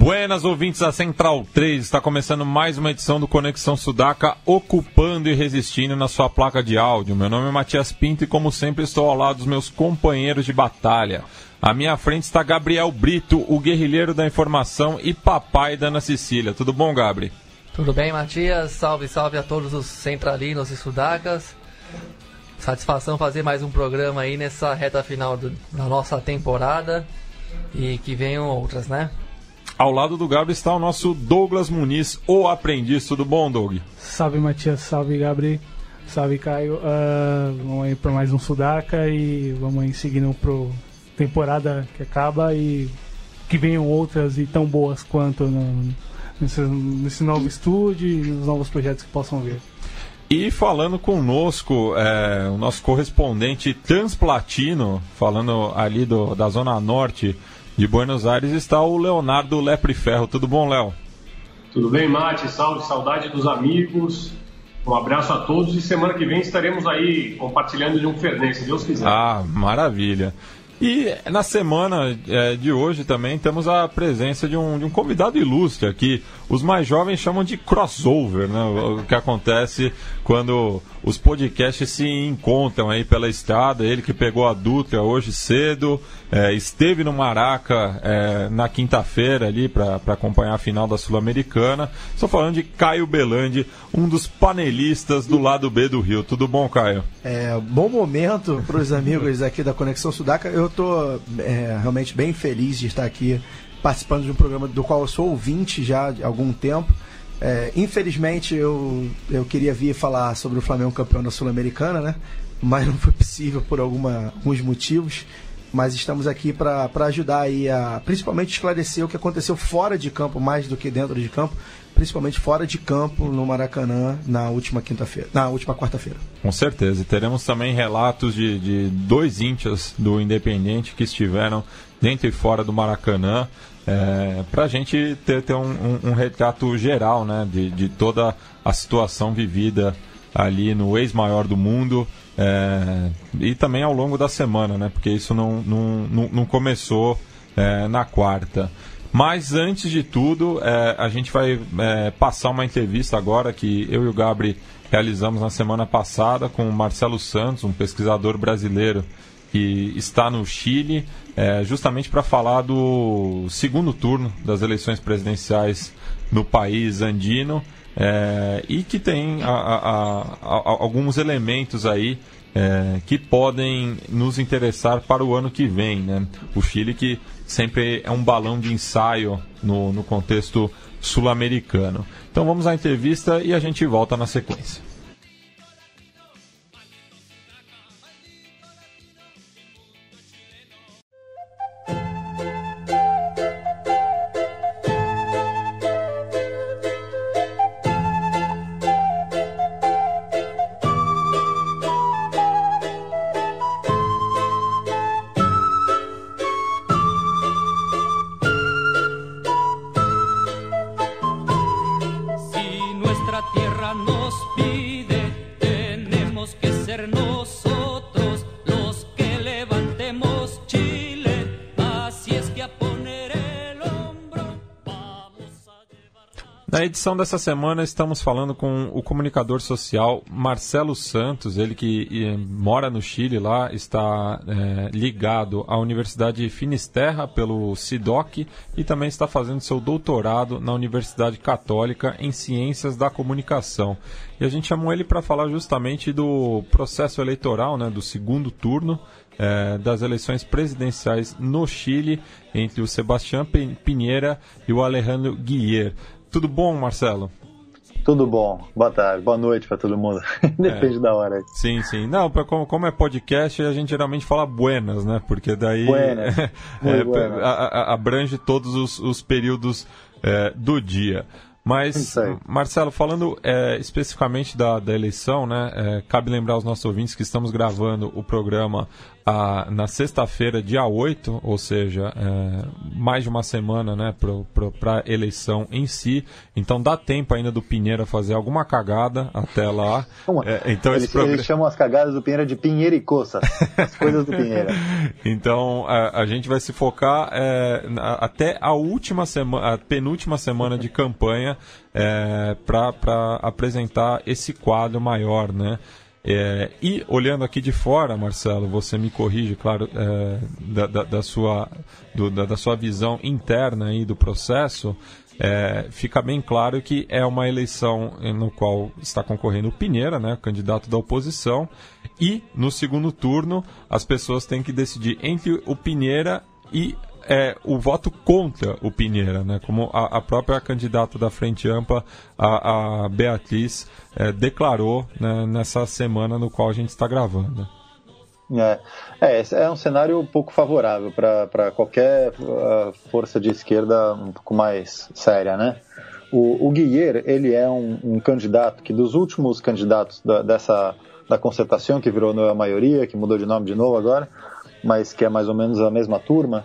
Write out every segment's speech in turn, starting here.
Buenas ouvintes da Central 3, está começando mais uma edição do Conexão Sudaca, ocupando e resistindo na sua placa de áudio. Meu nome é Matias Pinto e, como sempre, estou ao lado dos meus companheiros de batalha. À minha frente está Gabriel Brito, o guerrilheiro da informação e papai da Ana Cecília. Tudo bom, Gabri? Tudo bem, Matias? Salve, salve a todos os centralinos e sudacas. Satisfação fazer mais um programa aí nessa reta final do, da nossa temporada e que venham outras, né? Ao lado do Gabriel está o nosso Douglas Muniz, o aprendiz. Tudo bom, Doug? Salve, Matias. Salve, Gabriel. Salve, Caio. Uh, vamos aí para mais um Sudaca e vamos aí seguindo pro temporada que acaba e que venham outras e tão boas quanto no, nesse, nesse novo estúdio e nos novos projetos que possam vir. E falando conosco, é, o nosso correspondente transplatino, falando ali do, da Zona Norte de Buenos Aires está o Leonardo Lepre Ferro. Tudo bom, Léo? Tudo bem, Mate? Salve, saudade dos amigos. Um abraço a todos e semana que vem estaremos aí compartilhando de um Fernet, se Deus quiser. Ah, maravilha. E na semana é, de hoje também temos a presença de um, de um convidado ilustre aqui. Os mais jovens chamam de crossover, né? O que acontece quando os podcasts se encontram aí pela estrada. Ele que pegou a Dutra hoje cedo, é, esteve no Maraca é, na quinta-feira ali para acompanhar a final da Sul-Americana. Estou falando de Caio Belandi, um dos panelistas do lado B do Rio. Tudo bom, Caio? É, bom momento para os amigos aqui da Conexão Sudaca. Eu estou é, realmente bem feliz de estar aqui participando de um programa do qual eu sou ouvinte já há algum tempo. É, infelizmente eu, eu queria vir falar sobre o Flamengo campeão da Sul-Americana, né? Mas não foi possível por alguma, alguns motivos. Mas estamos aqui para ajudar aí a principalmente esclarecer o que aconteceu fora de campo mais do que dentro de campo, principalmente fora de campo no Maracanã na última quinta-feira, na última quarta-feira. Com certeza. Teremos também relatos de, de dois índios do Independente que estiveram dentro e fora do Maracanã é, para a gente ter, ter um, um, um, retrato geral né, de, de toda a situação vivida ali no ex-maior do mundo é, e também ao longo da semana, né, porque isso não, não, não, não começou é, na quarta. Mas antes de tudo, é, a gente vai é, passar uma entrevista agora que eu e o Gabri realizamos na semana passada com o Marcelo Santos, um pesquisador brasileiro que está no Chile, é, justamente para falar do segundo turno das eleições presidenciais no país andino é, e que tem a, a, a, alguns elementos aí é, que podem nos interessar para o ano que vem. Né? O Chile que sempre é um balão de ensaio no, no contexto sul-americano. Então vamos à entrevista e a gente volta na sequência. la tierra nos pide, tenemos que sernos. Na edição dessa semana estamos falando com o comunicador social Marcelo Santos, ele que eh, mora no Chile lá, está é, ligado à Universidade Finisterra pelo SIDOC e também está fazendo seu doutorado na Universidade Católica em Ciências da Comunicação. E a gente chamou ele para falar justamente do processo eleitoral, né, do segundo turno é, das eleições presidenciais no Chile entre o Sebastião Pinheira e o Alejandro Guilher. Tudo bom, Marcelo? Tudo bom, boa tarde, boa noite para todo mundo. Depende é. da hora. Sim, sim. Não, pra, como, como, é podcast, a gente geralmente fala buenas, né? Porque daí buenas. é. A, a, abrange todos os, os períodos é, do dia. Mas, Marcelo, falando é, especificamente da, da eleição, né, é, cabe lembrar aos nossos ouvintes que estamos gravando o programa a, na sexta-feira, dia 8, ou seja, é, mais de uma semana né, para a eleição em si. Então dá tempo ainda do Pinheira fazer alguma cagada até lá. É, então eles, programa... eles, chamam as cagadas do Pinheira de Pinheira e Coça, as coisas do Pinheira. então a, a, gente vai se focar é, até a última semana, a penúltima semana de campanha é, para apresentar esse quadro maior, né? É, e olhando aqui de fora, Marcelo, você me corrige, claro, é, da, da, da, sua, do, da, da, sua visão interna aí do processo, é, fica bem claro que é uma eleição no qual está concorrendo o Pinheira, né, candidato da oposição, e no segundo turno as pessoas têm que decidir entre o Pinheira e é, o voto contra o Pinheira, né? Como a, a própria candidata da Frente Ampla, a, a Beatriz, é, declarou né, nessa semana no qual a gente está gravando. É, é, é um cenário pouco favorável para qualquer uh, força de esquerda um pouco mais séria, né? O, o ele é um, um, candidato que dos últimos candidatos da, dessa da concertação que virou a maioria, que mudou de nome de novo agora, mas que é mais ou menos a mesma turma,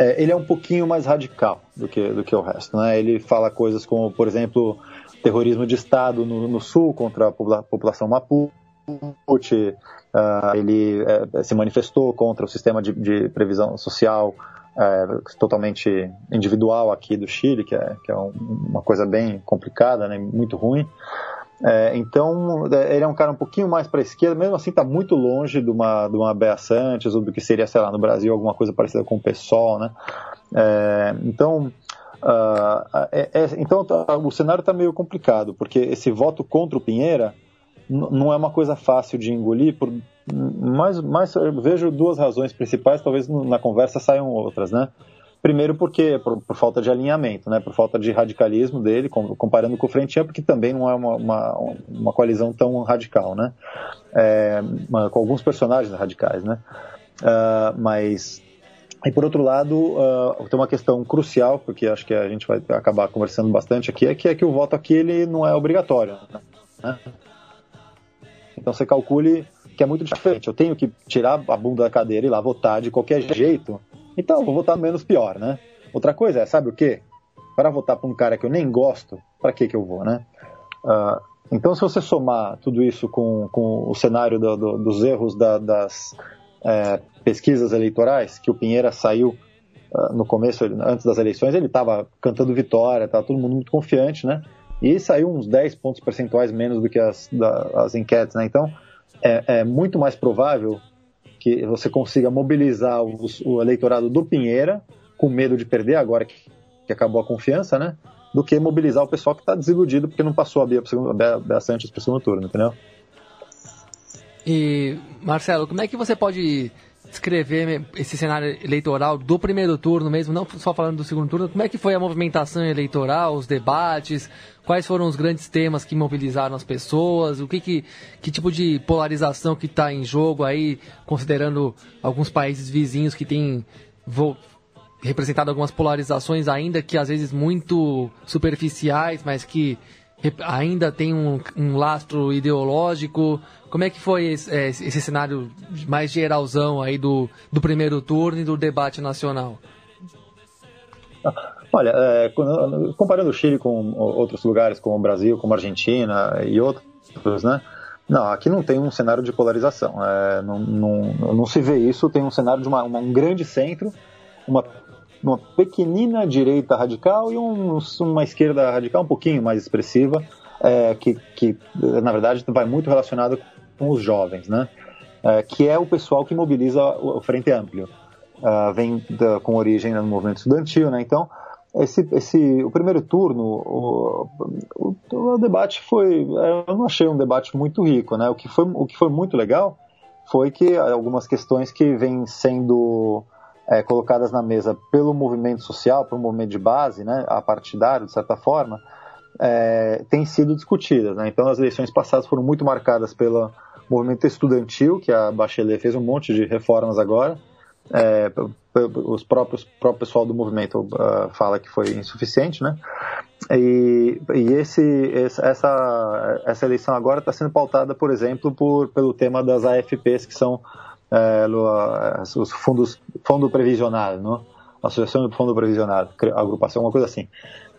é, ele é um pouquinho mais radical do que, do que o resto. Né? Ele fala coisas como, por exemplo, terrorismo de Estado no, no sul contra a população mapuche. Uh, ele é, se manifestou contra o sistema de, de previsão social é, totalmente individual aqui do Chile, que é, que é uma coisa bem complicada, né, muito ruim. É, então, é, ele é um cara um pouquinho mais para a esquerda, mesmo assim está muito longe de uma, de uma Bea Santos ou do que seria, sei lá, no Brasil, alguma coisa parecida com o PSOL, né? É, então, uh, é, então tá, o cenário está meio complicado, porque esse voto contra o Pinheira não é uma coisa fácil de engolir, por, mas, mas vejo duas razões principais, talvez na conversa saiam outras, né? Primeiro porque por, por, falta de alinhamento, né, por falta de radicalismo dele, comparando com o Frente Amplo, que também não é uma, uma, uma coalizão tão radical, né, é, com alguns personagens radicais, né, uh, mas e por outro lado uh, tem uma questão crucial, porque acho que a gente vai acabar conversando bastante aqui, é que é que o voto aqui ele não é obrigatório, né? Então você calcule que é muito diferente. Eu tenho que tirar a bunda da cadeira e ir lá votar de qualquer jeito então, vou votar menos pior, né? Outra coisa é, sabe o quê? Para votar para um cara que eu nem gosto, para que que eu vou, né? Uh, então, se você somar tudo isso com, com o cenário do, do, dos erros da, das é, pesquisas eleitorais, que o Pinheira saiu uh, no começo, antes das eleições, ele estava cantando vitória, estava todo mundo muito confiante, né? E saiu uns 10 pontos percentuais menos do que as, da, as enquetes, né? Então, é, é muito mais provável que você consiga mobilizar o, o eleitorado do Pinheira, com medo de perder agora que, que acabou a confiança, né? Do que mobilizar o pessoal que está desiludido porque não passou a Bia Santos para o segundo turno, entendeu? E, Marcelo, como é que você pode descrever esse cenário eleitoral do primeiro turno mesmo, não só falando do segundo turno, como é que foi a movimentação eleitoral, os debates, quais foram os grandes temas que mobilizaram as pessoas, o que, que, que tipo de polarização que está em jogo aí, considerando alguns países vizinhos que têm representado algumas polarizações ainda que às vezes muito superficiais, mas que ainda tem um, um lastro ideológico. Como é que foi esse, é, esse, cenário mais geralzão aí do, do primeiro turno e do debate nacional? Olha, é, comparando o Chile com outros lugares, como o Brasil, como a Argentina e outros, né? Não, aqui não tem um cenário de polarização. É, não, não, não, se vê isso. Tem um cenário de uma, uma, um grande centro, uma uma pequenina direita radical e um, uma esquerda radical um pouquinho mais expressiva, é, que, que na verdade vai muito relacionado com os jovens, né? É, que é o pessoal que mobiliza o Frente Amplio. Uh, vem da, com origem no movimento estudantil, né? Então, esse, esse, o primeiro turno, o, o, o, debate foi, eu não achei um debate muito rico, né? O que foi, o que foi muito legal foi que algumas questões que vêm sendo é, colocadas na mesa pelo movimento social, pelo movimento de base, né, a partidário, de certa forma, é, têm sido discutidas. Né? Então, as eleições passadas foram muito marcadas pelo movimento estudantil, que a Bachelet fez um monte de reformas agora. É, os próprios próprio pessoal do movimento uh, fala que foi insuficiente, né? E, e esse, essa, essa eleição agora está sendo pautada, por exemplo, por, pelo tema das AFPs, que são é, os fundos fundo previsional, não? Associação do Fundo Previsional, agrupação, uma coisa assim.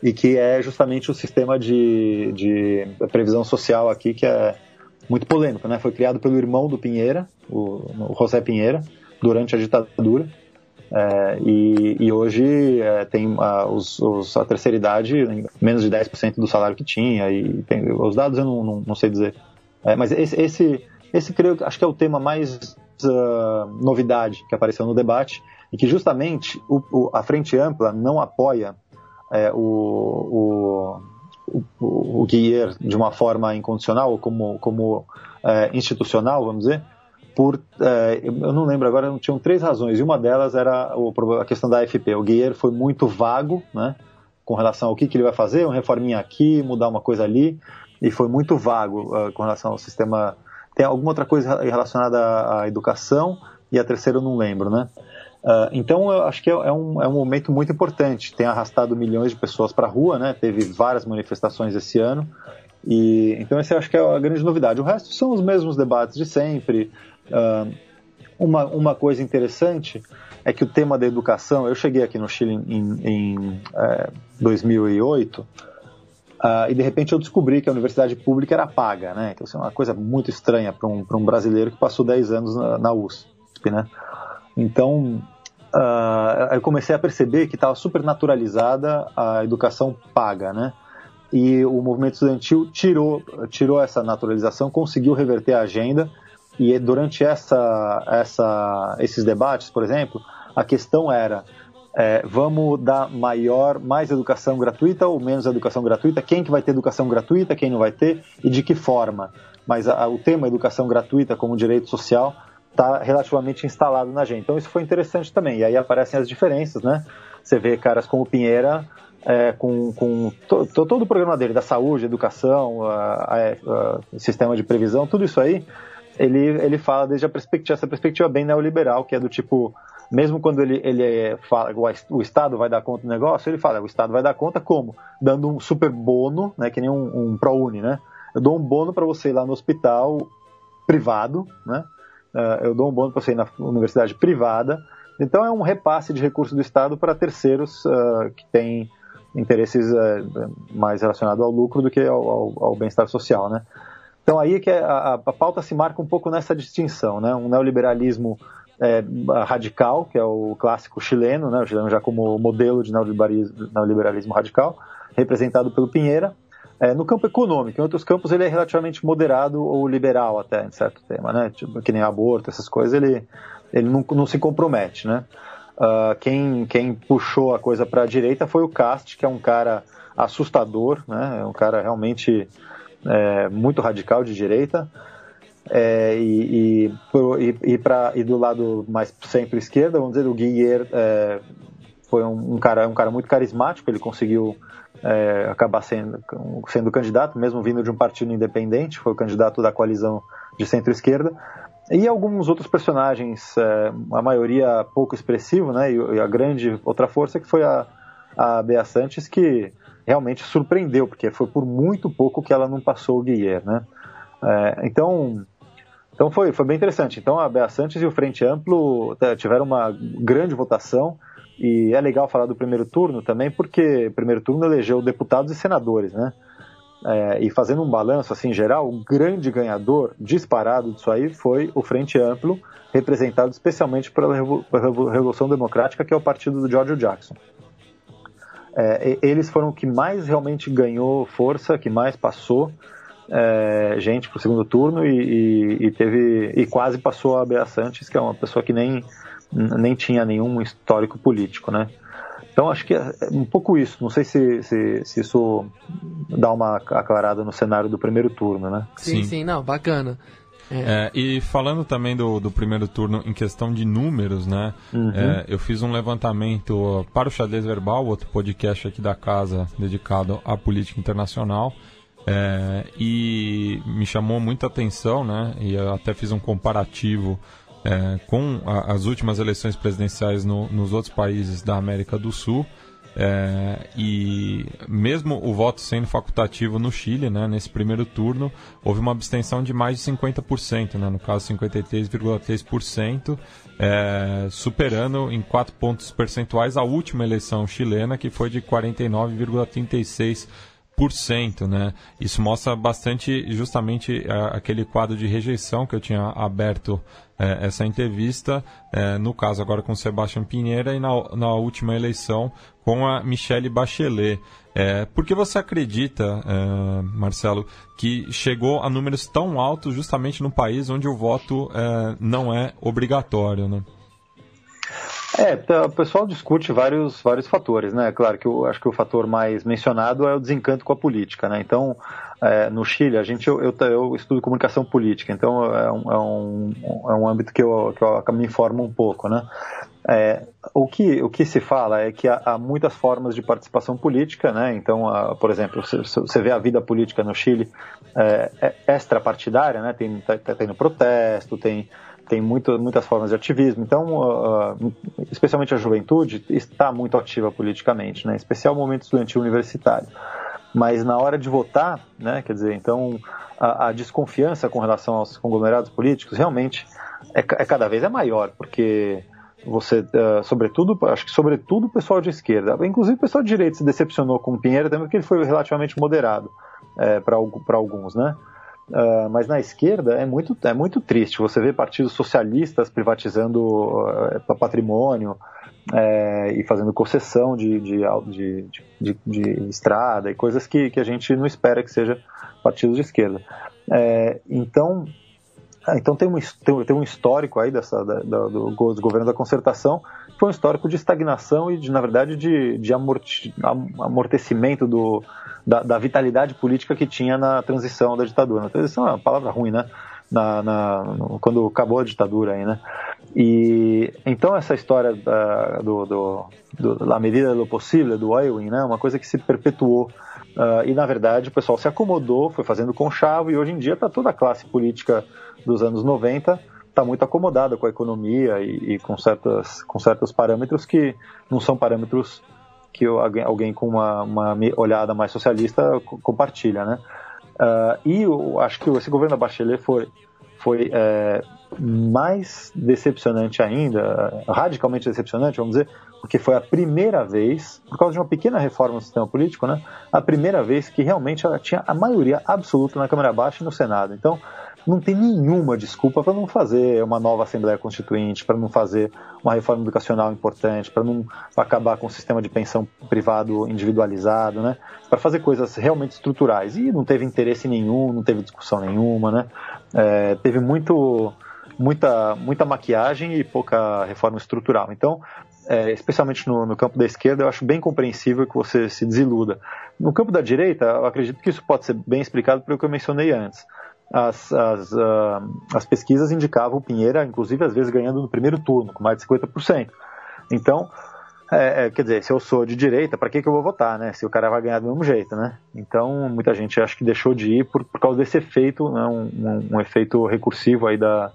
E que é justamente o sistema de, de previsão social aqui, que é muito polêmico, né? Foi criado pelo irmão do Pinheira, o, o José Pinheira, durante a ditadura. É, e, e, hoje é, tem a, os, os, a terceira idade menos de 10% do salário que tinha. E tem, os dados eu não, não, não sei dizer. É, mas esse, esse, esse creio, acho que é o tema mais uh, novidade que apareceu no debate e que justamente o, o, a Frente Ampla não apoia é, o, o, o, o de uma forma incondicional, como, como é, institucional, vamos dizer, por, é, eu não lembro agora, tinham três razões, e uma delas era a questão da AFP. O Guier foi muito vago, né, com relação ao que, que ele vai fazer, uma reforminha aqui, mudar uma coisa ali, e foi muito vago uh, com relação ao sistema. Tem alguma outra coisa relacionada à educação, e a terceira eu não lembro, né? Uh, então eu acho que é, é, um, é um momento muito importante. Tem arrastado milhões de pessoas para a rua, né? Teve várias manifestações esse ano. E então essa eu acho que é a grande novidade. O resto são os mesmos debates de sempre. Uh, uma, uma coisa interessante é que o tema da educação, eu cheguei aqui no Chile em, em é, 2008 uh, e de repente eu descobri que a universidade pública era paga, né? Então, isso é uma coisa muito estranha para um, um brasileiro que passou 10 anos na, na USP, né? Então, uh, eu comecei a perceber que estava super naturalizada a educação paga, né? E o movimento estudantil tirou, tirou essa naturalização, conseguiu reverter a agenda. E durante essa, essa, esses debates, por exemplo, a questão era: é, vamos dar maior, mais educação gratuita ou menos educação gratuita? Quem que vai ter educação gratuita, quem não vai ter e de que forma? Mas a, o tema educação gratuita como direito social está relativamente instalado na gente. Então isso foi interessante também. E aí aparecem as diferenças, né? Você vê caras como Pinheira é, com, com to, to, todo o programa dele, da saúde, educação, a, a, a, sistema de previsão, tudo isso aí, ele, ele fala desde a perspectiva, essa perspectiva bem neoliberal, que é do tipo, mesmo quando ele, ele fala o Estado vai dar conta do negócio, ele fala, o Estado vai dar conta como? Dando um super bono, né, que nem um, um ProUni, né? Eu dou um bono para você ir lá no hospital privado, né? Uh, eu dou um bônus para você ir na universidade privada. Então é um repasse de recursos do Estado para terceiros uh, que têm interesses uh, mais relacionados ao lucro do que ao, ao, ao bem-estar social, né? Então aí é que a, a, pauta se marca um pouco nessa distinção, né? Um neoliberalismo é, radical, que é o clássico chileno, né? O chileno já como modelo de neoliberalismo, neoliberalismo radical, representado pelo Pinheira, é, no campo econômico, em outros campos ele é relativamente moderado ou liberal até, em certo tema, né? Tipo, que nem aborto, essas coisas, ele, ele não, não se compromete, né? Uh, quem, quem puxou a coisa para a direita foi o Cast, que é um cara assustador, né? É um cara realmente é, muito radical de direita. É, e, e, e, pra, e, do lado mais centro-esquerda, vamos dizer, o Guilherme é, foi um, um, cara, um cara muito carismático, ele conseguiu é, acabar sendo, sendo candidato, mesmo vindo de um partido independente, foi o candidato da coalizão de centro-esquerda. E alguns outros personagens, é, a maioria pouco expressivo, né? E, a grande outra força que foi a, a Bea Santos, que realmente surpreendeu, porque foi por muito pouco que ela não passou o Guilherme, né? É, então, então foi, foi bem interessante. Então a Bea Santos e o Frente Amplo é, tiveram uma grande votação. E é legal falar do primeiro turno também, porque o primeiro turno elegeu deputados e senadores, né? É, e fazendo um balanço assim geral, o grande ganhador disparado disso aí foi o Frente Amplo, representado especialmente pela Revolução Democrática, que é o partido do George Jackson. É, eles foram o que mais realmente ganhou força, que mais passou é, gente para o segundo turno e, e, e, teve e quase passou a Bea Santos, que é uma pessoa que nem nem tinha nenhum histórico político, né? Então acho que é um pouco isso. Não sei se, se, se, isso dá uma aclarada no cenário do primeiro turno, né? Sim, sim, sim não, bacana. É. É, e falando também do, do primeiro turno em questão de números, né? Uhum. É, eu fiz um levantamento para o Xadrez Verbal, outro podcast aqui da casa dedicado à política internacional. É, e me chamou muita atenção, né? E eu até fiz um comparativo é, com a, as últimas eleições presidenciais no, nos outros países da América do Sul. É, e mesmo o voto sendo facultativo no Chile, né, nesse primeiro turno, houve uma abstenção de mais de 50%, né, no caso 53,3%, é, superando em 4 pontos percentuais a última eleição chilena, que foi de 49,36%. Né? Isso mostra bastante justamente aquele quadro de rejeição que eu tinha aberto é, essa entrevista, é, no caso agora com Sebastião Pinheira e na, na última eleição com a Michelle Bachelet. É, por que você acredita, é, Marcelo, que chegou a números tão altos justamente no país onde o voto é, não é obrigatório? Né? É, tá, o pessoal discute vários, vários fatores, né? Claro que eu acho que o fator mais mencionado é o desencanto com a política, né? Então, é, no Chile, a gente, eu, eu, eu, estudo comunicação política, então é um, é um, é um âmbito que eu, que eu me informo um pouco, né? É, o, que, o que se fala é que há, há muitas formas de participação política, né? Então, a, por exemplo, você vê a vida política no Chile é, é extrapartidária, né? Tem, tá, tá tendo protesto, tem tem muito, muitas formas de ativismo. Então, uh, especialmente a juventude está muito ativa politicamente, né? especial o momento estudantil universitário. Mas na hora de votar, né, quer dizer, então a, a desconfiança com relação aos conglomerados políticos realmente é, é cada vez é maior, porque você, uh, sobretudo, acho que sobretudo o pessoal de esquerda, inclusive o pessoal de direita se decepcionou com o Pinheiro também, porque ele foi relativamente moderado é, para alguns, né? Uh, mas na esquerda é muito, é muito triste. Você vê partidos socialistas privatizando uh, patrimônio é, e fazendo concessão de, de, de, de, estrada e coisas que, que a gente não espera que seja partidos de esquerda. É, então, então tem um, tem, um histórico aí dessa, da, da, do, do governo da concertação, foi um histórico de estagnação e, de, na verdade, de, de amorti, amortecimento do, da, da, vitalidade política que tinha na transição da ditadura. Na transição é uma palavra ruim, né? Na, na quando acabou a ditadura aí, né? E então essa história da, do, do, do La medida do possível, do Ewing, né? Uma coisa que se perpetuou uh, e na verdade o pessoal se acomodou, foi fazendo conchavo e hoje em dia está toda a classe política dos anos 90 está muito acomodada com a economia e, e, com, certas, com certos parâmetros que não são parâmetros que alguém, alguém com uma, uma, olhada mais socialista compartilha, né? Uh, e eu acho que esse governo da Bachelet foi, foi é, mais decepcionante ainda, radicalmente decepcionante, vamos dizer, porque foi a primeira vez, por causa de uma pequena reforma no sistema político, né, a primeira vez que realmente ela tinha a maioria absoluta na Câmara Baixa e no Senado. Então, não tem nenhuma desculpa para não fazer uma nova Assembleia Constituinte, para não fazer uma reforma educacional importante, para não acabar com o sistema de pensão privado individualizado, né? Para fazer coisas realmente estruturais. E não teve interesse nenhum, não teve discussão nenhuma, né? É, teve muito, muita, muita maquiagem e pouca reforma estrutural. Então, é, especialmente no, no, campo da esquerda, eu acho bem compreensível que você se desiluda. No campo da direita, eu acredito que isso pode ser bem explicado pelo que eu mencionei antes as, as, uh, as pesquisas indicavam o Pinheira, inclusive às vezes ganhando no primeiro turno, com mais de 50%. Então, é, é, quer dizer, se eu sou de direita, para que, que eu vou votar, né? Se o cara vai ganhar do mesmo jeito, né? Então, muita gente acho que deixou de ir por, por causa desse efeito, né? um, um, um efeito recursivo aí da,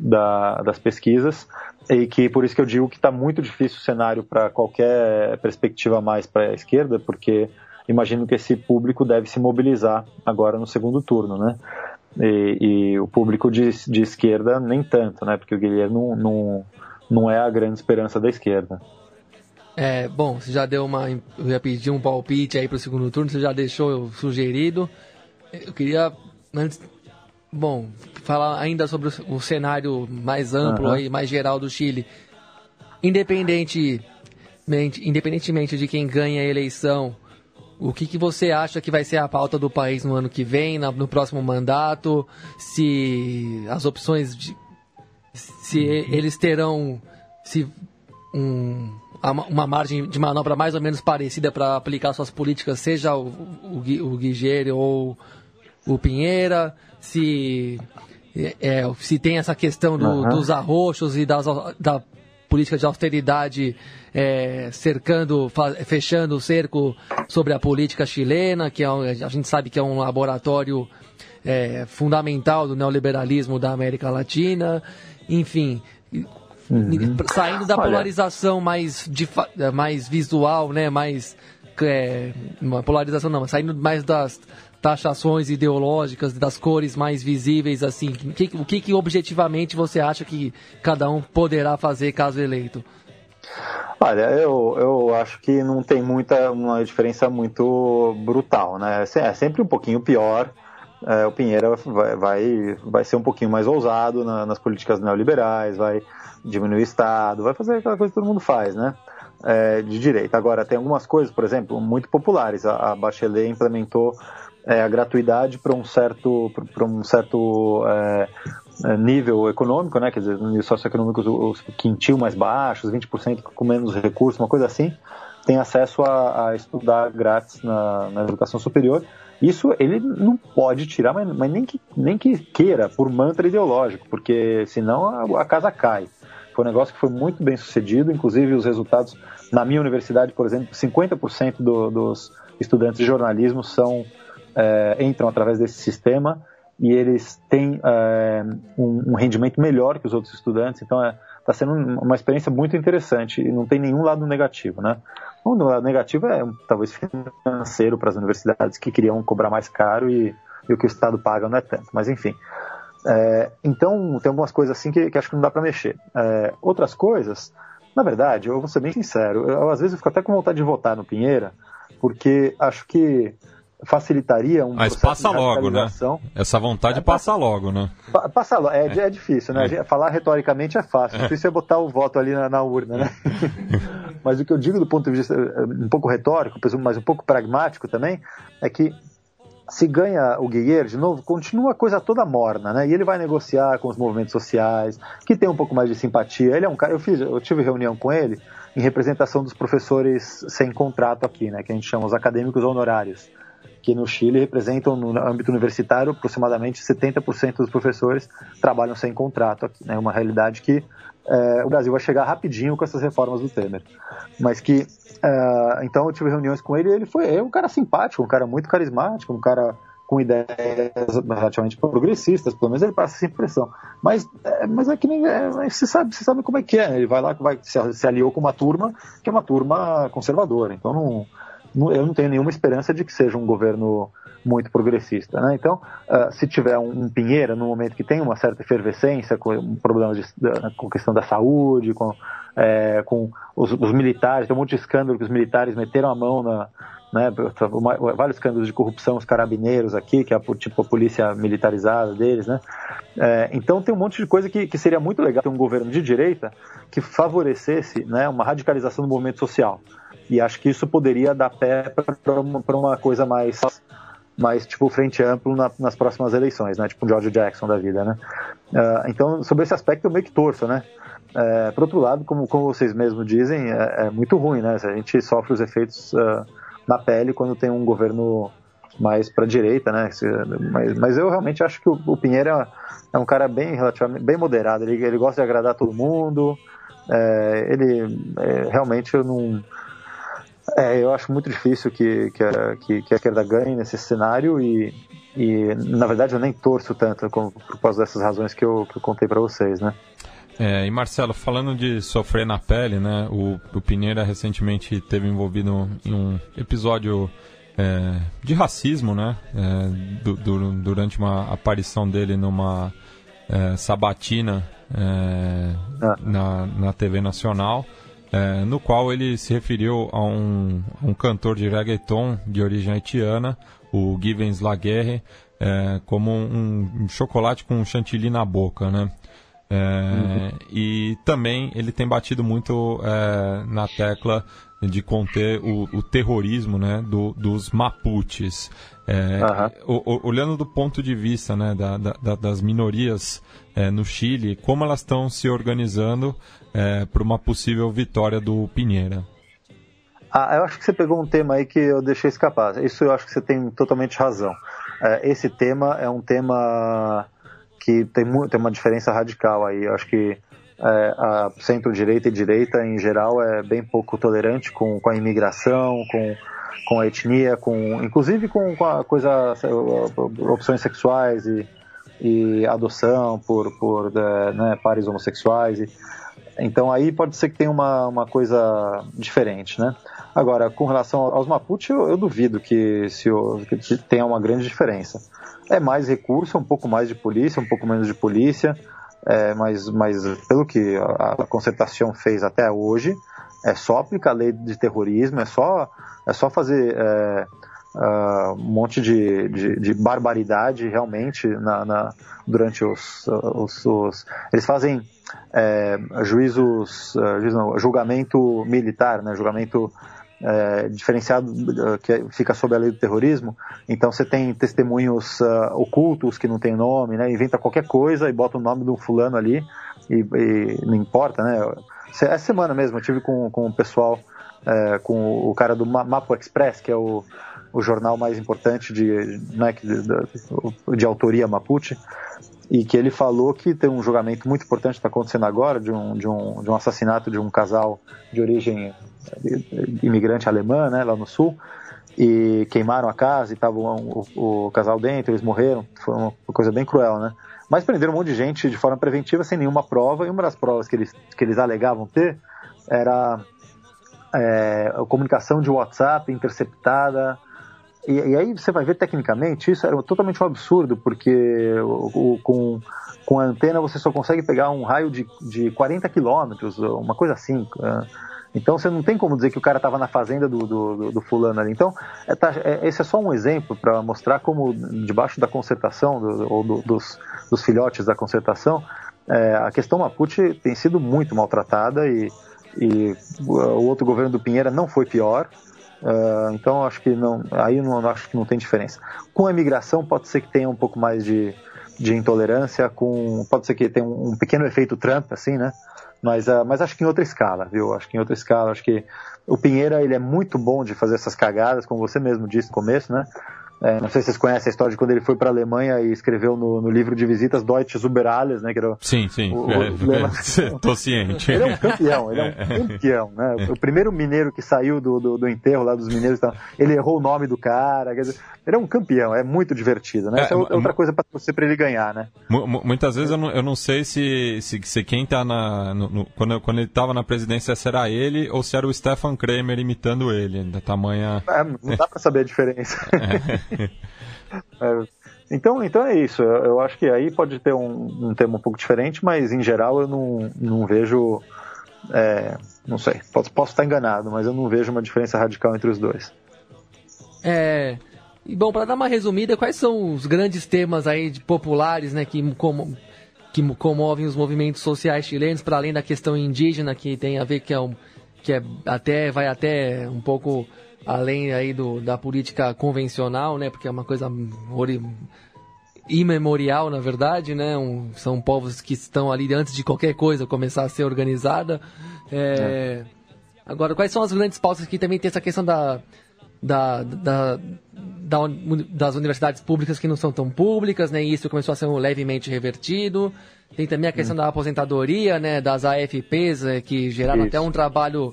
da, das pesquisas, e que por isso que eu digo que está muito difícil o cenário para qualquer perspectiva mais para a esquerda, porque imagino que esse público deve se mobilizar agora no segundo turno, né? E, e, o público de, de esquerda nem tanto, né? Porque o Guilherme não, não, não é a grande esperança da esquerda. É, bom, você já deu uma. Eu ia pedir um palpite aí para o segundo turno, você já deixou sugerido. Eu queria, antes, bom, falar ainda sobre o, cenário mais amplo uhum. aí, mais geral do Chile. Independente, independentemente de quem ganha a eleição, o que, que você acha que vai ser a pauta do país no ano que vem, no próximo mandato? Se as opções de, se eles terão se um, uma margem de manobra mais ou menos parecida para aplicar suas políticas, seja o, o, o Guigere ou o Pinheira, se é, é, se tem essa questão do, uhum. dos arroxos e das, da política de austeridade é, cercando, fechando o cerco sobre a política chilena, que é a gente sabe que é um laboratório é, fundamental do neoliberalismo da América Latina, enfim. Uhum. Saindo da polarização mais, mais visual, né, mais é, uma polarização não, saindo mais das taxações ideológicas, das cores mais visíveis, assim, que, o que, que objetivamente você acha que cada um poderá fazer caso eleito? Olha, eu, eu acho que não tem muita uma diferença muito brutal, né? É sempre um pouquinho pior. É, o Pinheira vai, vai, vai ser um pouquinho mais ousado na, nas políticas neoliberais, vai diminuir o Estado, vai fazer aquela coisa que todo mundo faz, né? É, de direita. Agora, tem algumas coisas, por exemplo, muito populares. A, a Bachelet implementou é, a gratuidade para um certo, para um certo é, é, nível econômico, né? quer dizer, nível socioeconômico, os quintil mais baixos, 20% com menos recursos, uma coisa assim, tem acesso a, a estudar grátis na, na, educação superior. Isso ele não pode tirar, mas, mas, nem, que, nem que queira, por mantra ideológico, porque senão a, a casa cai. Foi um negócio que foi muito bem sucedido, inclusive os resultados, na minha universidade, por exemplo, 50% do, dos estudantes de jornalismo são é, entram através desse sistema e eles têm é, um, um, rendimento melhor que os outros estudantes, então está é, sendo uma experiência muito interessante e não tem nenhum lado negativo, né? Um lado negativo é talvez financeiro para as universidades que queriam cobrar mais caro e, e, o que o Estado paga não é tanto, mas enfim. É, então tem algumas coisas assim que, que acho que não dá para mexer. É, outras coisas, na verdade, eu vou ser bem sincero, eu, às vezes eu fico até com vontade de votar no Pinheira, porque acho que facilitaria um Mas passa logo, né? Essa vontade é, passa, passa, logo, né? Passa logo. É, é. é difícil, né? É. Falar retoricamente é fácil. É. Difícil é botar o voto ali na, na urna, né? mas o que eu digo do ponto de vista eh, um pouco retórico, mas um pouco pragmático também, é que se ganha o Guilherme de novo, continua a coisa toda morna, né? E ele vai negociar com os movimentos sociais, que tem um pouco mais de simpatia. Ele é um cara, eu fiz, eu tive reunião com ele em representação dos professores sem contrato aqui, né? Que a gente chama os acadêmicos honorários que no Chile representam, no âmbito universitário, aproximadamente 70% dos professores trabalham sem contrato aqui. Né? uma realidade que é, o Brasil vai chegar rapidinho com essas reformas do Temer. Mas que, é, então eu tive reuniões com ele e ele foi é um cara simpático, um cara muito carismático, um cara com ideias relativamente progressistas, pelo menos ele passa essa impressão. Mas, é, mas é que nem. É, você, sabe, você sabe como é que é. Ele vai lá, vai, se, se aliou com uma turma que é uma turma conservadora. Então não eu não tenho nenhuma esperança de que seja um governo muito progressista. Né? Então, uh, se tiver um, um, Pinheira, no momento que tem uma certa efervescência com um problema de, da, com questão da saúde, com, é, com os, os, militares, tem um monte de escândalo que os militares meteram a mão na. Né, vários escândalos de corrupção, os carabineiros aqui, que é a, tipo a polícia militarizada deles, né? É, então tem um monte de coisa que, que seria muito legal ter um governo de direita que favorecesse né, uma radicalização do movimento social. E acho que isso poderia dar pé para uma, uma coisa mais mais tipo frente amplo na, nas próximas eleições, né? Tipo um George Jackson da vida, né? Uh, então, sobre esse aspecto eu meio que torço, né? Uh, por outro lado, como, como vocês mesmos dizem, é, é, muito ruim, né? A gente sofre os efeitos uh, na pele quando tem um governo mais para direita, né? Mas, mas, eu realmente acho que o, o Pinheiro é, é, um cara bem relativamente bem moderado. Ele, ele gosta de agradar todo mundo. É, ele é, realmente eu não é, eu acho muito difícil que, que, a, que, que a esquerda ganhe nesse cenário e, e, na verdade, eu nem torço tanto com, por causa dessas razões que eu, que eu contei para vocês, né? É, e Marcelo, falando de sofrer na pele, né? O, o Pinheira recentemente teve envolvido em um episódio é, de racismo, né? É, du, du, durante uma aparição dele numa é, sabatina é, ah. na, na TV Nacional é, no qual ele se referiu a um, um, cantor de reggaeton de origem haitiana, o Givens Laguerre, é, como um, um, chocolate com chantilly na boca, né? É, uhum. E também ele tem batido muito é, na tecla de conter o, o terrorismo né, do, dos Mapuches. É, uhum. o, o, olhando do ponto de vista né, da, da, das minorias é, no Chile, como elas estão se organizando é, para uma possível vitória do Pinheira? Ah, eu acho que você pegou um tema aí que eu deixei escapar. Isso eu acho que você tem totalmente razão. É, esse tema é um tema que tem, tem uma diferença radical aí. Eu acho que é, a centro-direita e direita, em geral, é bem pouco tolerante com, com a imigração, com, com a etnia, com, inclusive com, com a coisa, opções sexuais e, e adoção por, por é, né, pares homossexuais. E, então aí pode ser que tenha uma, uma coisa diferente, né? Agora, com relação aos Mapuche, eu, eu duvido que, se, que tenha uma grande diferença. É mais recurso, um pouco mais de polícia, um pouco menos de polícia, é, mas, mas pelo que a, a concertação fez até hoje, é só aplicar a lei de terrorismo, é só, é só fazer é, uh, um monte de, de, de, barbaridade realmente na, na durante os, os, os, Eles fazem é, juízos, juízo não, julgamento militar, né, julgamento é, diferenciado uh, que fica sob a lei do terrorismo. Então você tem testemunhos uh, ocultos que não tem nome, né? Inventa qualquer coisa e bota o nome de um fulano ali e, e não importa, né? Essa semana mesmo eu tive com, com o pessoal, é, com o cara do Mapo Express, que é o, o jornal mais importante de, né, de, de autoria Mapuche, e que ele falou que tem um julgamento muito importante que está acontecendo agora de um, de, um, de um assassinato de um casal de origem imigrante alemã, né, lá no sul, e queimaram a casa e estava o, o, casal dentro, eles morreram, foi uma coisa bem cruel, né? Mas prenderam um monte de gente de forma preventiva sem nenhuma prova, e uma das provas que eles, que eles alegavam ter era é, a comunicação de WhatsApp interceptada. E, e, aí você vai ver tecnicamente, isso era totalmente um absurdo, porque o, o, com, com a antena você só consegue pegar um raio de, de 40 quilômetros, uma coisa assim. Uh, então você não tem como dizer que o cara estava na fazenda do, do, do, fulano ali. Então, é, tá, é, esse é só um exemplo para mostrar como debaixo da concertação, do, ou dos, dos, filhotes da concertação, é, a questão Mapuche tem sido muito maltratada e, e o outro governo do Pinheira não foi pior. Uh, então acho que não, aí não acho que não tem diferença. Com a imigração pode ser que tenha um pouco mais de, de intolerância, com pode ser que tenha um, um pequeno efeito Trump, assim, né? Mas, uh, mas acho que em outra escala, viu? Acho que em outra escala, acho que o Pinheira ele é muito bom de fazer essas cagadas, como você mesmo disse no começo, né? É, não sei se vocês conhecem a história de quando ele foi para a Alemanha e escreveu no, no, livro de visitas Deutsche über alles, né? Que era sim, sim. O, o, é. Tô ciente. Ele é um campeão, ele é um é. campeão, né? O primeiro mineiro que saiu do, do, do enterro lá dos mineiros, ele errou o nome do cara. Quer dizer, ele é um campeão, é muito divertido, né? É, Essa é outra coisa para você para ele ganhar, né? Muitas vezes eu não, eu não sei se, se, se quem tá na. No, no, quando, quando ele estava na presidência, se era ele ou se era o Stefan Kramer imitando ele, da tamanha. É, não dá para saber a diferença. É, então, então é isso. Eu, eu, acho que aí pode ter um, um tema um pouco diferente, mas em geral eu não, não vejo. É, não sei, posso, posso estar enganado, mas eu não vejo uma diferença radical entre os dois. É. E bom, para dar uma resumida, quais são os grandes temas aí de populares, né, que, como, que comovem os movimentos sociais chilenos, para além da questão indígena, que tem a ver que é, um, que é até vai até um pouco além aí do, da política convencional, né? Porque é uma coisa imemorial, na verdade, né? Um, são povos que estão ali antes de qualquer coisa começar a ser organizada. É... É. Agora, quais são as grandes pautas que também tem essa questão da, da, da, da, das universidades públicas que não são tão públicas, né? E isso começou a ser levemente revertido. Tem também a questão hum. da aposentadoria, né? Das AFPs, é, que geraram isso. até um trabalho.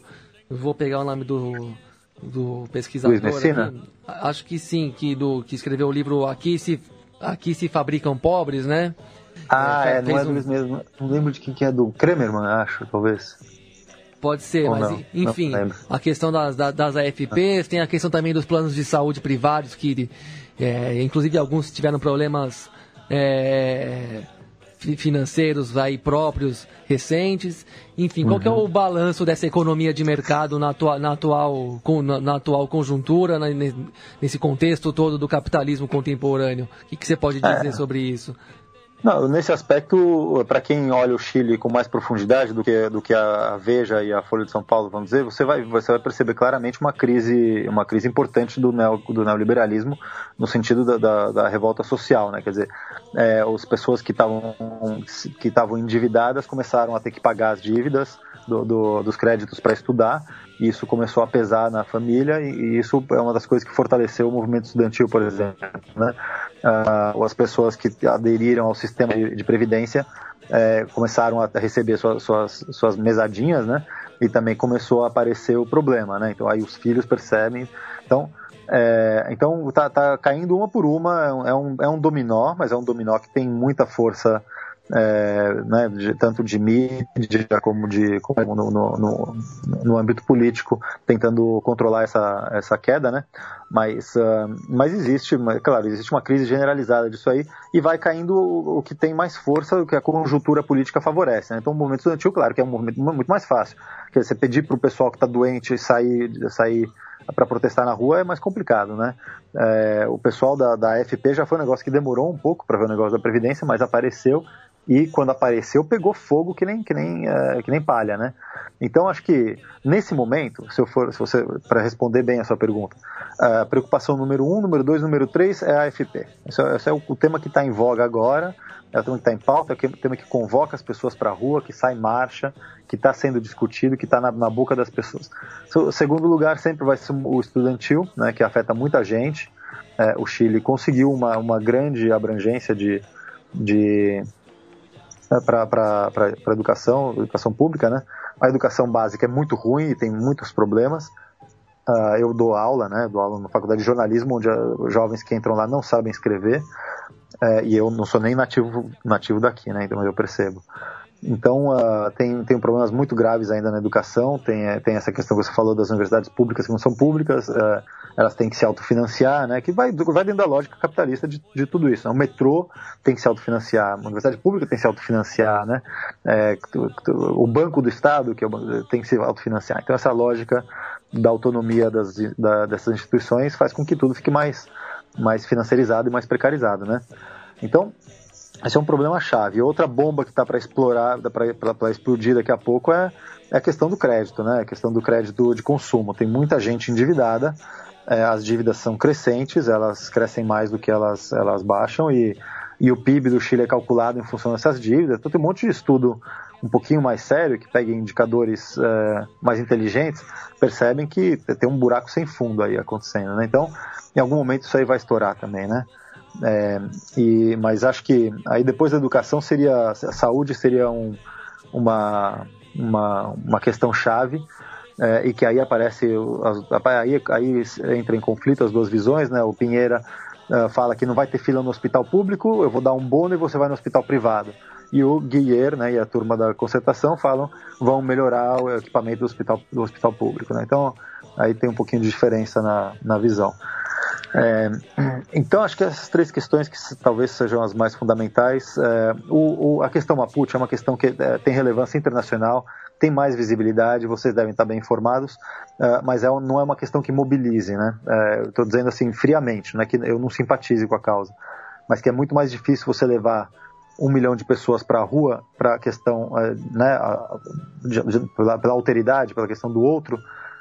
Vou pegar o nome do do pesquisador. Luiz Messina? Aqui, acho que sim, que, do, que escreveu o livro Aqui se, Aqui se Fabricam Pobres, né? Ah, é, é não é um... Luiz mesmo. Não lembro de quem que é, do Kremerman, acho, talvez. Pode ser, Ou mas não, enfim, não a questão das, das AFPs, tem a questão também dos planos de saúde privados, que é, inclusive alguns tiveram problemas é, financeiros aí próprios recentes. Enfim, uhum. qual é o uhum. balanço dessa economia de mercado na, atua, na, atual, na, na atual conjuntura, na, nesse contexto todo do capitalismo contemporâneo? O que, que você pode dizer é. sobre isso? Não, nesse aspecto, para quem olha o Chile com mais profundidade do que, do que a Veja e a Folha de São Paulo, vamos dizer, você vai, você vai perceber claramente uma crise, uma crise importante do, neo, do neoliberalismo no sentido da, da, da revolta social, né? Quer dizer, é, as pessoas que estavam que endividadas começaram a ter que pagar as dívidas do, do, dos créditos para estudar isso começou a pesar na família e, isso é uma das coisas que fortaleceu o movimento estudantil, por exemplo, né? uh, as pessoas que aderiram ao sistema de, de previdência é, começaram a receber suas, suas, suas mesadinhas, né? E também começou a aparecer o problema, né? Então aí os filhos percebem. Então, é, então tá, tá, caindo uma por uma, é um, é um dominó, mas é um dominó que tem muita força é, né, de, tanto de mídia como de como no, no, no, no, âmbito político, tentando controlar essa, essa queda, né? Mas, uh, mas existe, claro, existe uma crise generalizada disso aí e vai caindo o, o que tem mais força, o que a conjuntura política favorece. Né? Então, o movimento estudantil, claro, que é um movimento muito mais fácil. Quer dizer, você pedir para o pessoal que está doente sair, sair para protestar na rua é mais complicado, né? É, o pessoal da, da AFP já foi um negócio que demorou um pouco para ver o negócio da Previdência, mas apareceu e quando apareceu pegou fogo que nem que nem uh, que nem palha, né? Então acho que nesse momento, se eu for, se você para responder bem a sua pergunta, a preocupação número um, número dois, número três é a AFP. Esse é, esse é o, o, tema que está em voga agora, é o tema que está em pauta, é o tema que convoca as pessoas para a rua, que sai marcha, que está sendo discutido, que está na, na, boca das pessoas. O segundo lugar sempre vai ser o estudantil, né, que afeta muita gente. É, o Chile conseguiu uma, uma grande abrangência de, de para a educação, educação pública, né? A educação básica é muito ruim e tem muitos problemas. Uh, eu dou aula, né? Dou aula na faculdade de jornalismo, onde os jovens que entram lá não sabem escrever. Uh, e eu não sou nem nativo, nativo daqui, né? Então eu percebo. Então, uh, tem, tem problemas muito graves ainda na educação, tem, eh, tem essa questão que você falou das universidades públicas que não são públicas, uh, elas têm que se autofinanciar, né, que vai, vai dentro da lógica capitalista de, de tudo isso. Né? O metrô tem que se autofinanciar, a universidade pública tem que se autofinanciar, né, é, o Banco do Estado que é o, tem que se autofinanciar. Então, essa lógica da autonomia das, da, dessas instituições faz com que tudo fique mais, mais financiarizado e mais precarizado. Né? Então, esse é um problema chave. Outra bomba que está para explorar, para explodir daqui a pouco é, é, a questão do crédito, né? A questão do crédito de consumo. Tem muita gente endividada, é, as dívidas são crescentes, elas crescem mais do que elas, elas baixam e, e o PIB do Chile é calculado em função dessas dívidas. Então tem um monte de estudo um pouquinho mais sério, que pega indicadores é, mais inteligentes, percebem que tem um buraco sem fundo aí acontecendo, né? Então, em algum momento isso aí vai estourar também, né? É, e, mas acho que aí depois da educação seria a saúde seria um, uma, uma, uma questão chave é, e que aí aparece aí, aí entra em conflito as duas visões, né? O Pinheira uh, fala que não vai ter fila no hospital público, eu vou dar um bônus e você vai no hospital privado. E o Guilher né, e a turma da concertação falam vão melhorar o equipamento do hospital, do hospital público. Né? Então aí tem um pouquinho de diferença na, na visão. É, então, acho que essas três questões que talvez sejam as mais fundamentais. É, o, o, a questão Mapuche é uma questão que é, tem relevância internacional, tem mais visibilidade, vocês devem estar bem informados, é, mas é, não é uma questão que mobilize, né? É, Estou dizendo assim, friamente, não é que eu não simpatize com a causa, mas que é muito mais difícil você levar um milhão de pessoas para a rua para a questão, é, né, de, de, pela, pela alteridade, pela questão do outro,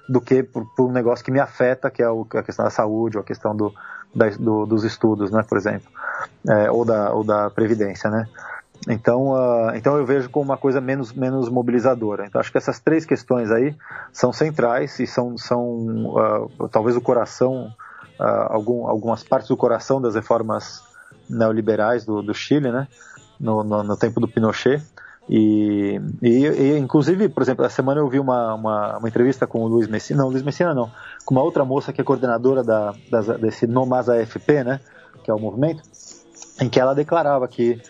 do que por, por, um negócio que me afeta, que é o, a questão da saúde, ou a questão do, da, do, dos estudos, né, por exemplo, ou, da, ou da previdência, né. Então, uh, então eu vejo como uma coisa menos, menos mobilizadora. Então acho que essas três questões aí são centrais e são, são uh, talvez o coração, uh, algum, algumas partes do coração das reformas neoliberais do, do Chile, né, no, no, no tempo do Pinochet. E, e, e, inclusive, por exemplo, essa semana eu vi uma, uma, uma, entrevista com o Luiz Messina, não, Luiz Messina não, com uma outra moça que é coordenadora da, desse Nomás AFP, né, que é o movimento, em que ela declarava que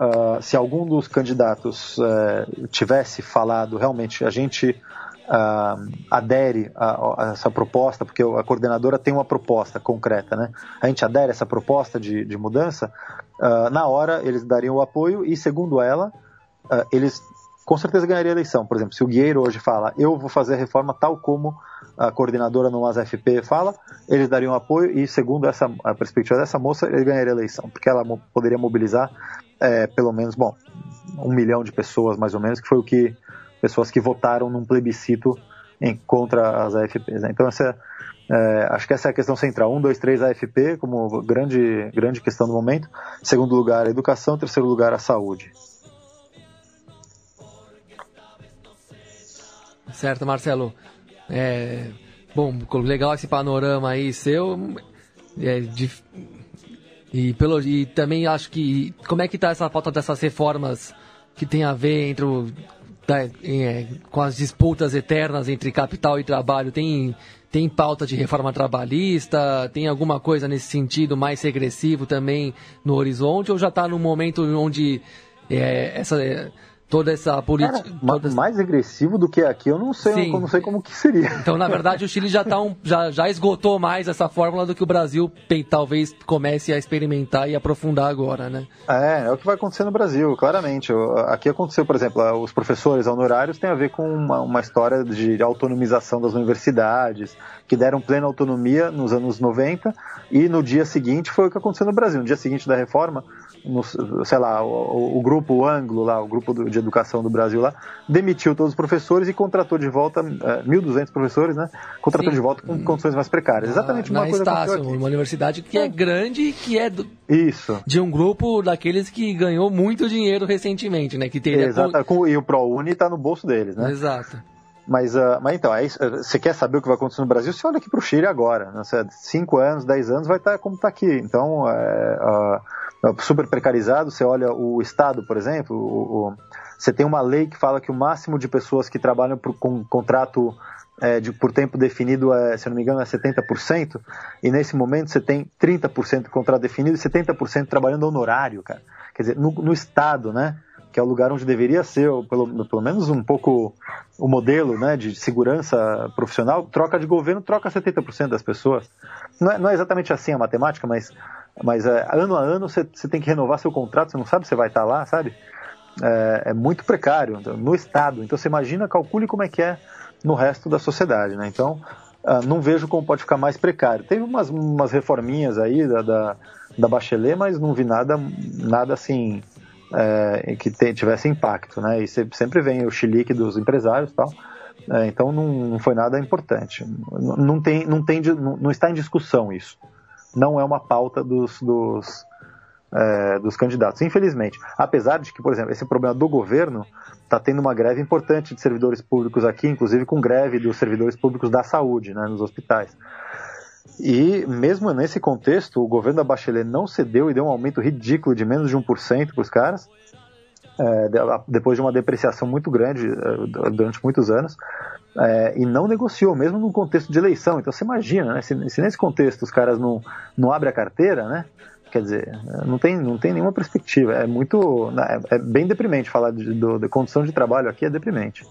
uh, se algum dos candidatos uh, tivesse falado realmente a gente uh, adere a, a, essa proposta, porque a coordenadora tem uma proposta concreta, né? A gente adere a essa proposta de, de mudança, ah, na hora eles dariam o apoio e, segundo ela, eles com certeza ganhariam a eleição. Por exemplo, se o Guieiro hoje fala, eu vou fazer a reforma tal como a coordenadora no ASFP fala, eles dariam apoio e, segundo essa, a perspectiva dessa moça, ele ganharia a eleição, porque ela poderia mobilizar é, pelo menos, bom, um milhão de pessoas, mais ou menos, que foi o que pessoas que votaram num plebiscito em, contra as AFPs. Né? Então, essa, é, acho que essa é a questão central. Um, dois, três, AFP como grande, grande questão do momento. Segundo lugar, a educação. Terceiro lugar, a saúde. Certo, Marcelo. É, bom, legal esse panorama aí seu. É, E, pelo, e também acho que. Como é que está essa pauta dessas reformas que tem a ver entre o, da, é, com as disputas eternas entre capital e trabalho? Tem, tem pauta de reforma trabalhista? Tem alguma coisa nesse sentido mais regressivo também no horizonte? Ou já está no momento onde é, essa toda essa política. Toda... Mais agressivo do que aqui, eu não sei, eu não sei como que seria. Então, na verdade, o Chile já, tá um, já, já esgotou mais essa fórmula do que o Brasil tem, talvez comece a experimentar e aprofundar agora, né? É, é o que vai acontecer no Brasil, claramente. Aqui aconteceu, por exemplo, os professores honorários tem a ver com uma, uma história de autonomização das universidades, que deram plena autonomia nos anos 90, e no dia seguinte foi o que aconteceu no Brasil. No dia seguinte da reforma, no, sei lá, o, o grupo Anglo lá, o grupo do, de educação do Brasil lá, demitiu todos os professores e contratou de volta, é, 1.200 professores, né? Contratou Sim. de volta com condições mais precárias. Exatamente uma na coisa Estácio, uma universidade que é, é grande e que é do, Isso. de um grupo daqueles que ganhou muito dinheiro recentemente, né? Que teria Exato, com... e o ProUni está no bolso deles, né? Exato. Mas, uh, mas então, é isso, você quer saber o que vai acontecer no Brasil? Você olha aqui para o Chile agora. Né? Cinco anos, dez anos vai estar tá como está aqui. Então, é, uh, super precarizado. Você olha o Estado, por exemplo, o, o, você tem uma lei que fala que o máximo de pessoas que trabalham por, com contrato é, de, por tempo definido, é, se não me engano, é 70%, e nesse momento você tem 30% de contrato definido e 70% trabalhando honorário, cara. Quer dizer, no, no Estado, né? que é o lugar onde deveria ser, pelo, pelo menos um pouco o modelo né, de segurança profissional, troca de governo, troca 70% das pessoas. Não é, não é, exatamente assim a matemática, mas mas é, ano a ano você, tem que renovar seu contrato, você não sabe se vai estar lá, sabe? É, é muito precário então, no Estado. Então você imagina, calcule como é que é no resto da sociedade, né? Então uh, não vejo como pode ficar mais precário. Teve umas, umas reforminhas aí da, da, da Bachelet, mas não vi nada, nada assim é, que te, tivesse impacto, né? E sempre vem o chilique dos empresários e tal. É, então não, não, foi nada importante. Não, não tem, não, tem, não, não está em discussão isso não é uma pauta dos, dos, é, dos candidatos, infelizmente. Apesar de que, por exemplo, esse problema do governo está tendo uma greve importante de servidores públicos aqui, inclusive com greve dos servidores públicos da saúde, né, nos hospitais. E mesmo nesse contexto, o governo da Bachelet não cedeu e deu um aumento ridículo de menos de 1% para os caras, é, depois de uma depreciação muito grande é, durante muitos anos é, e não negociou, mesmo no contexto de eleição. Então você imagina, né, se, se, nesse contexto os caras não, não abrem a carteira, né? Quer dizer, não tem, não tem nenhuma perspectiva. É muito. Né, é, é bem deprimente falar de, do, de condição de trabalho aqui, é deprimente.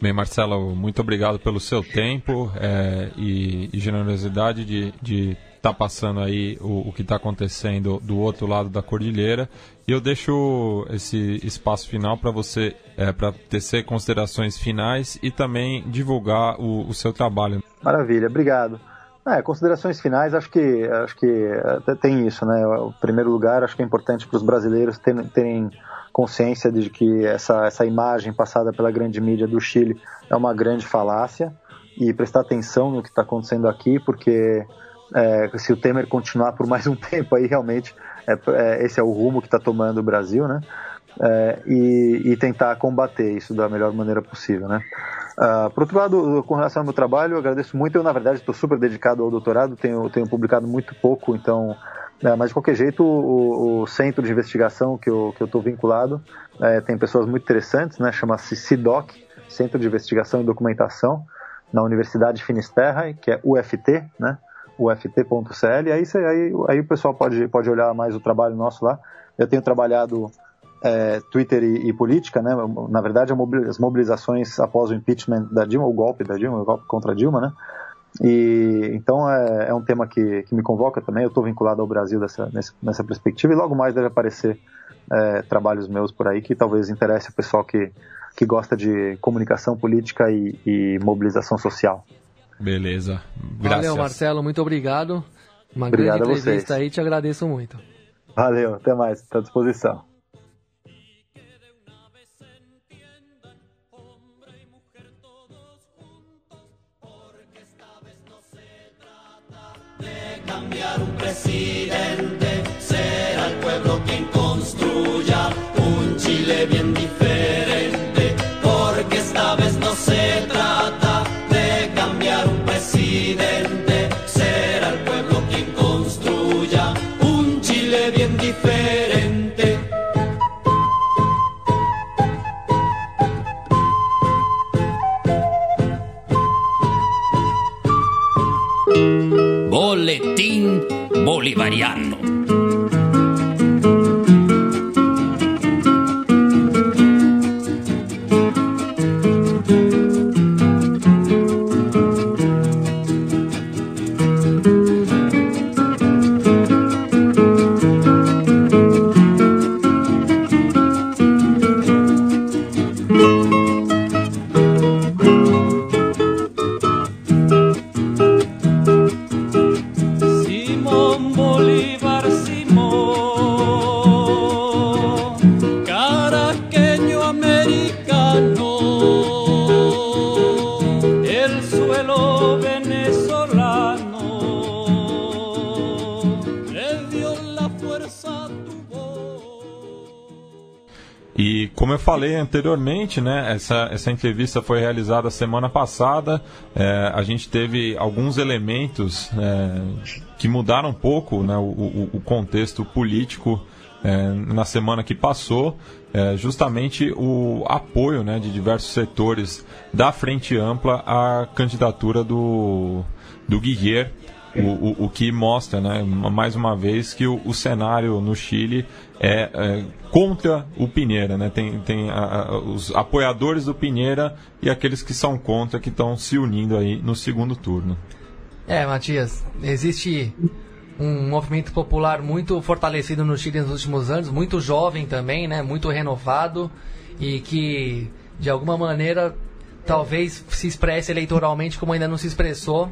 Bem, Marcelo, muito obrigado pelo seu tempo é, e, e, generosidade de, de está passando aí, o, o que está acontecendo do outro lado da cordilheira. E eu deixo esse espaço final para você, é, para tecer considerações finais e também divulgar o, o seu trabalho. Maravilha, obrigado. É, considerações finais, acho que, acho que tem isso, né? O primeiro lugar, acho que é importante para os brasileiros terem, terem consciência de que essa, essa imagem passada pela grande mídia do Chile é uma grande falácia e prestar atenção no que está acontecendo aqui, porque é, se o Temer continuar por mais um tempo aí realmente é, é, esse é o rumo que está tomando o Brasil, né? É, e, e, tentar combater isso da melhor maneira possível, né? Uh, por outro lado, com relação ao meu trabalho, eu agradeço muito. Eu, na verdade, estou super dedicado ao doutorado, tenho, tenho publicado muito pouco, então. É, mas de qualquer jeito, o, o, centro de investigação que eu estou vinculado é, tem pessoas muito interessantes, né? Chama-se CIDOC, Centro de Investigação e Documentação, na Universidade de Finisterra, que é UFT, né? uft.cl, aí, aí, aí o pessoal pode, pode olhar mais o trabalho nosso lá. Eu tenho trabalhado é, Twitter e, e, política, né? Na verdade, as mobilizações após o impeachment da Dilma, o golpe da Dilma, o golpe contra a Dilma, né? E então é, é um tema que, que me convoca também. Eu estou vinculado ao Brasil dessa, nessa perspectiva e logo mais deve aparecer é, trabalhos meus por aí que talvez interesse o pessoal que, que gosta de comunicação política e, e mobilização social. Beleza. Graças. Valeu, Marcelo. Muito obrigado. Uma obrigado grande entrevista aí. Te agradeço muito. Valeu. Até mais. Estou à disposição. cambiar un presidente, variar. Como eu falei anteriormente, né, essa, essa entrevista foi realizada semana passada. É, a gente teve alguns elementos é, que mudaram um pouco né, o, o, contexto político é, na semana que passou. É, justamente o apoio né, de diversos setores da Frente Ampla à candidatura do, do Guilherme o, o, o, que mostra, né, mais uma vez, que o, o cenário no Chile é, é, contra o Pinheira. Né? Tem, tem a, a, os apoiadores do Pinheira e aqueles que são contra, que estão se unindo aí no segundo turno. É, Matias, existe um movimento popular muito fortalecido no Chile nos últimos anos, muito jovem também, né, muito renovado e que, de alguma maneira, talvez se expresse eleitoralmente como ainda não se expressou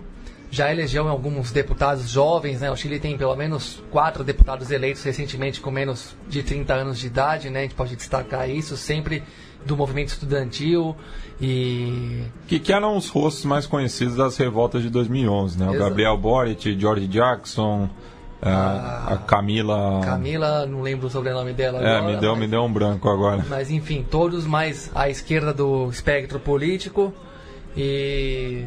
já elegeu alguns deputados jovens, né? O Chile tem pelo menos quatro deputados eleitos recentemente com menos de 30 anos de idade, né? A gente pode destacar isso sempre do movimento estudantil e que, que eram os rostos mais conhecidos das revoltas de 2011, né? O Gabriel Boric, George Jackson, a, a, a, Camila. Camila, não lembro o sobrenome dela. É, agora, me deu, mas, me deu um branco agora. Mas enfim, todos mais à esquerda do espectro político e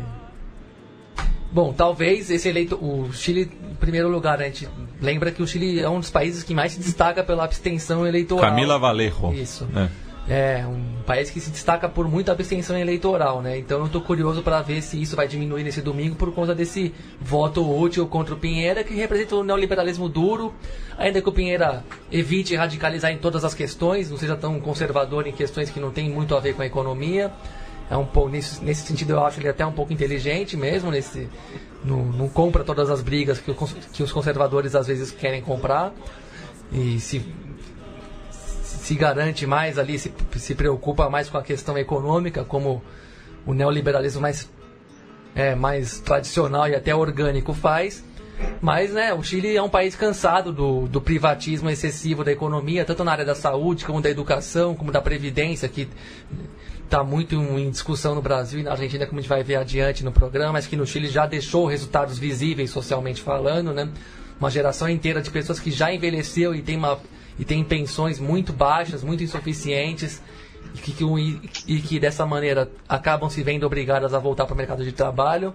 Bom, talvez esse eleito, o Chile, em primeiro lugar, né, a gente lembra que o Chile é um dos países que mais se destaca pela abstenção eleitoral. Camila Valerro. Isso. É. É, um país que se destaca por muita abstenção eleitoral, né? Então eu estou curioso para ver se isso vai diminuir nesse domingo por conta desse voto útil contra o Pinheira, que representa o neoliberalismo duro, ainda que o Pinheira evite radicalizar em todas as questões, não seja tão conservador em questões que não têm muito a ver com a economia é um pouco nesse, nesse sentido eu acho ele até um pouco inteligente mesmo nesse não, não compra todas as brigas que, o, que os conservadores às vezes querem comprar. E se se garante mais ali se, se preocupa mais com a questão econômica como o neoliberalismo mais é, mais tradicional e até orgânico faz. Mas né, o Chile é um país cansado do, do privatismo excessivo da economia, tanto na área da saúde, como da educação, como da previdência, que está muito em discussão no Brasil e na Argentina, como a gente vai ver adiante no programa, mas que no Chile já deixou resultados visíveis socialmente falando, né? Uma geração inteira de pessoas que já envelheceu e tem, uma, e tem pensões muito baixas, muito insuficientes, e que, que, e que dessa maneira acabam se vendo obrigadas a voltar para o mercado de trabalho.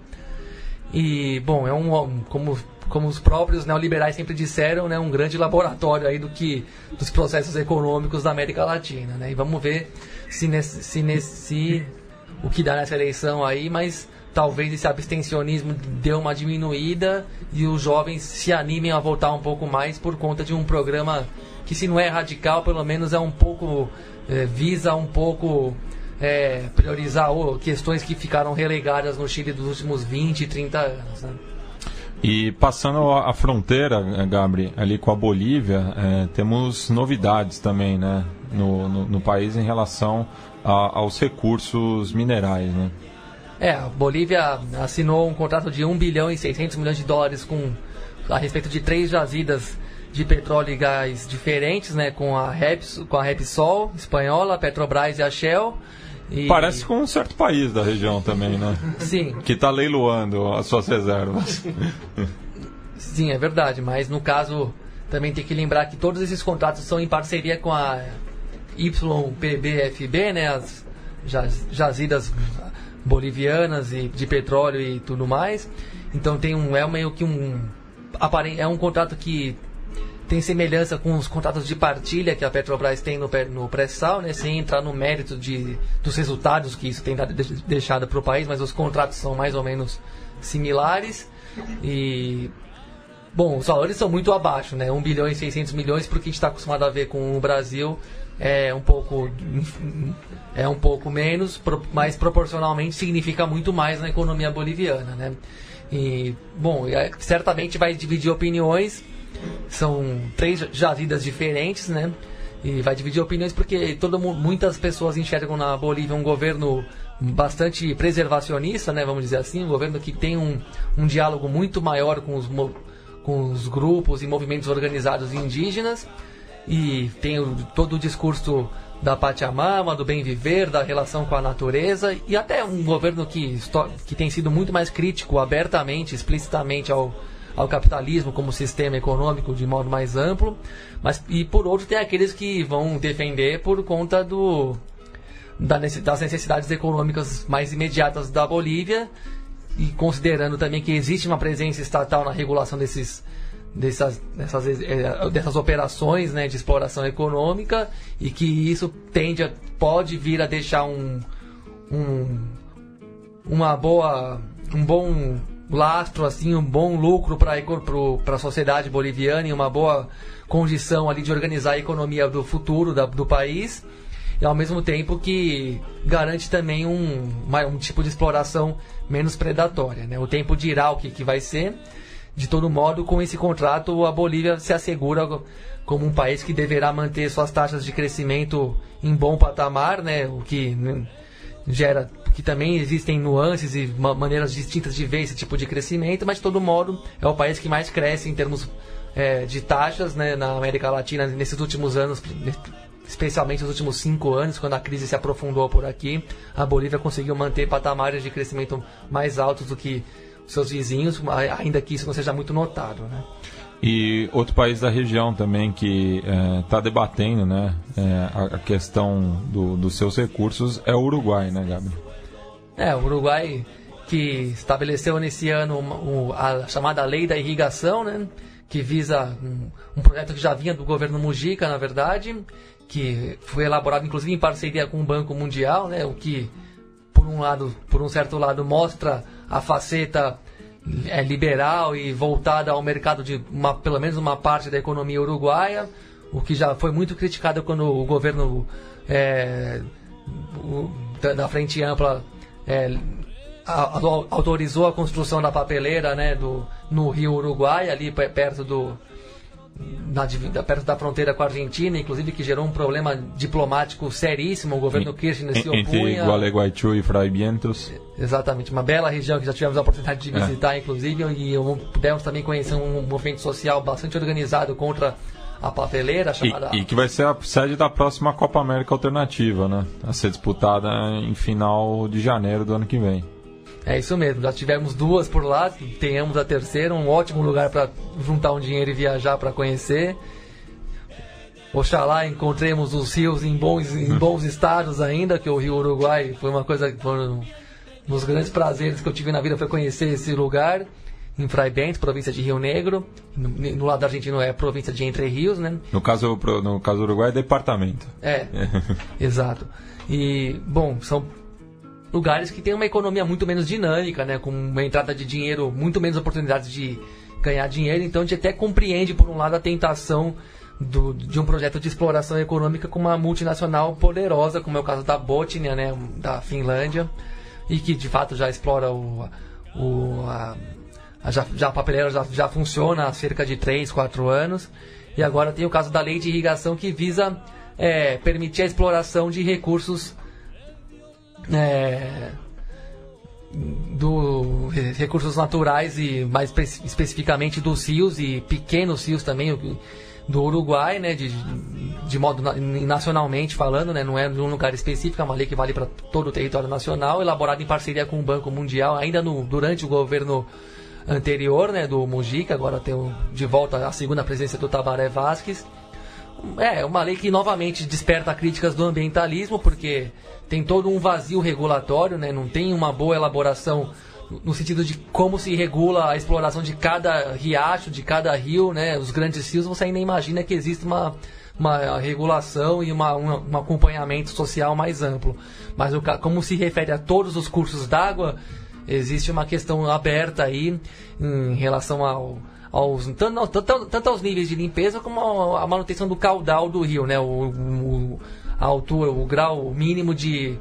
E, bom, é um, como, como os próprios neoliberais sempre disseram, né, um grande laboratório aí do que, dos processos econômicos da América Latina. Né? E vamos ver se nesse, se nesse o que dá nessa eleição aí, mas talvez esse abstencionismo dê uma diminuída e os jovens se animem a voltar um pouco mais por conta de um programa que se não é radical, pelo menos é um pouco é, visa um pouco é, priorizar questões que ficaram relegadas no Chile dos últimos 20, 30 anos. Né? E passando a fronteira, Gabriel, ali com a Bolívia, é, temos novidades também, né? No, no, no país em relação a, aos recursos minerais, né? É, a Bolívia assinou um contrato de 1 bilhão e 600 milhões de dólares com, a respeito de três jazidas de petróleo e gás diferentes, né, com a, Reps, com a Repsol espanhola, a Petrobras e a Shell. E... Parece com um certo país da região também, né? Sim. Que está leiloando as suas reservas. Sim, é verdade, mas no caso também tem que lembrar que todos esses contratos são em parceria com a YPBFB, né, as jazidas bolivianas e de petróleo e tudo mais. Então tem um é meio que um é um contrato que tem semelhança com os contratos de partilha que a Petrobras tem no, no pré-sal, né, sem entrar no mérito de, dos resultados que isso tem deixado para o país, mas os contratos são mais ou menos similares. E Bom, os valores são muito abaixo, né? 1 bilhão e 600 milhões, porque a gente está acostumado a ver com o Brasil é um pouco é um pouco menos, mas proporcionalmente significa muito mais na economia boliviana, né? E bom, é, certamente vai dividir opiniões. São três jazidas diferentes, né? E vai dividir opiniões porque todo, muitas pessoas enxergam na Bolívia um governo bastante preservacionista, né? Vamos dizer assim, um governo que tem um, um diálogo muito maior com os, com os grupos e movimentos organizados indígenas e tem o, todo o discurso da Pachamama, do bem viver, da relação com a natureza e até um governo que, que tem sido muito mais crítico abertamente, explicitamente ao, ao capitalismo como sistema econômico de modo mais amplo, mas e por outro tem aqueles que vão defender por conta do das necessidades econômicas mais imediatas da Bolívia e considerando também que existe uma presença estatal na regulação desses dessas, dessas, eh, dessas operações né, de exploração econômica e que isso tende a, pode vir a deixar um, um uma boa um bom lastro assim um bom lucro para a sociedade boliviana e uma boa condição ali de organizar a economia do futuro da, do país e ao mesmo tempo que garante também um, um tipo de exploração menos predatória. Né? O tempo dirá o que, que vai ser. De todo modo, com esse contrato, a Bolívia se assegura como um país que deverá manter suas taxas de crescimento em bom patamar, né? o que né, gera que também existem nuances e maneiras distintas de ver esse tipo de crescimento, mas de todo modo é o país que mais cresce em termos é, de taxas né, na América Latina nesses últimos anos, especialmente nos últimos cinco anos, quando a crise se aprofundou por aqui, a Bolívia conseguiu manter patamares de crescimento mais altos do que seus vizinhos, ainda que isso não seja muito notado. Né? E outro país da região também que está é, debatendo né, é, a, a, questão do, dos seus recursos é o Uruguai, né, Gabi? É, o Uruguai que estabeleceu nesse ano uma, uma, a chamada Lei da Irrigação, né, que visa um, um projeto que já vinha do governo Mujica, na verdade, que foi elaborado inclusive em parceria com o Banco Mundial, né, o que por um lado, por um certo lado mostra a faceta é, liberal e voltada ao mercado de uma, pelo menos uma parte da economia uruguaia, o que já foi muito criticado quando o governo é, o, da, da, frente ampla é, a, a, autorizou a construção da papeleira né, do, no Rio Uruguai, ali perto do, na, perto da fronteira com a Argentina, inclusive que gerou um problema diplomático seríssimo. O governo Kirchner se opunha. Entre Gualeguaychú e Fray Vientos. Exatamente, uma bela região que já tivemos a oportunidade de é. visitar, é. inclusive, e pudemos também conhecer um movimento social bastante organizado contra a papeleira chamada. E, e, que vai ser a sede da próxima Copa América Alternativa, né? A ser disputada em final de janeiro do ano que vem. É isso mesmo, já tivemos duas por lá, tenhamos a terceira, um ótimo lugar para juntar um dinheiro e viajar para conhecer. Oxalá encontremos os rios em bons, em bons estados ainda, que o Rio Uruguai foi uma coisa que foi um dos grandes prazeres que eu tive na vida foi conhecer esse lugar em Fray Bento, província de Rio Negro. No, no, lado argentino é província de Entre Rios, né? No caso, no caso do Uruguai é departamento. É, exato. E, bom, são lugares que têm uma economia muito menos dinâmica, né? Com uma entrada de dinheiro, muito menos oportunidades de ganhar dinheiro. Então a gente até compreende, por um lado, a tentação do, de um projeto de exploração econômica com uma multinacional poderosa, como é o caso da Botnia, né? Da Finlândia, e que de fato já explora o. o a, a já, já, a papeleira já, já funciona há cerca de 3, 4 anos. E agora tem o caso da lei de irrigação que visa é, permitir a exploração de recursos é, do recursos naturais e mais especificamente dos rios e pequenos rios também do Uruguai, né, de, de modo nacionalmente falando, né, não é de um lugar específico, é uma lei que vale para todo o território nacional, elaborada em parceria com o Banco Mundial, ainda no, durante o governo anterior, né, do Mujica, agora tem de volta a segunda presença do Tabaré Vasquez. É, uma lei que novamente desperta críticas do ambientalismo, porque tem todo um vazio regulatório, né? não tem uma boa elaboração no sentido de como se regula a exploração de cada riacho, de cada rio, né? Os grandes rios, você ainda imagina que existe uma, uma regulação e uma, um, um acompanhamento social mais amplo. Mas o, como se refere a todos os cursos d'água, existe uma questão aberta aí em relação ao, aos, tanto, tanto, tanto aos níveis de limpeza como a manutenção do caudal do rio, né? O, o, a altura, o grau mínimo de,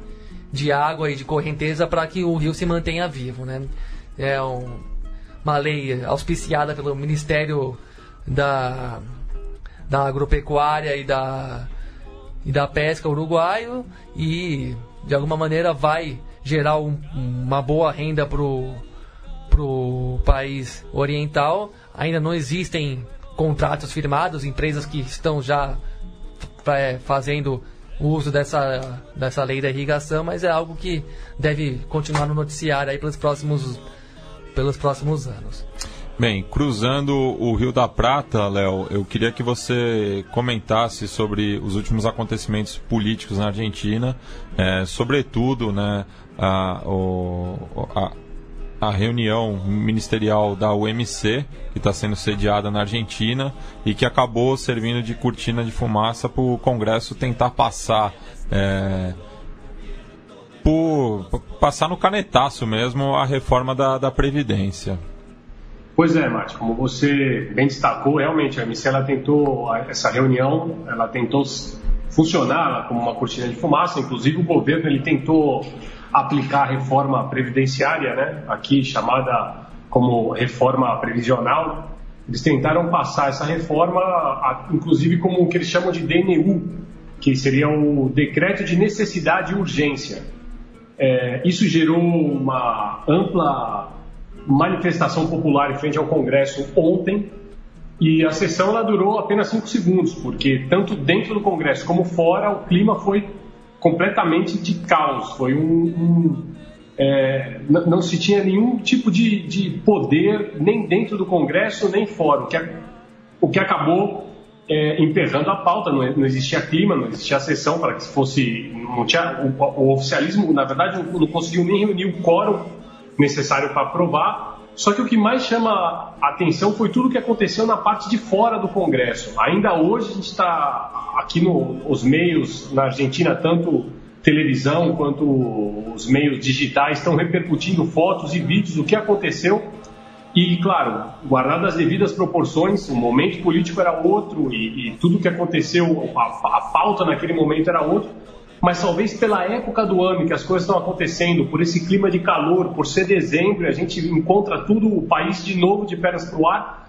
de água e de correnteza para que o rio se mantenha vivo. Né? É um, uma lei auspiciada pelo Ministério da, da Agropecuária e da, e da Pesca uruguaio e de alguma maneira vai gerar um, uma boa renda para o país oriental. Ainda não existem contratos firmados, empresas que estão já é, fazendo uso dessa, dessa lei da irrigação, mas é algo que deve continuar no noticiário aí pelos próximos, pelos próximos anos. Bem, cruzando o Rio da Prata, Léo, eu queria que você comentasse sobre os últimos acontecimentos políticos na Argentina, é, sobretudo né, a, o, a, a reunião ministerial da UMC, que está sendo sediada na Argentina e que acabou servindo de cortina de fumaça para o Congresso tentar passar. É, por passar no canetaço mesmo a reforma da, da Previdência. Pois é, Márcio, como você bem destacou, realmente a MC ela tentou, essa reunião, ela tentou funcionar como uma cortina de fumaça, inclusive o governo ele tentou aplicar a reforma previdenciária, né, aqui chamada como reforma previsional, eles tentaram passar essa reforma, inclusive como o que eles chamam de DNU, que seria o Decreto de Necessidade e Urgência. É, isso gerou uma ampla manifestação popular em frente ao Congresso ontem e a sessão durou apenas cinco segundos, porque tanto dentro do Congresso como fora o clima foi completamente de caos. Foi um, um é, não se tinha nenhum tipo de, de, poder nem dentro do Congresso nem fora, o que, o que acabou é, emperrando a pauta. Não, não, existia clima, não existia sessão para que fosse, não tinha o, o oficialismo, na verdade, não, conseguiu nem reunir o quórum necessário para aprovar. Só que o que mais chama a atenção foi tudo o que aconteceu na parte de fora do Congresso. Ainda hoje a gente está aqui nos no, meios na Argentina, tanto televisão quanto os meios digitais estão repercutindo fotos e vídeos do que aconteceu. E, claro, guardado as devidas proporções, o momento político era outro e, e tudo o que aconteceu, a, a pauta naquele momento era outro mas talvez pela época do ano em que as coisas estão acontecendo, por esse clima de calor, por ser dezembro, a gente encontra tudo o país de novo de pernas para o ar,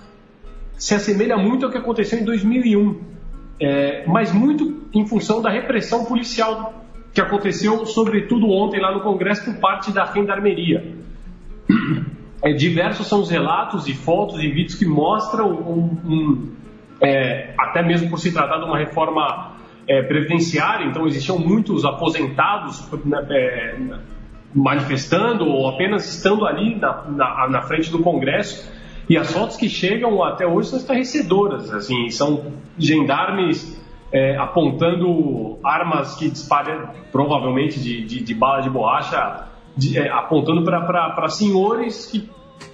se assemelha muito ao que aconteceu em 2001, é, mas muito em função da repressão policial que aconteceu, sobretudo ontem lá no Congresso, por parte da Gendarmeria. É, diversos são os relatos e fotos e vídeos que mostram, um, um, é, até mesmo por se tratar de uma reforma é, previdenciária, então existiam muitos aposentados né, é, manifestando ou apenas estando ali na, na, na, frente do Congresso. E as fotos que chegam até hoje são estarrecedoras, assim, são gendarmes é, apontando armas que disparam, provavelmente de, de, de bala de borracha, de, é, apontando para senhores que,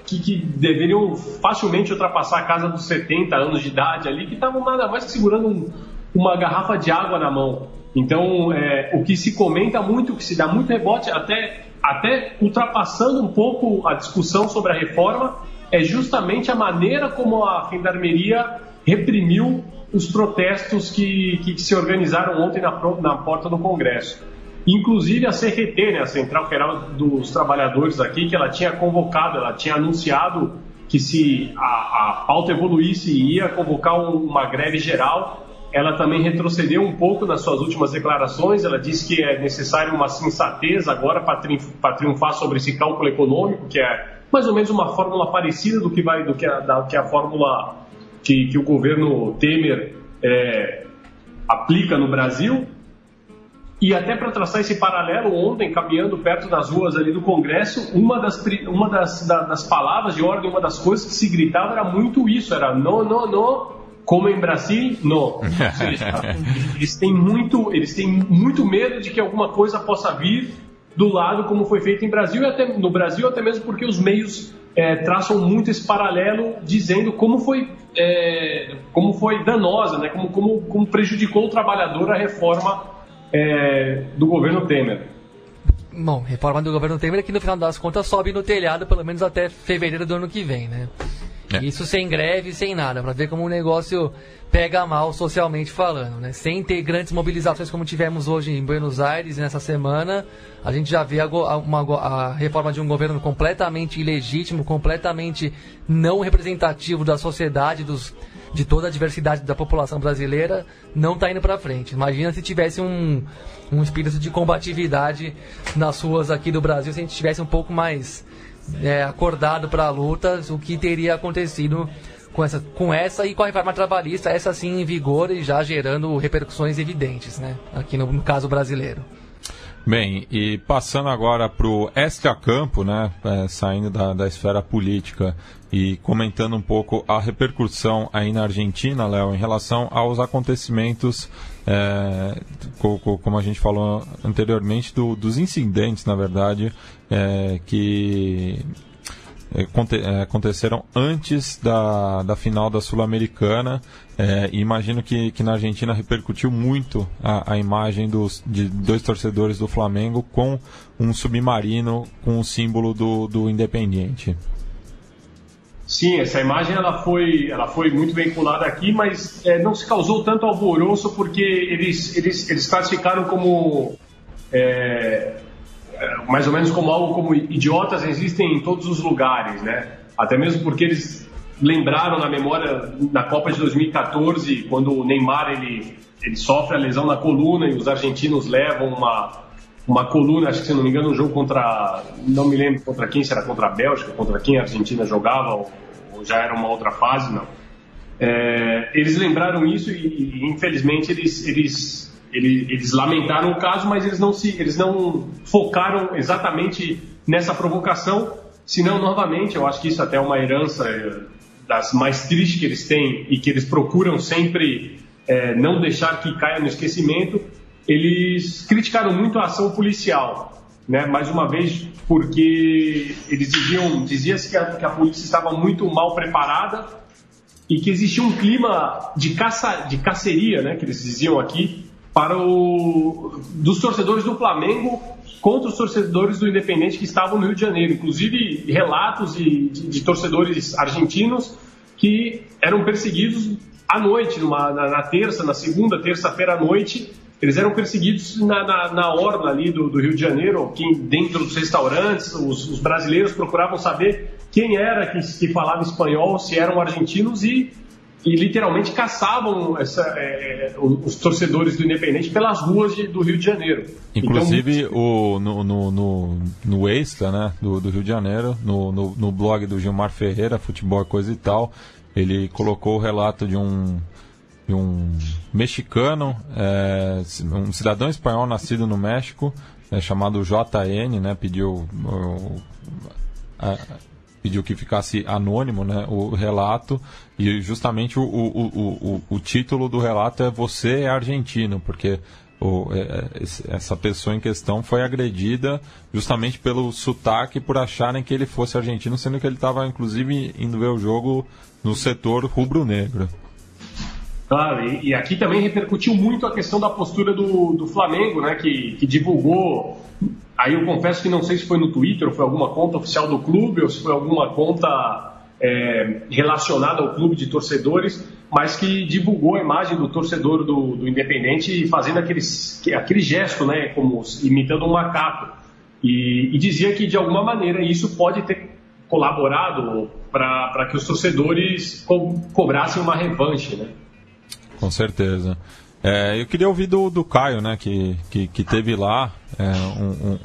que, que, deveriam facilmente ultrapassar a casa dos 70 anos de idade ali, que estavam nada mais que segurando um, uma garrafa de água na mão. Então, é, o que se comenta muito, o que se dá muito rebote, até, até ultrapassando um pouco a discussão sobre a reforma, é justamente a maneira como a Gendarmeria reprimiu os protestos que, que, se organizaram ontem na, na porta do Congresso. Inclusive a CRT, né, a Central Federal dos Trabalhadores aqui, que ela tinha convocado, ela tinha anunciado que se a, a pauta evoluísse ia convocar uma greve geral ela também retrocedeu um pouco nas suas últimas declarações. Ela disse que é necessário uma sensatez agora para triunfar sobre esse cálculo econômico, que é mais ou menos uma fórmula parecida do que vai do que a, da, que a fórmula que, que o governo Temer é, aplica no Brasil. E até para traçar esse paralelo, ontem, caminhando perto das ruas ali do Congresso, uma das, uma das, das palavras de ordem, uma das coisas que se gritava era muito isso, era não, não, não, como em Brasil, não. eles têm muito, eles têm muito medo de que alguma coisa possa vir do lado como foi feito em Brasil e até no Brasil até mesmo porque os meios é, traçam muito esse paralelo dizendo como foi é, como foi danosa, né? Como, como, como prejudicou o trabalhador a reforma é, do governo Temer. Bom, reforma do governo Temer que no final das contas sobe no telhado pelo menos até fevereiro do ano que vem, né? É. Isso sem greve, sem nada, para ver como o negócio pega mal socialmente falando, né? Sem ter grandes mobilizações como tivemos hoje em Buenos Aires nessa semana, a gente já vê a, uma, a reforma de um governo completamente ilegítimo, completamente não representativo da sociedade, dos, de toda a diversidade da população brasileira, não está indo para frente. Imagina se tivesse um, um espírito de combatividade nas ruas aqui do Brasil, se a gente tivesse um pouco mais é, acordado para a luta o que teria acontecido com essa, com essa e com a reforma trabalhista, essa sim em vigor e já gerando repercussões evidentes, né? Aqui no, no caso brasileiro. Bem, e passando agora para o extra-campo, né, é, saindo da, da esfera política e comentando um pouco a repercussão aí na Argentina, Léo, em relação aos acontecimentos, é, co, co, como a gente falou anteriormente, do, dos incidentes, na verdade, é, que é, é, aconteceram antes da, da final da Sul-Americana. É, imagino que, que na Argentina repercutiu muito a, a imagem dos, de dois torcedores do Flamengo com um submarino com o símbolo do, do Independiente. Sim, essa imagem ela foi, ela foi muito vinculada aqui, mas é, não se causou tanto alvoroço porque eles, eles, eles classificaram como é, é, mais ou menos como algo como idiotas existem em todos os lugares, né? Até mesmo porque eles lembraram na memória na Copa de 2014, quando o Neymar ele, ele sofre a lesão na coluna e os argentinos levam uma, uma coluna, acho que se não me engano, um jogo contra, não me lembro contra quem, será contra a Bélgica, contra quem a Argentina jogava, ou, ou já era uma outra fase, não. É, eles lembraram isso e, e infelizmente eles, eles eles, eles lamentaram o caso, mas eles não, se, eles não focaram exatamente nessa provocação, senão, novamente, eu acho que isso até é uma herança eh, das mais tristes que eles têm e que eles procuram sempre é, não deixar que caia no esquecimento, eles criticaram muito a ação policial, né? mais uma vez porque eles diziam, dizia-se que, que a polícia estava muito mal preparada e que existia um clima de caça, de caceria, né, que eles diziam aqui, para o dos torcedores do Flamengo contra os torcedores do Independente que estavam no Rio de Janeiro. Inclusive relatos de, de, de torcedores argentinos que eram perseguidos à noite, numa, na, na, terça, na segunda, terça-feira à noite. Eles eram perseguidos na, na, na orla ali do, do, Rio de Janeiro, que dentro dos restaurantes, os, os brasileiros procuravam saber quem era que, que falava espanhol, se eram argentinos e e literalmente caçavam essa, é, os torcedores do Independente pelas ruas de, do Rio de Janeiro. Inclusive então, o, no, no, no, no Extra né, do, do Rio de Janeiro, no, no, no blog do Gilmar Ferreira, Futebol Coisa e Tal, ele colocou o relato de um, de um mexicano, é, um cidadão espanhol nascido no México, é, chamado JN, né, pediu pediu que ficasse anônimo né, o relato e justamente o, o, o, o, título do relato é Você é argentino, porque o, é, é essa pessoa em questão foi agredida justamente pelo sotaque por acharem que ele fosse argentino, sendo que ele estava inclusive indo ver o jogo no setor rubro-negro. Claro, e, e, aqui também repercutiu muito a questão da postura do, do Flamengo, né, que, que divulgou Aí eu confesso que não sei se foi no Twitter, ou foi alguma conta oficial do clube, ou se foi alguma conta é, relacionada ao clube de torcedores, mas que divulgou a imagem do torcedor do, do Independente fazendo aqueles, aquele gesto, né, como imitando um macaco. E, e dizia que de alguma maneira isso pode ter colaborado para que os torcedores co cobrassem uma revanche, né? Com certeza. É, eu queria ouvir do, do Caio, né, que, que, que teve lá é, um, um,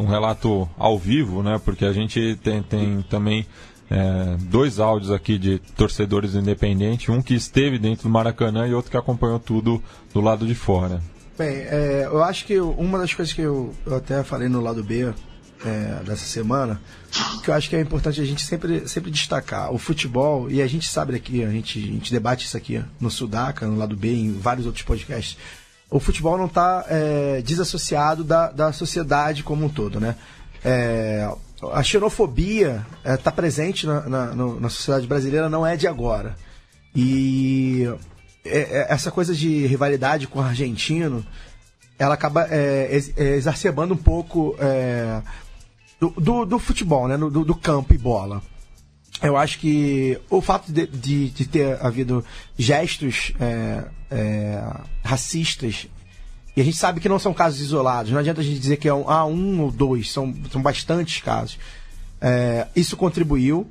um, um, relato ao vivo, né, porque a gente tem, tem também é, dois áudios aqui de torcedores do Independente, um que esteve dentro do Maracanã e outro que acompanhou tudo do lado de fora. Bem, é, eu acho que uma das coisas que eu, eu até falei no lado B é, dessa semana, que eu acho que é importante a gente sempre, sempre destacar. O futebol, e a gente sabe aqui, a gente, a gente debate isso aqui no Sudaca, no lado B, em vários outros podcasts. O futebol não está é, desassociado da, da sociedade como um todo, né? É, a xenofobia está é, presente na, na, na, sociedade brasileira, não é de agora. E é, é, essa coisa de rivalidade com o argentino, ela acaba exacerbando um pouco do, do, do futebol, né? Do, do, campo e bola. Eu acho que o fato de, de, de ter havido gestos é, é, racistas, e a gente sabe que não são casos isolados, não adianta a gente dizer que é um, ah, um ou dois, são, são bastantes casos. É, isso contribuiu.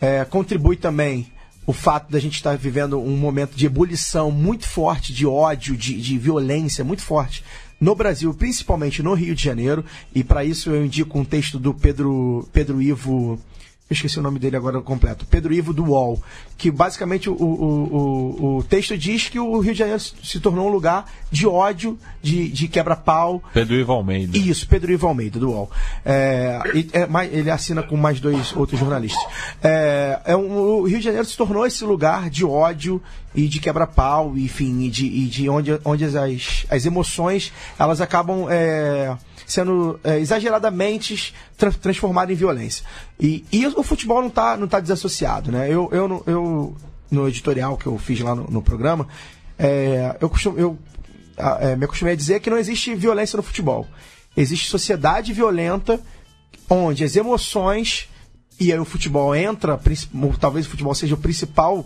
É, contribui também o fato da gente estar vivendo um momento de ebulição muito forte, de ódio, de, de violência muito forte no Brasil, principalmente no Rio de Janeiro, e para isso eu indico um texto do Pedro, Pedro Ivo esqueci o nome dele agora completo, Pedro Ivo do UOL, que basicamente o, o, o, o texto diz que o Rio de Janeiro se tornou um lugar de ódio, de, de quebra-pau. Pedro Ivo Almeida. Isso, Pedro Ivo Almeida, do UOL. É, é, ele assina com mais dois outros jornalistas. É, é um, o Rio de Janeiro se tornou esse lugar de ódio e de quebra-pau, enfim, e de, e de onde, onde as, as emoções elas acabam é, sendo é, exageradamente tra transformadas em violência. E, e o futebol não está não tá desassociado. Né? Eu, eu, eu, no editorial que eu fiz lá no, no programa, é, eu, eu é, me acostumei a dizer que não existe violência no futebol. Existe sociedade violenta onde as emoções e aí o futebol entra, talvez o futebol seja o principal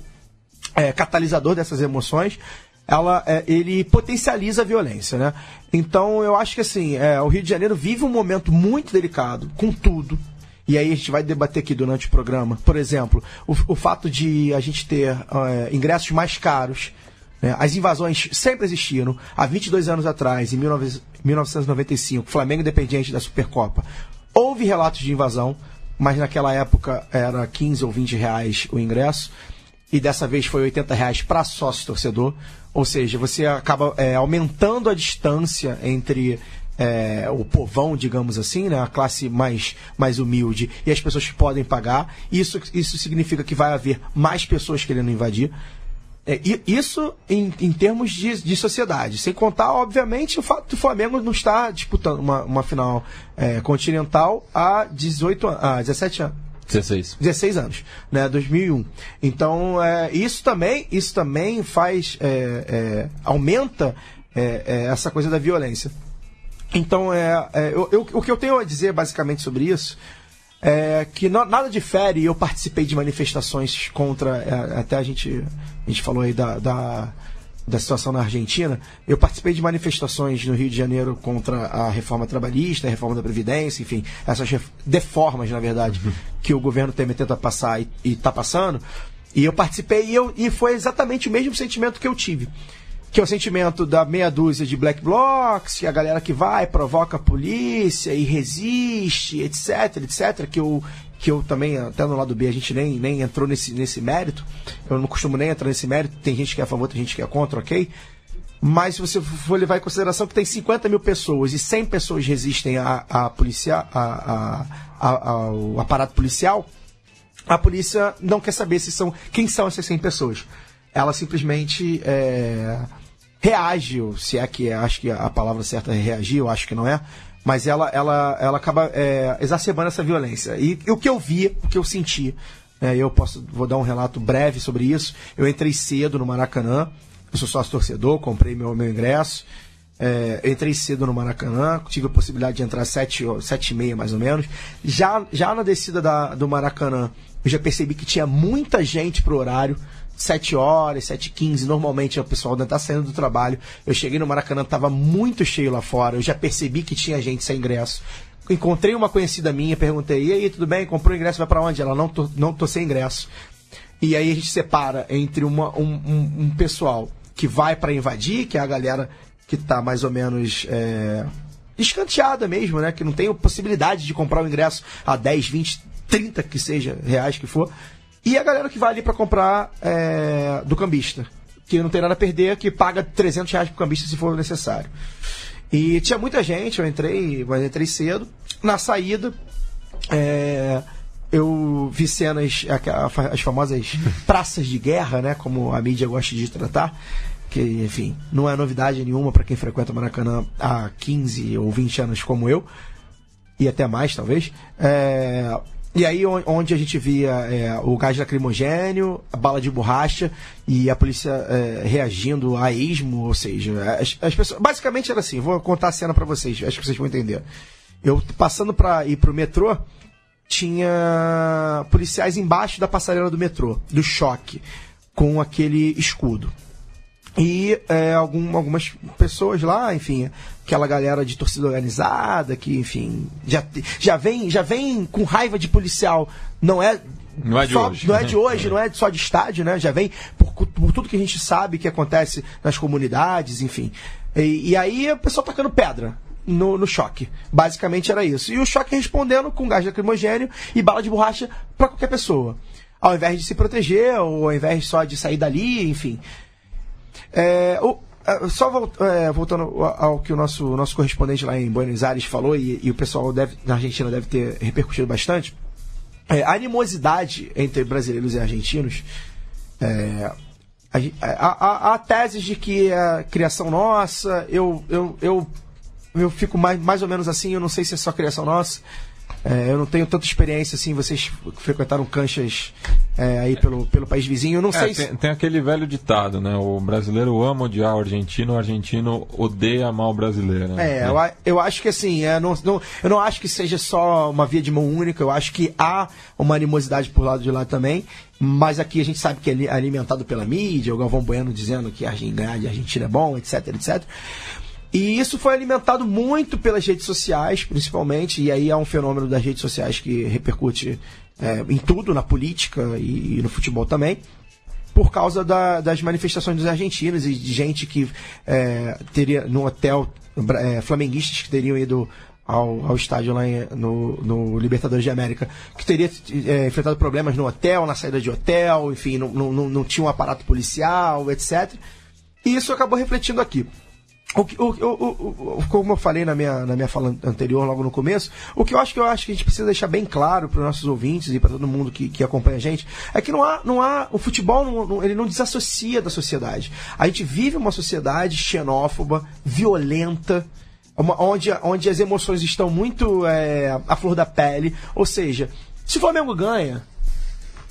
é, catalisador dessas emoções, ela, é, ele potencializa a violência, né? Então eu acho que assim, é, o Rio de Janeiro vive um momento muito delicado, com tudo. E aí a gente vai debater aqui durante o programa, por exemplo, o, o fato de a gente ter é, ingressos mais caros. Né? As invasões sempre existiram. Há 22 anos atrás, em 19, 1995, Flamengo Independiente da Supercopa, houve relatos de invasão, mas naquela época era 15 ou 20 reais o ingresso e dessa vez foi 80 reais para sócio torcedor. Ou seja, você acaba é, aumentando a distância entre é, o povão, digamos assim, né, a classe mais, mais humilde e as pessoas que podem pagar. Isso, isso significa que vai haver mais pessoas querendo invadir. É, isso em, em termos de, de sociedade. Sem contar, obviamente, o fato do Flamengo não estar disputando uma, uma final é, continental há 18 há 17 anos. 16. 16 anos, né? 2001. Então, é, isso também, isso também faz, é, é, aumenta é, é, essa coisa da violência. Então, é, é eu, eu, o que eu tenho a dizer basicamente sobre isso é que nada difere. Eu participei de manifestações contra, até a gente, a gente falou aí da, da da situação na Argentina, eu participei de manifestações no Rio de Janeiro contra a reforma trabalhista, a reforma da Previdência, enfim, essas deformas, na verdade, uhum. que o governo Temer tenta passar e está passando. E eu participei e, eu, e foi exatamente o mesmo sentimento que eu tive. Que é o sentimento da meia dúzia de black blocs, que a galera que vai, provoca a polícia e resiste, etc, etc, que eu, que eu também, até no lado B, a gente nem, nem entrou nesse, nesse mérito. Eu não costumo nem entrar nesse mérito. Tem gente que é a favor, tem gente que é contra, ok? Mas se você for levar em consideração que tem 50 mil pessoas e 100 pessoas resistem a, a polícia, a, a, ao aparato policial, a polícia não quer saber se são quem são essas 100 pessoas. Ela simplesmente é, reage, se é que é, acho que a palavra certa é reagir, eu acho que não é, mas ela, ela, ela acaba é, exacerbando essa violência. E, e, o que eu vi, o que eu senti, é, eu posso vou dar um relato breve sobre isso. Eu entrei cedo no Maracanã, eu sou sócio torcedor, comprei meu, meu ingresso. É, entrei cedo no Maracanã, tive a possibilidade de entrar às sete, sete e meia mais ou menos. Já, já na descida da, do Maracanã, eu já percebi que tinha muita gente pro horário. 7 horas, 7 h 15 normalmente o pessoal ainda tá saindo do trabalho. Eu cheguei no Maracanã, tava muito cheio lá fora, eu já percebi que tinha gente sem ingresso. Encontrei uma conhecida minha, perguntei, e aí, tudo bem? Comprou ingresso, vai para onde? Ela, não tô, não tô sem ingresso. E aí a gente separa entre uma, um, um, um pessoal que vai para invadir, que é a galera que tá mais ou menos é, escanteada mesmo, né? Que não tem possibilidade de comprar o ingresso a 10, 20, 30 que seja reais que for. E a galera que vai ali para comprar é, do cambista, que não tem nada a perder, que paga 300 reais pro cambista se for necessário. E tinha muita gente, eu entrei, mas entrei cedo. Na saída, é, eu vi cenas, as famosas praças de guerra, né, como a mídia gosta de tratar, que, enfim, não é novidade nenhuma para quem frequenta Maracanã há 15 ou 20 anos como eu, e até mais, talvez. É, e aí onde a gente via é, o gás lacrimogênio, a bala de borracha e a polícia é, reagindo a esmo, ou seja, as, as, pessoas. Basicamente era assim, vou contar a cena para vocês, acho que vocês vão entender. Eu passando para ir pro metrô, tinha policiais embaixo da passarela do metrô, do choque, com aquele escudo. E é, algum, algumas pessoas lá, enfim, aquela galera de torcida organizada, que, enfim, já, já, vem, já vem com raiva de policial. Não é. Não é de só, hoje. Não é de hoje, não é só de estádio, né? Já vem por, por tudo que a gente sabe que acontece nas comunidades, enfim. E, e aí o pessoal tacando pedra. no, no choque. Basicamente era isso. E o choque respondendo com gás lacrimogênio e bala de borracha para qualquer pessoa. Ao invés de se proteger, ou ao invés só de sair dali, enfim. É, o, é, só é, voltando ao que o nosso, nosso correspondente lá em Buenos Aires falou, e, e o pessoal deve, na Argentina deve ter repercutido bastante, é, a animosidade entre brasileiros e argentinos, é, a, a, a, tese de que é criação nossa, eu, eu, eu, eu fico mais, mais ou menos assim, eu não sei se é só criação nossa, é, eu não tenho tanta experiência assim, vocês frequentaram canchas é, aí pelo, pelo país vizinho, eu não é, sei tem, se... tem aquele velho ditado, né? O brasileiro ama odiar o argentino, o argentino odeia amar o brasileiro. Né? É, eu, eu acho que assim, é, não, não, eu não acho que seja só uma via de mão única, eu acho que há uma animosidade por lado de lá também, mas aqui a gente sabe que é alimentado pela mídia, o Galvão Bueno dizendo que a ganhar de Argentina é bom, etc, etc. E isso foi alimentado muito pelas redes sociais, principalmente, e aí há um fenômeno das redes sociais que repercute é, em tudo, na política e, e, no futebol também, por causa da, das manifestações dos argentinos e de gente que é, teria no hotel, é, flamenguistas que teriam ido ao, ao estádio lá em, no, no Libertadores de América, que teria é, enfrentado problemas no hotel, na saída de hotel, enfim, não, não, não tinha um aparato policial, etc. E isso acabou refletindo aqui. O, o, o, o, como eu falei na minha, na minha fala anterior, logo no começo, o que eu acho que eu acho que a gente precisa deixar bem claro para os nossos ouvintes e para todo mundo que, que acompanha a gente é que não há, não há o futebol não, não, ele não desassocia da sociedade. A gente vive uma sociedade xenófoba, violenta, uma, onde, onde as emoções estão muito é, à flor da pele. Ou seja, se o Flamengo ganha,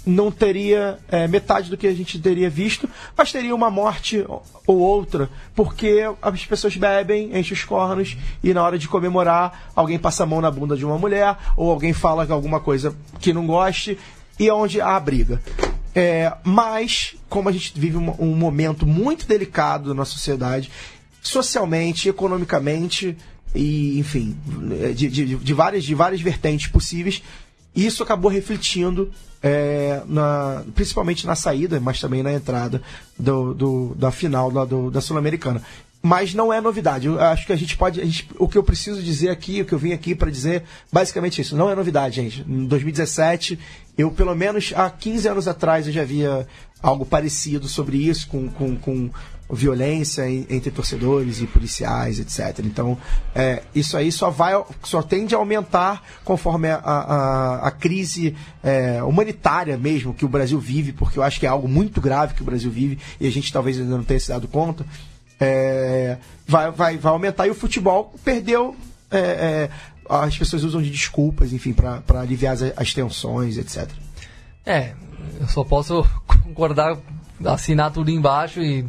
não teria é, metade do que a gente teria visto, mas teria uma morte ou outra, porque as pessoas bebem, enchem os cornos e na hora de comemorar alguém passa a mão na bunda de uma mulher ou alguém fala alguma coisa que não goste e é onde há a briga. É, mas, como a gente vive um, um momento muito delicado na sociedade, socialmente, economicamente e, enfim, de, de, de, várias, de várias vertentes possíveis, isso acabou refletindo é, na, principalmente na saída, mas também na entrada do, do da final da, da Sul-Americana. Mas não é novidade. Eu acho que a gente pode. A gente, o que eu preciso dizer aqui, o que eu vim aqui para dizer, basicamente isso. Não é novidade, gente. Em 2017, eu, pelo menos há 15 anos atrás, eu já via algo parecido sobre isso, com, com, com violência entre torcedores e policiais, etc. Então, é, isso aí só vai, só tende a aumentar conforme a, a, a crise é, humanitária mesmo que o Brasil vive, porque eu acho que é algo muito grave que o Brasil vive e a gente talvez ainda não tenha se dado conta. É, vai, vai, vai aumentar e o futebol perdeu. É, é, as pessoas usam de desculpas, enfim, para aliviar as, as tensões, etc. É, eu só posso concordar assinar tudo embaixo e,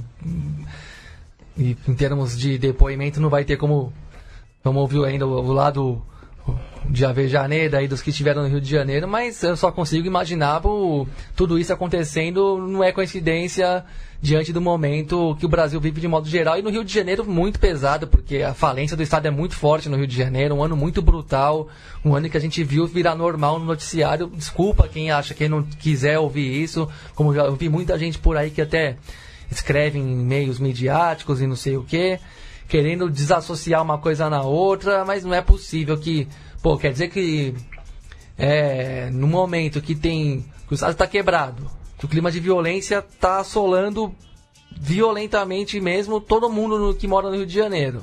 e em termos de depoimento não vai ter como, como ouviu ainda o, o lado de Avejaneira e dos que estiveram no Rio de Janeiro, mas eu só consigo imaginar tudo isso acontecendo, não é coincidência diante do momento que o Brasil vive de modo geral. E no Rio de Janeiro, muito pesado, porque a falência do Estado é muito forte no Rio de Janeiro, um ano muito brutal, um ano que a gente viu virar normal no noticiário. Desculpa quem acha, quem não quiser ouvir isso, como já ouvi muita gente por aí que até escreve em meios midiáticos e não sei o que, querendo desassociar uma coisa na outra, mas não é possível que Pô, quer dizer que é, no momento que tem. que o Estado está quebrado, que o clima de violência está assolando violentamente mesmo todo mundo no, que mora no Rio de Janeiro.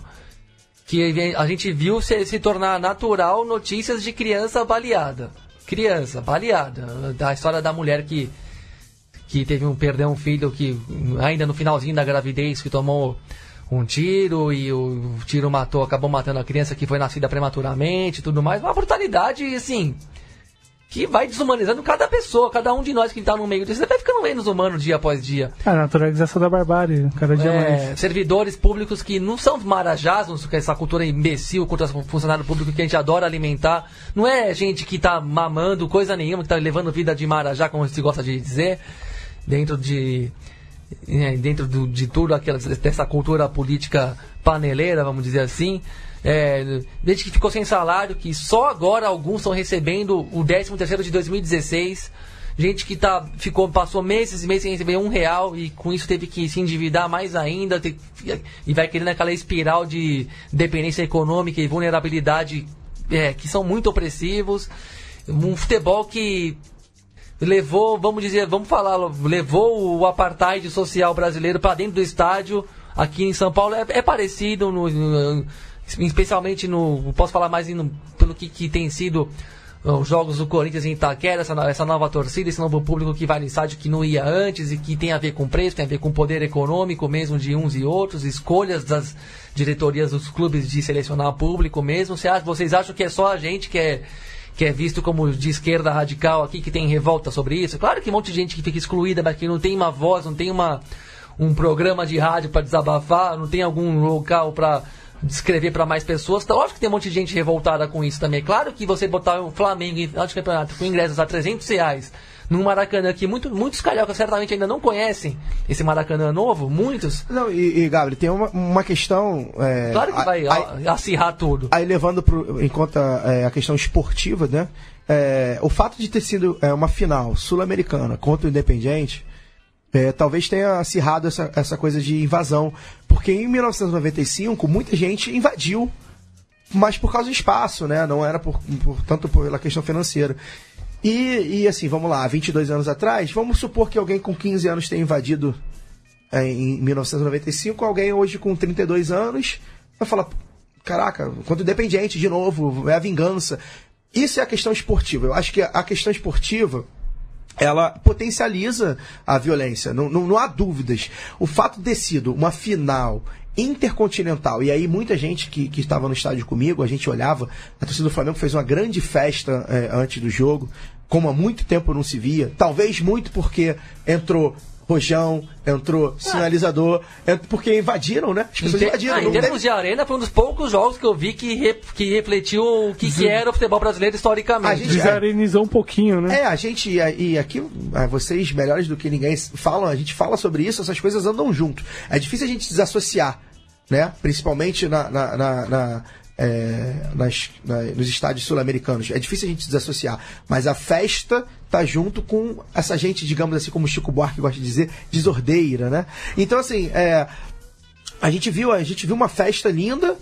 Que a gente viu se, se tornar natural notícias de criança baleada. Criança, baleada. Da história da mulher que, que teve um perdeu um filho que ainda no finalzinho da gravidez que tomou um tiro e o tiro matou, acabou matando a criança que foi nascida prematuramente e tudo mais. Uma brutalidade, assim, que vai desumanizando cada pessoa, cada um de nós que está no meio disso. Vai ficando menos humano dia após dia. A naturalização da barbárie, cada dia é, mais. Servidores públicos que não são marajás, não é essa cultura imbecil contra funcionário público que a gente adora alimentar. Não é gente que está mamando coisa nenhuma, que está levando vida de marajá, como se gosta de dizer, dentro de é, dentro do, de tudo aquela, dessa cultura política paneleira, vamos dizer assim, é, desde que ficou sem salário, que só agora alguns estão recebendo o 13 terceiro de 2016, gente que tá, ficou, passou meses e meses sem receber um real e com isso teve que se endividar mais ainda e vai querendo aquela espiral de dependência econômica e vulnerabilidade é, que são muito opressivos. Um futebol que levou, vamos dizer, vamos falar, levou o apartheid social brasileiro para dentro do estádio. Aqui em São Paulo é, é parecido, no, no, especialmente no. Posso falar mais no, pelo que, que tem sido os jogos do Corinthians em Itaquera, essa, essa nova torcida, esse novo público que vai no estádio que não ia antes e que tem a ver com preço, tem a ver com poder econômico mesmo de uns e outros, escolhas das diretorias dos clubes de selecionar público mesmo. Vocês acham que é só a gente que é que é visto como de esquerda radical aqui, que tem revolta sobre isso. Claro que um monte de gente que fica excluída, mas que não tem uma voz, não tem uma, um programa de rádio para desabafar, não tem algum local para descrever para mais pessoas. Então, lógico que tem um monte de gente revoltada com isso também. Claro que você botar o Flamengo em final de campeonato com ingressos a 300 reais num Maracanã que muito, muitos cariocas certamente ainda não conhecem esse Maracanã novo, muitos. Não, e, e Gabriel, tem uma, uma questão. É, claro que vai aí, acirrar tudo. Aí levando pro, em conta é, a questão esportiva, né? É, o fato de ter sido é, uma final sul-americana contra o Independiente é, talvez tenha acirrado essa, essa coisa de invasão. Porque em 1995, muita gente invadiu, mas por causa do espaço, né? Não era por, por tanto pela questão financeira. E, e assim, vamos lá, 22 anos atrás, vamos supor que alguém com 15 anos tenha invadido é, em 1995, alguém hoje com 32 anos vai falar: caraca, quanto independente, de novo, é a vingança. Isso é a questão esportiva. Eu acho que a questão esportiva ela potencializa a violência, não, não, não há dúvidas. O fato de ter sido uma final intercontinental, e aí muita gente que, que estava no estádio comigo, a gente olhava, a torcida do Flamengo fez uma grande festa é, antes do jogo, como há muito tempo não se via, talvez muito porque entrou rojão, entrou sinalizador, porque invadiram, né? As pessoas invadiram. Ah, em termos de arena, foi um dos poucos jogos que eu vi que, re, que refletiu o que, que era o futebol brasileiro historicamente. A gente desarenizou um pouquinho, né? É, a gente, e aqui, vocês melhores do que ninguém falam, a gente fala sobre isso, essas coisas andam junto. É difícil a gente desassociar, né? Principalmente na, na, na, na é, nas, na, nos estádios sul-americanos. É difícil a gente desassociar. Mas a festa tá junto com essa gente, digamos assim, como o Chico Buarque gosta de dizer, desordeira, né? Então, assim, é, a gente viu, a gente viu uma festa linda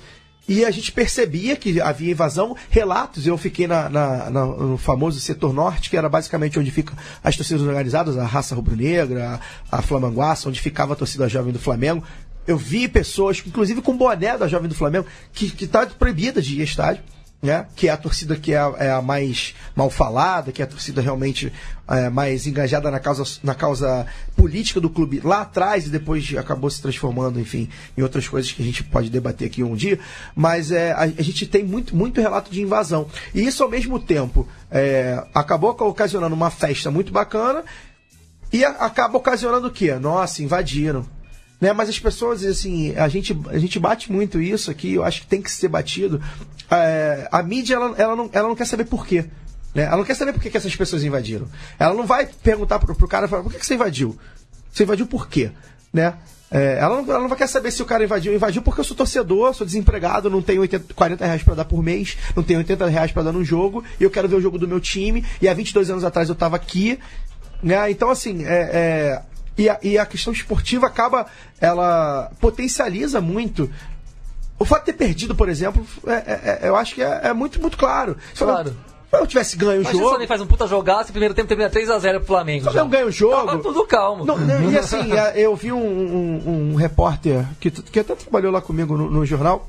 e a gente percebia que havia invasão. Relatos, eu fiquei na, na, na, no famoso setor norte, que era basicamente onde ficam as torcidas organizadas, a raça rubro-negra, a, a Flamanguaça, onde ficava a torcida jovem do Flamengo. Eu vi pessoas, inclusive com boné da Jovem do Flamengo, que está proibida de ir ao estádio. Né? que é a torcida que é a, é a, mais mal falada, que é a torcida realmente é, mais engajada na causa, na causa política do clube lá atrás e depois acabou se transformando, enfim, em outras coisas que a gente pode debater aqui um dia. Mas é, a, a gente tem muito, muito relato de invasão. E isso, ao mesmo tempo, é, acabou ocasionando uma festa muito bacana e a, acaba ocasionando o quê? Nossa, invadiram né? Mas as pessoas, assim, a gente, a gente bate muito isso aqui, eu acho que tem que ser batido. É, a mídia, ela, ela, não, ela não quer saber por quê. Né? Ela não quer saber por que, que essas pessoas invadiram. Ela não vai perguntar pro, pro cara, por que, que você invadiu? Você invadiu por quê? Né? É, ela, não, ela não vai querer saber se o cara invadiu. Invadiu porque eu sou torcedor, sou desempregado, não tenho 80, 40 reais pra dar por mês, não tenho 80 reais pra dar no jogo, e eu quero ver o jogo do meu time, e há 22 anos atrás eu tava aqui. Né? Então, assim, é, é e a, e a questão esportiva acaba, ela potencializa muito o fato de ter perdido, por exemplo, é, é, é eu acho que é, é, muito, muito claro. Claro. Se eu tivesse ganho o jogo. Se o faz um puta jogaço, primeiro tempo termina 3x0 pro Flamengo. Se eu ganho o jogo. Tava tudo calmo. Não, não, e assim, é, eu vi um, um, um, repórter que, que até trabalhou lá comigo no, no jornal.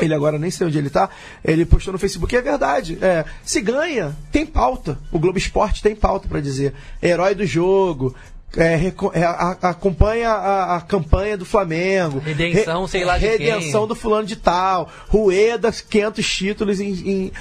Ele agora nem sei onde ele tá. Ele postou no Facebook. E é verdade. É, se ganha, tem pauta. O Globo Esporte tem pauta para dizer. Herói do jogo, é, é, a, acompanha a, a, campanha do Flamengo. Redenção, Re, sei lá de Redenção quem. do fulano de tal. Rueda, 500 títulos em, em...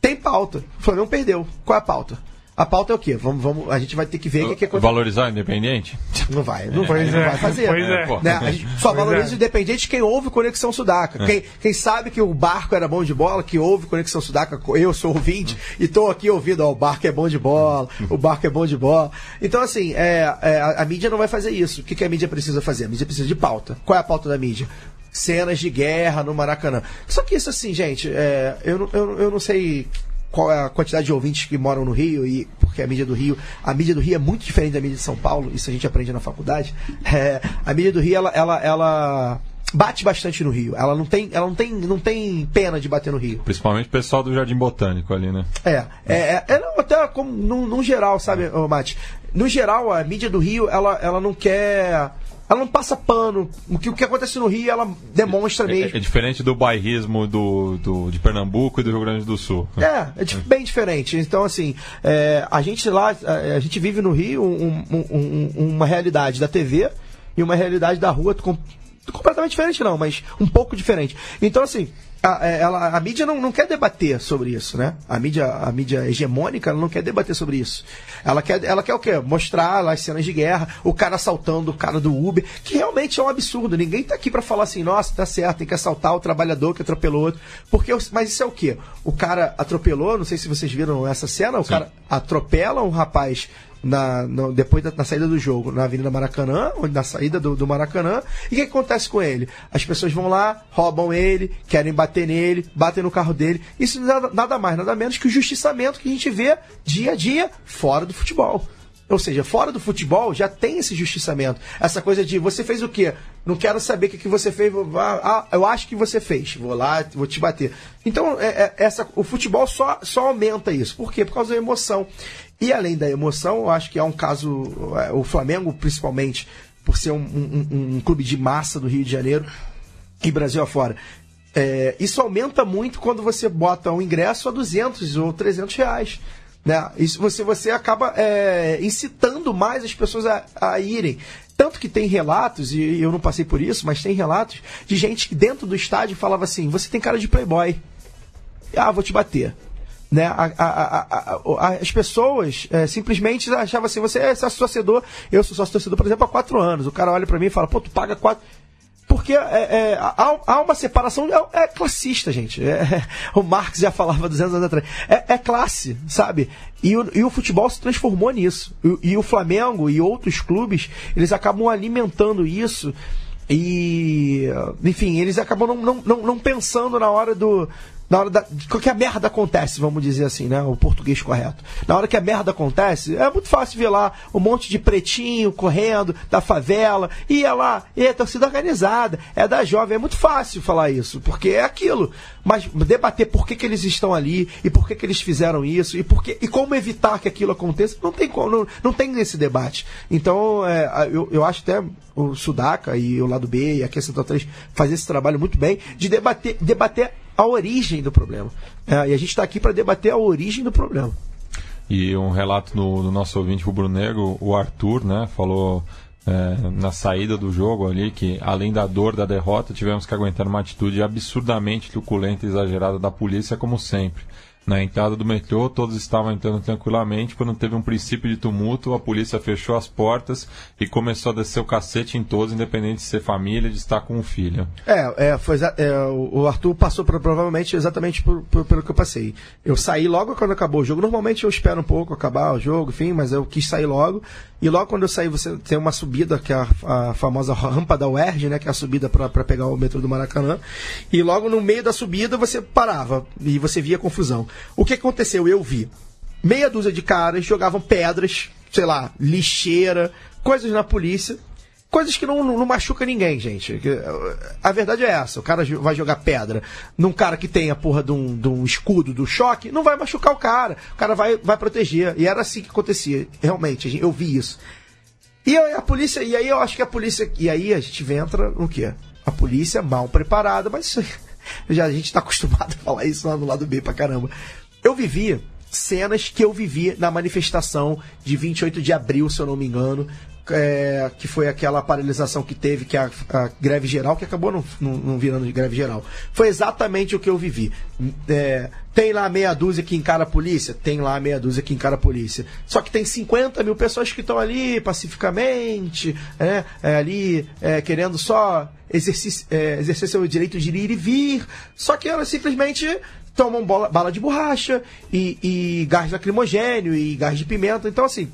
Tem pauta. O Flamengo perdeu. Qual é a pauta? A pauta é o quê? Vamos, vamos, a gente vai ter que ver o que, é coisa... Valorizar o Independente? Não vai, não, vai, não vai fazer. Pois é. Né? A gente só pois valoriza é. o Independente quem ouve Conexão Sudaca. É. Quem, quem sabe que o barco era bom de bola, que ouve Conexão Sudaca, eu sou ouvinte, e estou aqui ouvindo, ó, o barco é bom de bola, o barco é bom de bola. Então, assim, é, é a, a, mídia não vai fazer isso. O que, que a mídia precisa fazer? A mídia precisa de pauta. Qual é a pauta da mídia? cenas de guerra no Maracanã. Só que isso assim, gente, é, eu, eu, eu não sei qual é a quantidade de ouvintes que moram no Rio e porque a mídia do Rio, a mídia do Rio é muito diferente da mídia de São Paulo, isso a gente aprende na faculdade. É, a mídia do Rio ela, ela, ela bate bastante no Rio. Ela não tem, ela não tem, não tem pena de bater no Rio. Principalmente o pessoal do Jardim Botânico ali, né? É, é, é, é não, até como no, no geral, sabe, Mate? No geral, a mídia do Rio, ela, ela não quer ela não passa pano. O que, o que acontece no Rio, ela demonstra É, mesmo. é diferente do bairrismo do, do, de Pernambuco e do Rio Grande do Sul. É, é di- bem diferente. Então, assim, é, a gente lá, a, a gente vive no Rio um- um- um- uma realidade da TV e uma realidade da rua com- completamente diferente, não, mas um pouco diferente. Então, assim, a, é, ela, a mídia não, não quer debater sobre isso, né? A mídia, a mídia hegemônica não quer debater sobre isso. Ela quer, ela quer o quê? Mostrar lá as cenas de guerra, o cara assaltando o cara do Uber, que realmente é um absurdo. Ninguém tá aqui para falar assim, nossa, tá certo, tem que assaltar o trabalhador que atropelou outro. Porque, mas isso é o quê? O cara atropelou, não sei se vocês viram essa cena, o cara atropela um rapaz na, depois da na saída do jogo, na Avenida Maracanã, onde na saída do, do Maracanã. E o que, acontece com ele? As pessoas vão lá, roubam ele, querem bater nele, batem no carro dele. Isso nada, nada mais, nada menos que o justiçamento que a gente vê dia a dia fora do futebol. Ou seja, fora do futebol já tem esse justiçamento. Essa coisa de você fez o quê? Não quero saber o que, você fez. ah, eu acho que você fez. Vou lá, vou te bater. Então, é- é- essa, o futebol só, só aumenta isso. Por quê? Por causa da emoção. E além da emoção, eu acho que é um caso. é, O Flamengo, principalmente, por ser um, um- um- clube de massa do Rio de Janeiro e Brasil afora. É, isso aumenta muito quando você bota um ingresso a 200 ou 300 reais. Né? Isso você, você acaba é, incitando mais as pessoas a, a irem. Tanto que tem relatos, e eu não passei por isso, mas tem relatos de gente que dentro do estádio falava assim: você tem cara de playboy. Ah, vou te bater. Né? A- a- a- as pessoas é, simplesmente achavam assim: você é sócio torcedor. Eu sou sócio torcedor, por exemplo, há quatro anos. O cara olha pra mim e fala: pô, tu paga quatro. Porque é, é, há, há uma separação, é, é classista, gente. É, o Marx já falava 200 anos atrás. É, é classe, sabe? E o, e o futebol se transformou nisso. E, e o Flamengo e outros clubes, eles acabam alimentando isso. E, enfim, eles acabam não, não, não, não pensando na hora do. Na hora da, que a merda acontece, vamos dizer assim, né? O português correto. Na hora que a merda acontece, é muito fácil ver lá um monte de pretinho correndo da favela, e é lá, e é torcida organizada, é da jovem. É muito fácil falar isso, porque é aquilo. Mas debater por que, que eles estão ali, e por que, que eles fizeram isso, e, por que, e como evitar que aquilo aconteça, não tem como, não, não tem esse debate. Então, é, eu, eu acho até o Sudaca e o lado B e a Central 3 faz esse trabalho muito bem de debater, debater a origem do problema. É, e a gente está aqui para debater a origem do problema. E um relato do, do nosso ouvinte rubro-negro, o Arthur, né, falou é, na saída do jogo ali que, além da dor da derrota, tivemos que aguentar uma atitude absurdamente truculenta e exagerada da polícia, como sempre. Na entrada do metrô, todos estavam entrando tranquilamente. Quando teve um princípio de tumulto, a polícia fechou as portas e começou a descer o cacete em todos, independente de ser família, de estar com um filho. É, é, foi, é, o o Arthur passou por- provavelmente exatamente por, por- pelo que eu passei. Eu saí logo quando acabou o jogo. Normalmente eu espero um pouco acabar o jogo, enfim, mas eu quis sair logo. E logo quando eu saí, você tem uma subida, que é a, a famosa rampa da UERJ, né? Que é a subida para pegar o metrô do Maracanã. E logo no meio da subida você parava e você via confusão. O que aconteceu? Eu vi meia dúzia de caras jogavam pedras, sei lá, lixeira, coisas na polícia. Coisas que não, não, machuca ninguém, gente. A verdade é essa. O cara vai jogar pedra num cara que tem a porra de um, de um escudo do choque, não vai machucar o cara. O cara vai, vai proteger. E era assim que acontecia. Realmente, eu vi isso. E a polícia, e aí eu acho que a polícia. E aí a gente entra no quê? A polícia mal preparada, mas já a gente tá acostumado a falar isso lá no lado B pra caramba. Eu vivi cenas que eu vivi na manifestação de 28 de abril, se eu não me engano. é, que foi aquela paralisação que teve, que a, a greve geral, que acabou não virando de greve geral. Foi exatamente o que eu vivi. É, tem lá meia dúzia que encara a polícia? Tem lá meia dúzia que encara a polícia. Só que tem 50 mil pessoas que estão ali pacificamente, né, é, ali é, querendo só exercer, é, exercer seu direito de ir e vir. Só que elas simplesmente tomam bola- bala de borracha e, e gás lacrimogênio e gás de pimenta. Então, assim,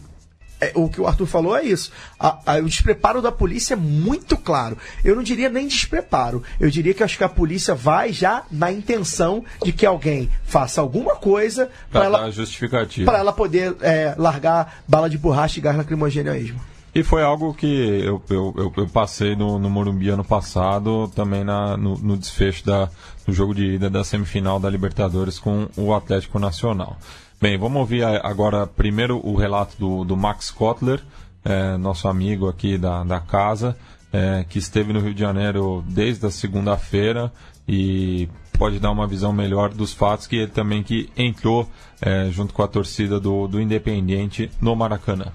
é, o que o Arthur falou é isso. A, a, o despreparo da polícia é muito claro. Eu não diria nem despreparo. Eu diria que acho que a polícia vai já na intenção de que alguém faça alguma coisa para ela, justificativa. ela poder é, largar bala de borracha e gás lacrimogêneo a esmo. E foi algo que eu, eu, eu, eu passei no, no, Morumbi ano passado, também na, no, no desfecho da, do jogo de ida da semifinal da Libertadores com o Atlético Nacional. Bem, vamos ouvir agora primeiro o relato do, do Max Kotler, é, nosso amigo aqui da, da casa, é, que esteve no Rio de Janeiro desde a segunda-feira e pode dar uma visão melhor dos fatos que ele também que entrou é, junto com a torcida do, do Independiente no Maracanã.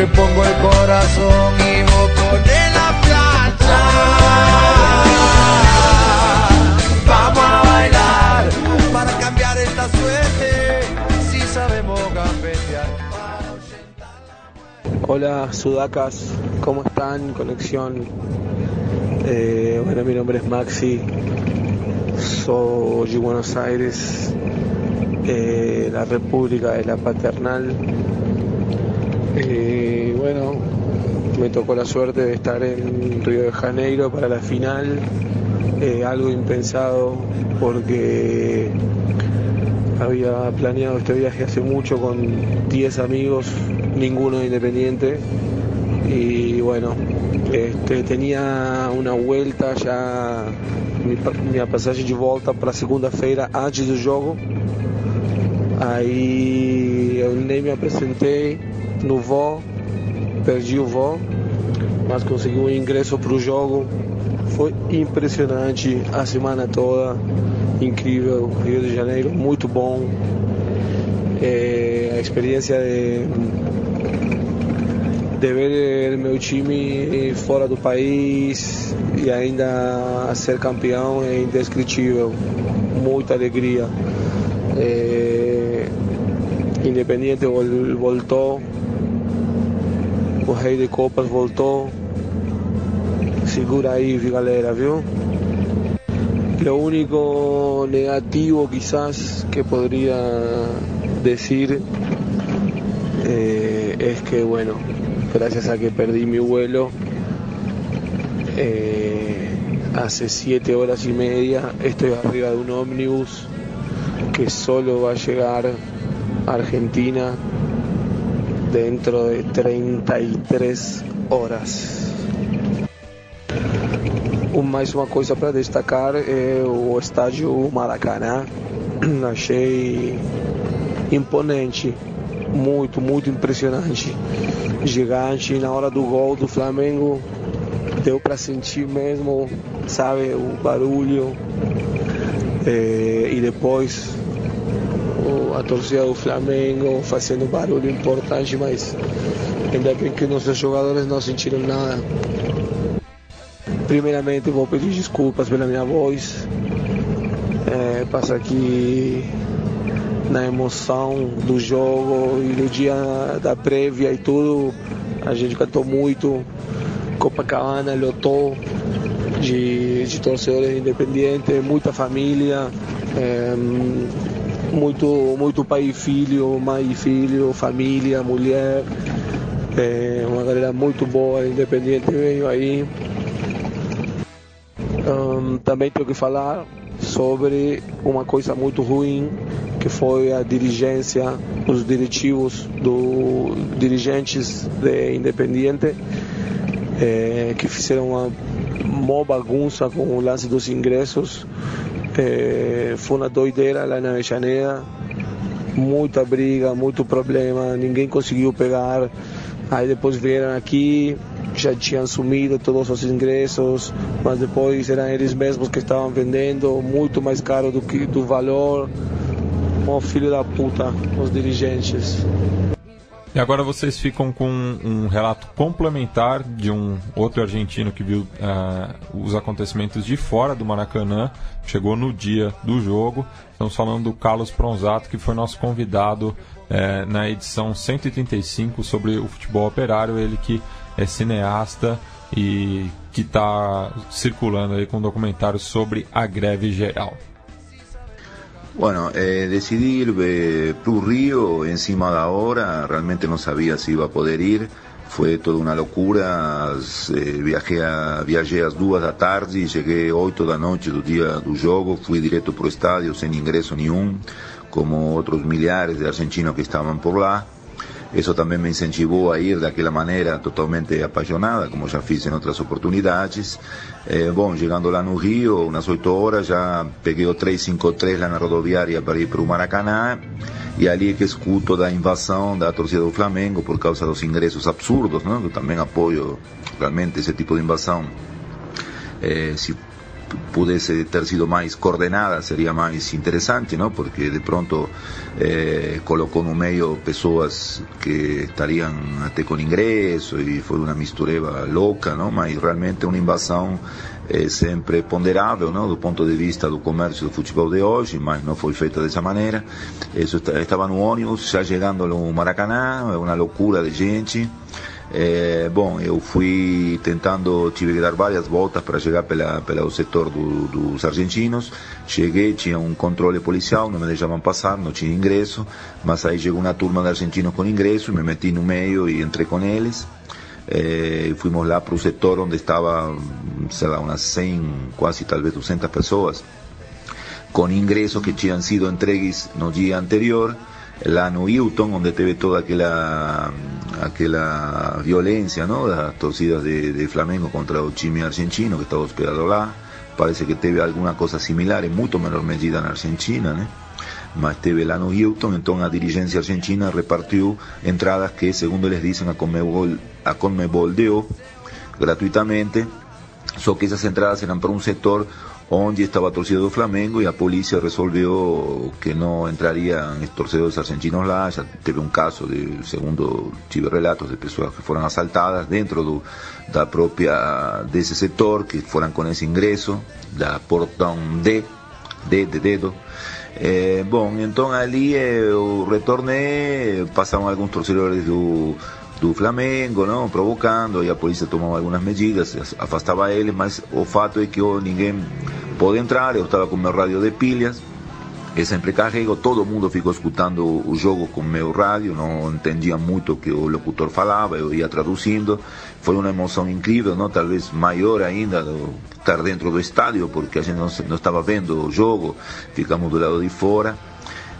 Aunque pongo el corazón y voto de la playa. Vamos a bailar para cambiar esta suerte, si sabemos gambetear. Hola Sudacas, ¿cómo están? Conexión. Eh, bueno, mi nombre es Maxi, soy Buenos Aires, eh, la República de la Paternal. Eh, bueno, me tocó la suerte de estar en Río de Janeiro para la final, eh, algo impensado porque había planeado este viaje hace mucho con 10 amigos, ninguno independiente y bueno, este, tenía una vuelta ya, mi, mi pasaje de volta para segunda-feira antes. Aí eu nem me apresentei, no voo, perdi o voo, mas consegui um ingresso para o jogo. Foi impressionante a semana toda, incrível, Rio de Janeiro, muito bom. É, a experiência de, de ver meu time fora do país e ainda ser campeão é indescritível, muita alegria. É, Independiente voltou o de copas voltou. Segura aí, galera, viu? Lo único negativo quizás que podría decir eh, es que, bueno, gracias a que perdí mi vuelo, eh, hace siete horas y media estoy arriba de un ómnibus que solo va a llegar a Argentina dentro de 33 horas. Mais uma coisa para destacar é o estádio Maracanã. Achei imponente, muito, muito impressionante. Gigante, na hora do gol do Flamengo, deu para sentir mesmo, sabe, o barulho. É, e depois a torcida do Flamengo fazendo barulho importante, mas ainda bem que nossos jogadores não sentiram nada. Primeiramente vou pedir desculpas pela minha voz. É, passa aqui na emoção do jogo e do dia da prévia e tudo. A gente cantou muito. Copacabana lotou de, de torcedores independentes, muita família. É, muito, muito pai e filho, mãe e filho, família, mulher. É uma galera muito boa, independente, veio aí. Um, também tenho que falar sobre uma coisa muito ruim que foi a dirigência, os diretivos do dirigentes de Independiente eh, que fizeram uma mó bagunça com o lance dos ingressos. Eh, foi uma doideira lá na Avellaneda, muita briga, muito problema, ninguém conseguiu pegar. Aí depois vieram aqui, já tinham sumido todos os ingressos, mas depois eram eles mesmos que estavam vendendo muito mais caro do que do valor. Um filho da puta, os dirigentes. E agora vocês ficam com um relato complementar de um outro argentino que viu uh, os acontecimentos de fora do Maracanã, chegou no dia do jogo. Estamos falando do Carlos Pronzato, que foi nosso convidado uh, na edição 135 sobre o futebol operário. Ele que é cineasta e que está circulando aí com um documentário sobre a greve geral. Bueno, eh, decidí ir eh, Plus Río encima de ahora, realmente no sabía si iba a poder ir, fue toda una locura, eh, viajé a, viajé às duas da tarde llegué 8 da noche do dia do jogo, fui directo pro estádio sem ingresso nenhum, como outros milhares de argentinos que estavam por lá. Eso también me incentivó a ir de aquella manera totalmente apasionada, como ya fiz en otras oportunidades. Eh, bom, llegando lá no Rio, umas 8 horas, já peguei o 353 lá na rodoviária para ir para o Maracanã. E ali é que escuto da invasão da torcida do Flamengo por causa dos ingressos absurdos, né? Eu também apoio realmente esse tipo de invasão. Eh, se pudesse ter sido mais coordenada seria mais interessante? Porque de pronto eh, colocou no meio pessoas que estariam até com ingresso e foi uma mistureba louca, não? Mas realmente uma invasão é sempre ponderável, não? Do ponto de vista do comércio do futebol de hoje, mas não foi feita dessa maneira. Isso estava no ônibus, já chegando no Maracanã, uma loucura de gente. É, bom, eu fui tentando, tive que dar várias voltas para chegar pela, pelo setor do, dos argentinos. Cheguei, tinha um controle policial, não me deixavam passar, não tinha ingresso. Mas aí chegou uma turma de argentinos com ingresso, me meti no meio e entrei com eles. É, fomos lá para o setor onde estava, sei lá, umas 100, quase talvez 200 pessoas, com ingressos que tinham sido entregues no dia anterior lá no Hilton, onde teve toda aquela aquela violência, ¿no? Das torcidas de, Flamengo contra o argentino que estava hospedado lá. Parece que teve alguma coisa similar, em muito menor medida na Argentina, né? Mas teve lá no Hilton, então a dirigência argentina repartiu entradas que, segundo eles dizem, a Conmebol, a Conmebol gratuitamente, só que essas entradas eram para um setor onde estava a torcida do Flamengo e a polícia resolveu que não entrariam torcedores argentinos lá. Já teve um caso, de, segundo tive relatos de pessoas que foram assaltadas dentro do, da própria desse setor, que foram com esse ingresso da portão D, D de dedo. Eh, bom, então ali eu retornei, passaram alguns torcedores do do Flamengo, não, provocando, e a polícia tomava algumas medidas, afastava eles, mas o fato é que oh, ninguém pôde entrar, eu estava com meu rádio de pilhas, que sempre carrego, todo mundo ficou escutando o jogo com meu rádio, não entendia muito o que o locutor falava, eu ia traduzindo, foi uma emoção incrível, não? talvez maior ainda do estar dentro do estádio, porque a gente não, não estava vendo o jogo, ficamos do lado de fora.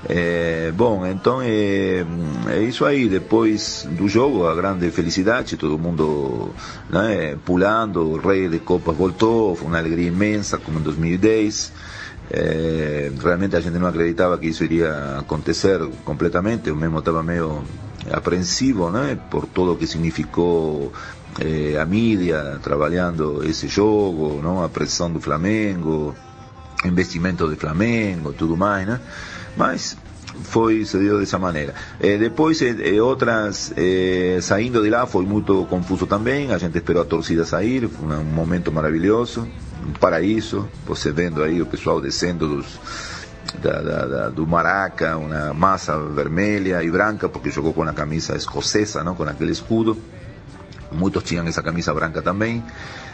É, bom, então é, é, isso aí. Depois do jogo, a grande felicidade, todo mundo né, pulando, o rei de copas voltou, foi uma alegria imensa, como em 2010. É, realmente a gente não acreditava que isso iria acontecer completamente. Eu mesmo estava meio apreensivo né, por tudo o que significou é, a mídia trabalhando esse jogo, não, a pressão do Flamengo, investimento do Flamengo, tudo mais, né? Mas foi se deu dessa maneira. Eh, depois, eh, outras, eh, saindo de lá, foi muito confuso também. A gente esperou a torcida sair, foi um momento maravilhoso, um paraíso. Você vendo aí o pessoal descendo dos, da, da, da, do Maraca, uma massa vermelha e branca, porque jogou com a camisa escocesa, não? com aquele escudo. Muitos tinham essa camisa branca também.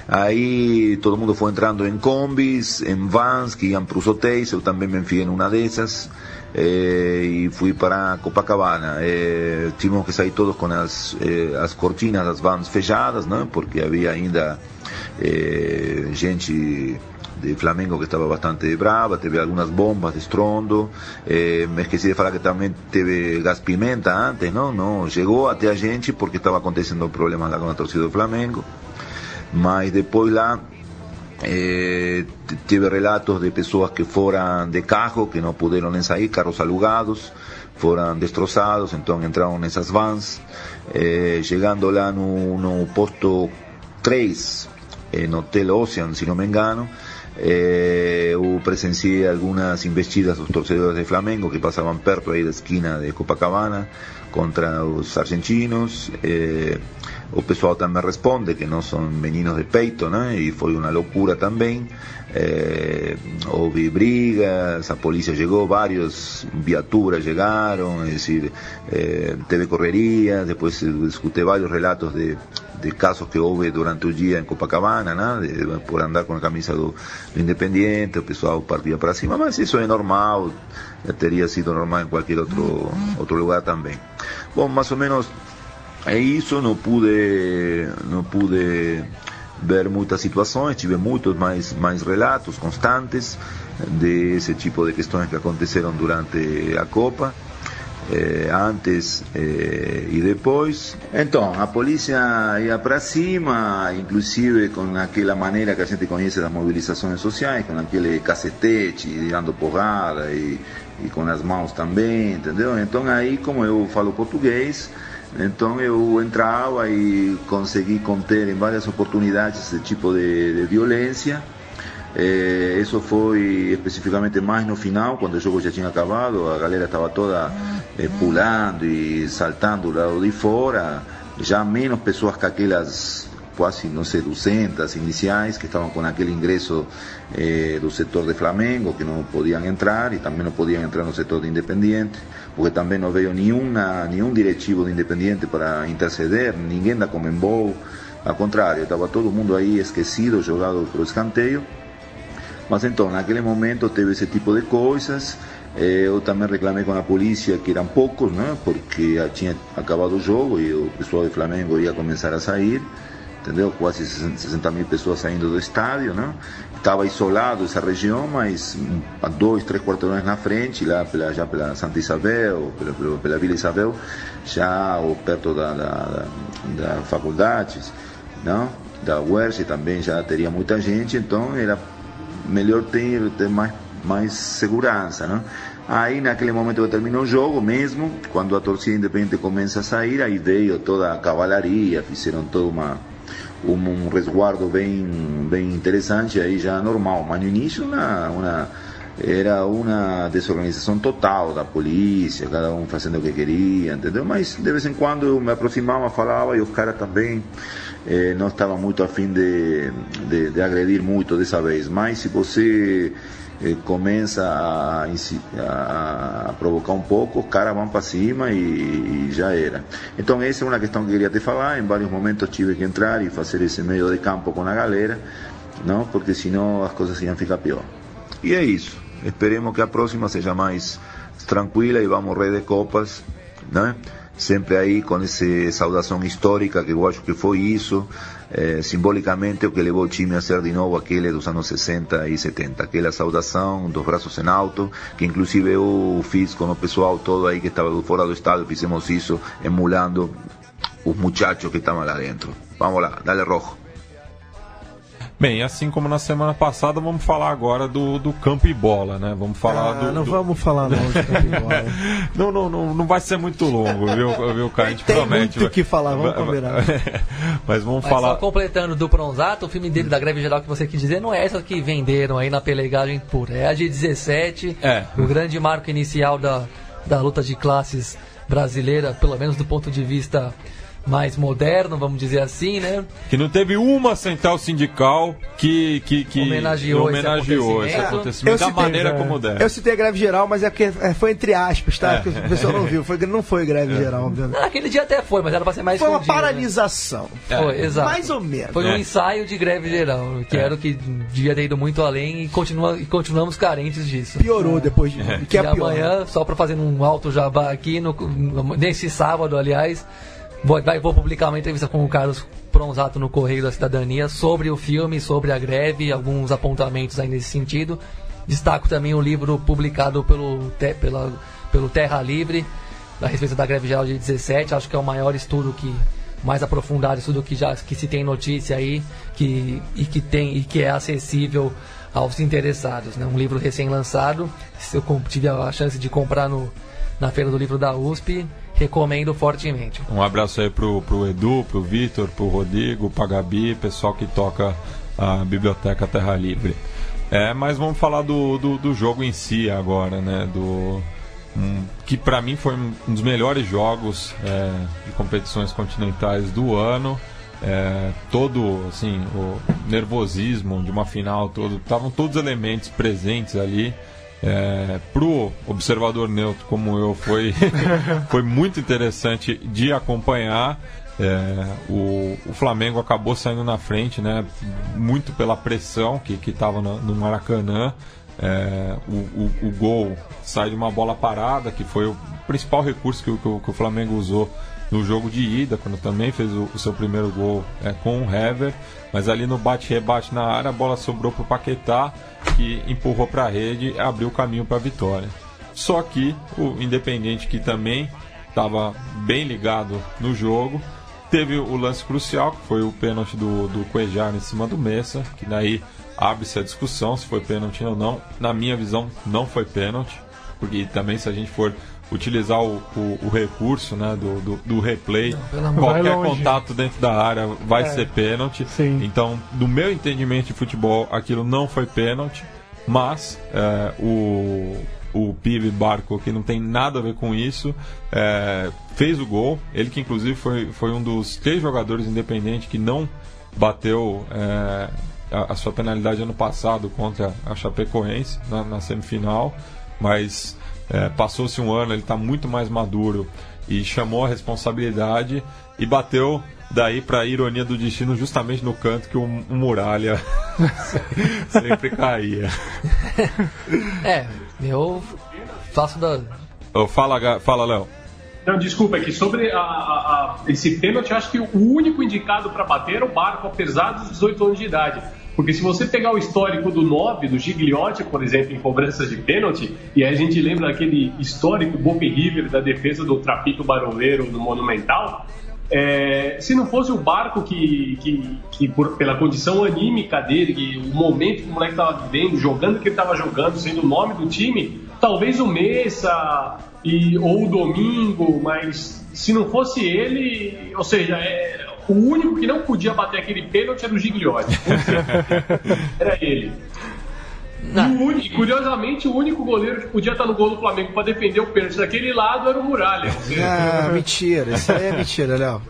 Aí todo mundo foi entrando em combis, em vans que iam para os hotéis. Eu também me enfiei em uma dessas eh, e fui para Copacabana. Eh, tivemos que sair todos com as, eh, as cortinas das vans fechadas, né? porque havia ainda gente de Flamengo que estaba bastante brava, teve algunas bombas de estrondo, eh, me esqueci de falar que também teve gas pimenta antes, não? Não, chegou a gente porque estava acontecendo problemas lá com a torcida do Flamengo, mas depois lá eh, tive relatos de pessoas que foram de carro, que não puderam sair, carros alugados, foram destroçados, então entraram nessas vans, eh, chegando lá no posto 3, eh, no Hotel Ocean, se não me engano, eh, eu presenciei algumas investidas dos torcedores de Flamengo que passavam perto aí da esquina de Copacabana contra os argentinos. Eh, o pessoal também responde que não são meninos de peito, né? E foi uma loucura também. Eh, houve brigas, a polícia chegou, várias viaturas chegaram, é decir, eh, teve correria, depois escutei relatos de, casos que houve durante o dia em Copacabana, né? De- por andar com a camisa do, Independiente, o pessoal partia para cima, mas isso é normal, teria sido normal em qualquer outro, outro lugar também. Bom, mais ou menos é isso, não pude, não pude ver muitas situações, tive muitos mais, mais relatos constantes desse tipo de questões que aconteceram durante a Copa. eh, antes eh, e depois. Então, a polícia ia para cima, inclusive com aquela maneira que a gente conhece das mobilizações sociais, com aquele cacetete, dando porrada e, e com as mãos também, entendeu? Então aí, como eu falo português, então eu entrava e consegui conter em várias oportunidades esse tipo de, de violência. Eh, isso foi especificamente mais no final, quando o jogo já tinha acabado, a galera estava toda eh, pulando e saltando do lado de fora, já menos pessoas que aquelas quase, não sei, 200 iniciais que estavam com aquele ingresso eh, do setor de Flamengo, que não podiam entrar e também não podiam entrar no setor de Independiente, porque também não veio nenhuma, nenhum diretivo de Independiente para interceder, ninguém da Comembol, ao contrário, estava todo mundo aí esquecido, jogado para o escanteio. Mas então, naquele momento teve esse tipo de coisas. Eu também reclamei com a polícia que eram poucos, né? Porque tinha acabado o jogo e o pessoal do Flamengo ia começar a sair, entendeu? Quase 60 mil pessoas saindo do estádio, né? Estava isolado essa região, mas a dois, três quarteirões na frente, lá pela, já pela Santa Isabel, pela, pela, Vila Isabel, já ou perto da, da, da, da faculdades, não? Da UERJ também já teria muita gente, então era melhor ter, ter mais, mais segurança, né? Aí, naquele momento que terminou o jogo mesmo, quando a torcida independente começa a sair, aí veio toda a cavalaria, fizeram todo uma, um, resguardo bem, bem interessante, aí já normal. Mas no início, uma, uma, era uma desorganização total da polícia, cada um fazendo o que queria, entendeu? Mas de vez em quando eu me aproximava, falava e os caras também eh, não estavam muito afim de, de, de agredir muito dessa vez. Mas se você eh, começa a, provocar um pouco, os caras vão para cima e, e já era. Então essa é uma questão que eu queria te falar. Em vários momentos tive que entrar e fazer esse meio de campo com a galera, não? porque senão as coisas iam ficar pior. E é isso. Esperemos que a próxima seja mais tranquila e vamos rei de copas, né? Sempre aí com essa saudação histórica, que eu acho que foi isso, eh, simbolicamente o que levou o time a ser de novo aquele dos anos 60 e 70. Aquela saudação dos braços em alto, que inclusive eu fiz com o pessoal todo aí que estava fora do estádio, fizemos isso emulando os muchachos que estavam lá dentro. Vamos lá, dale rojo. Bem, assim como na semana passada, vamos falar agora do, do campo e bola, né? Vamos falar Ah, do. não do- vamos falar não de campeonato. não, não, não, não vai ser muito longo, viu, viu cara? A gente Tem promete. muito o que falar, vamos Vai- combinar. Mas vamos Mas falar. só completando do Pronzato, o filme dele da greve geral que você quis dizer, não é essa que venderam aí na pelegagem pura. É a de 17, É. o grande marco inicial da, da luta de classes brasileira, pelo menos do ponto de vista mais moderno, vamos dizer assim, né? Que não teve uma central sindical que, que, que Homenageou esse homenageou esse acontecimento. acontecimento da citei, maneira é, como deve. Eu citei a greve geral, mas é porque é, foi entre aspas, tá? É. Porque o pessoal não viu. Foi, não foi greve geral, obviamente. Aquele dia até foi, mas era pra ser mais Foi uma né? paralisação. Foi, exato. Mais ou menos. Foi um É. ensaio de greve geral, que era o que devia ter ido muito além e, continua, e continuamos carentes disso. Piorou depois de. Que é e pior. amanhã, só pra fazer um alto jabá aqui, no, nesse sábado, aliás, vou, vou publicar uma entrevista com o Carlos Pronzato no Correio da Cidadania sobre o filme, sobre a greve, alguns apontamentos aí nesse sentido. Destaco também o livro publicado pelo, te, pela, pelo Terra Livre, a respeito da greve geral de 17. Acho que é o maior estudo que mais aprofundado, estudo que já que se tem notícia aí que, e que tem e que é acessível aos interessados. Né? Um livro recém-lançado. Eu tive a chance de comprar no, na feira do livro da USP. Recomendo fortemente. Um abraço aí pro, pro Edu, pro Vitor, pro Rodrigo, pra Gabi, pessoal que toca a Biblioteca Terra Livre. É, mas vamos falar do, do, do jogo em si agora, né? Do, um, que para mim foi um dos melhores jogos é, de competições continentais do ano. É, todo assim o nervosismo de uma final todo estavam todos os elementos presentes ali é, pro observador neutro como eu foi foi muito interessante de acompanhar. É, o, o, Flamengo acabou saindo na frente né muito pela pressão que estava no, no Maracanã. É, o, o, o, gol sai de uma bola parada, que foi o principal recurso que, que, que o Flamengo usou no jogo de ida, quando também fez o, o seu primeiro gol é, com o Hever. Mas ali no bate-rebate na área, a bola sobrou para o Paquetá, que empurrou para a rede e abriu o caminho para a vitória. Só que o Independente, que também estava bem ligado no jogo, teve o lance crucial, que foi o pênalti do, do Cuejar em cima do Messa, que daí abre-se a discussão se foi pênalti ou não. Na minha visão, não foi pênalti, porque também se a gente for utilizar o, o, o recurso né, do, do, do replay, não, qualquer contato dentro da área vai é, ser pênalti. Sim. Então, do meu entendimento de futebol, aquilo não foi pênalti, mas é, o, o Pibe Barco, que não tem nada a ver com isso, é, fez o gol. Ele que inclusive foi, foi um dos três jogadores independentes que não bateu é, a, a, sua penalidade ano passado contra a Chapecoense na, na semifinal, mas é, passou-se um ano, ele está muito mais maduro e chamou a responsabilidade e bateu daí para a ironia do destino justamente no canto que o, o Muralha sempre caía. É, eu faço da. Fala, fala Léo. Não, desculpa, é que sobre a, a, a, esse pênalti, acho que o único indicado para bater era o Barco, apesar dos 18 anos de idade. Porque se você pegar o histórico do 9, do Gigliotti, por exemplo, em cobranças de pênalti, e a gente lembra daquele histórico Boca River da defesa do Trapito Baroleiro no Monumental, é, se não fosse o Barco que, que, que por, pela condição anímica dele, o momento que o moleque estava vivendo, jogando que ele estava jogando, sendo o nome do time, talvez o Messa e, ou o Domingo, mas se não fosse ele, ou seja, é, o único que não podia bater aquele pênalti era o Gigliotti. era ele. E, único, curiosamente, o único goleiro que podia estar no gol do Flamengo para defender o pênalti daquele lado era o Muralha. Ah, mentira. Isso aí é mentira, Léo.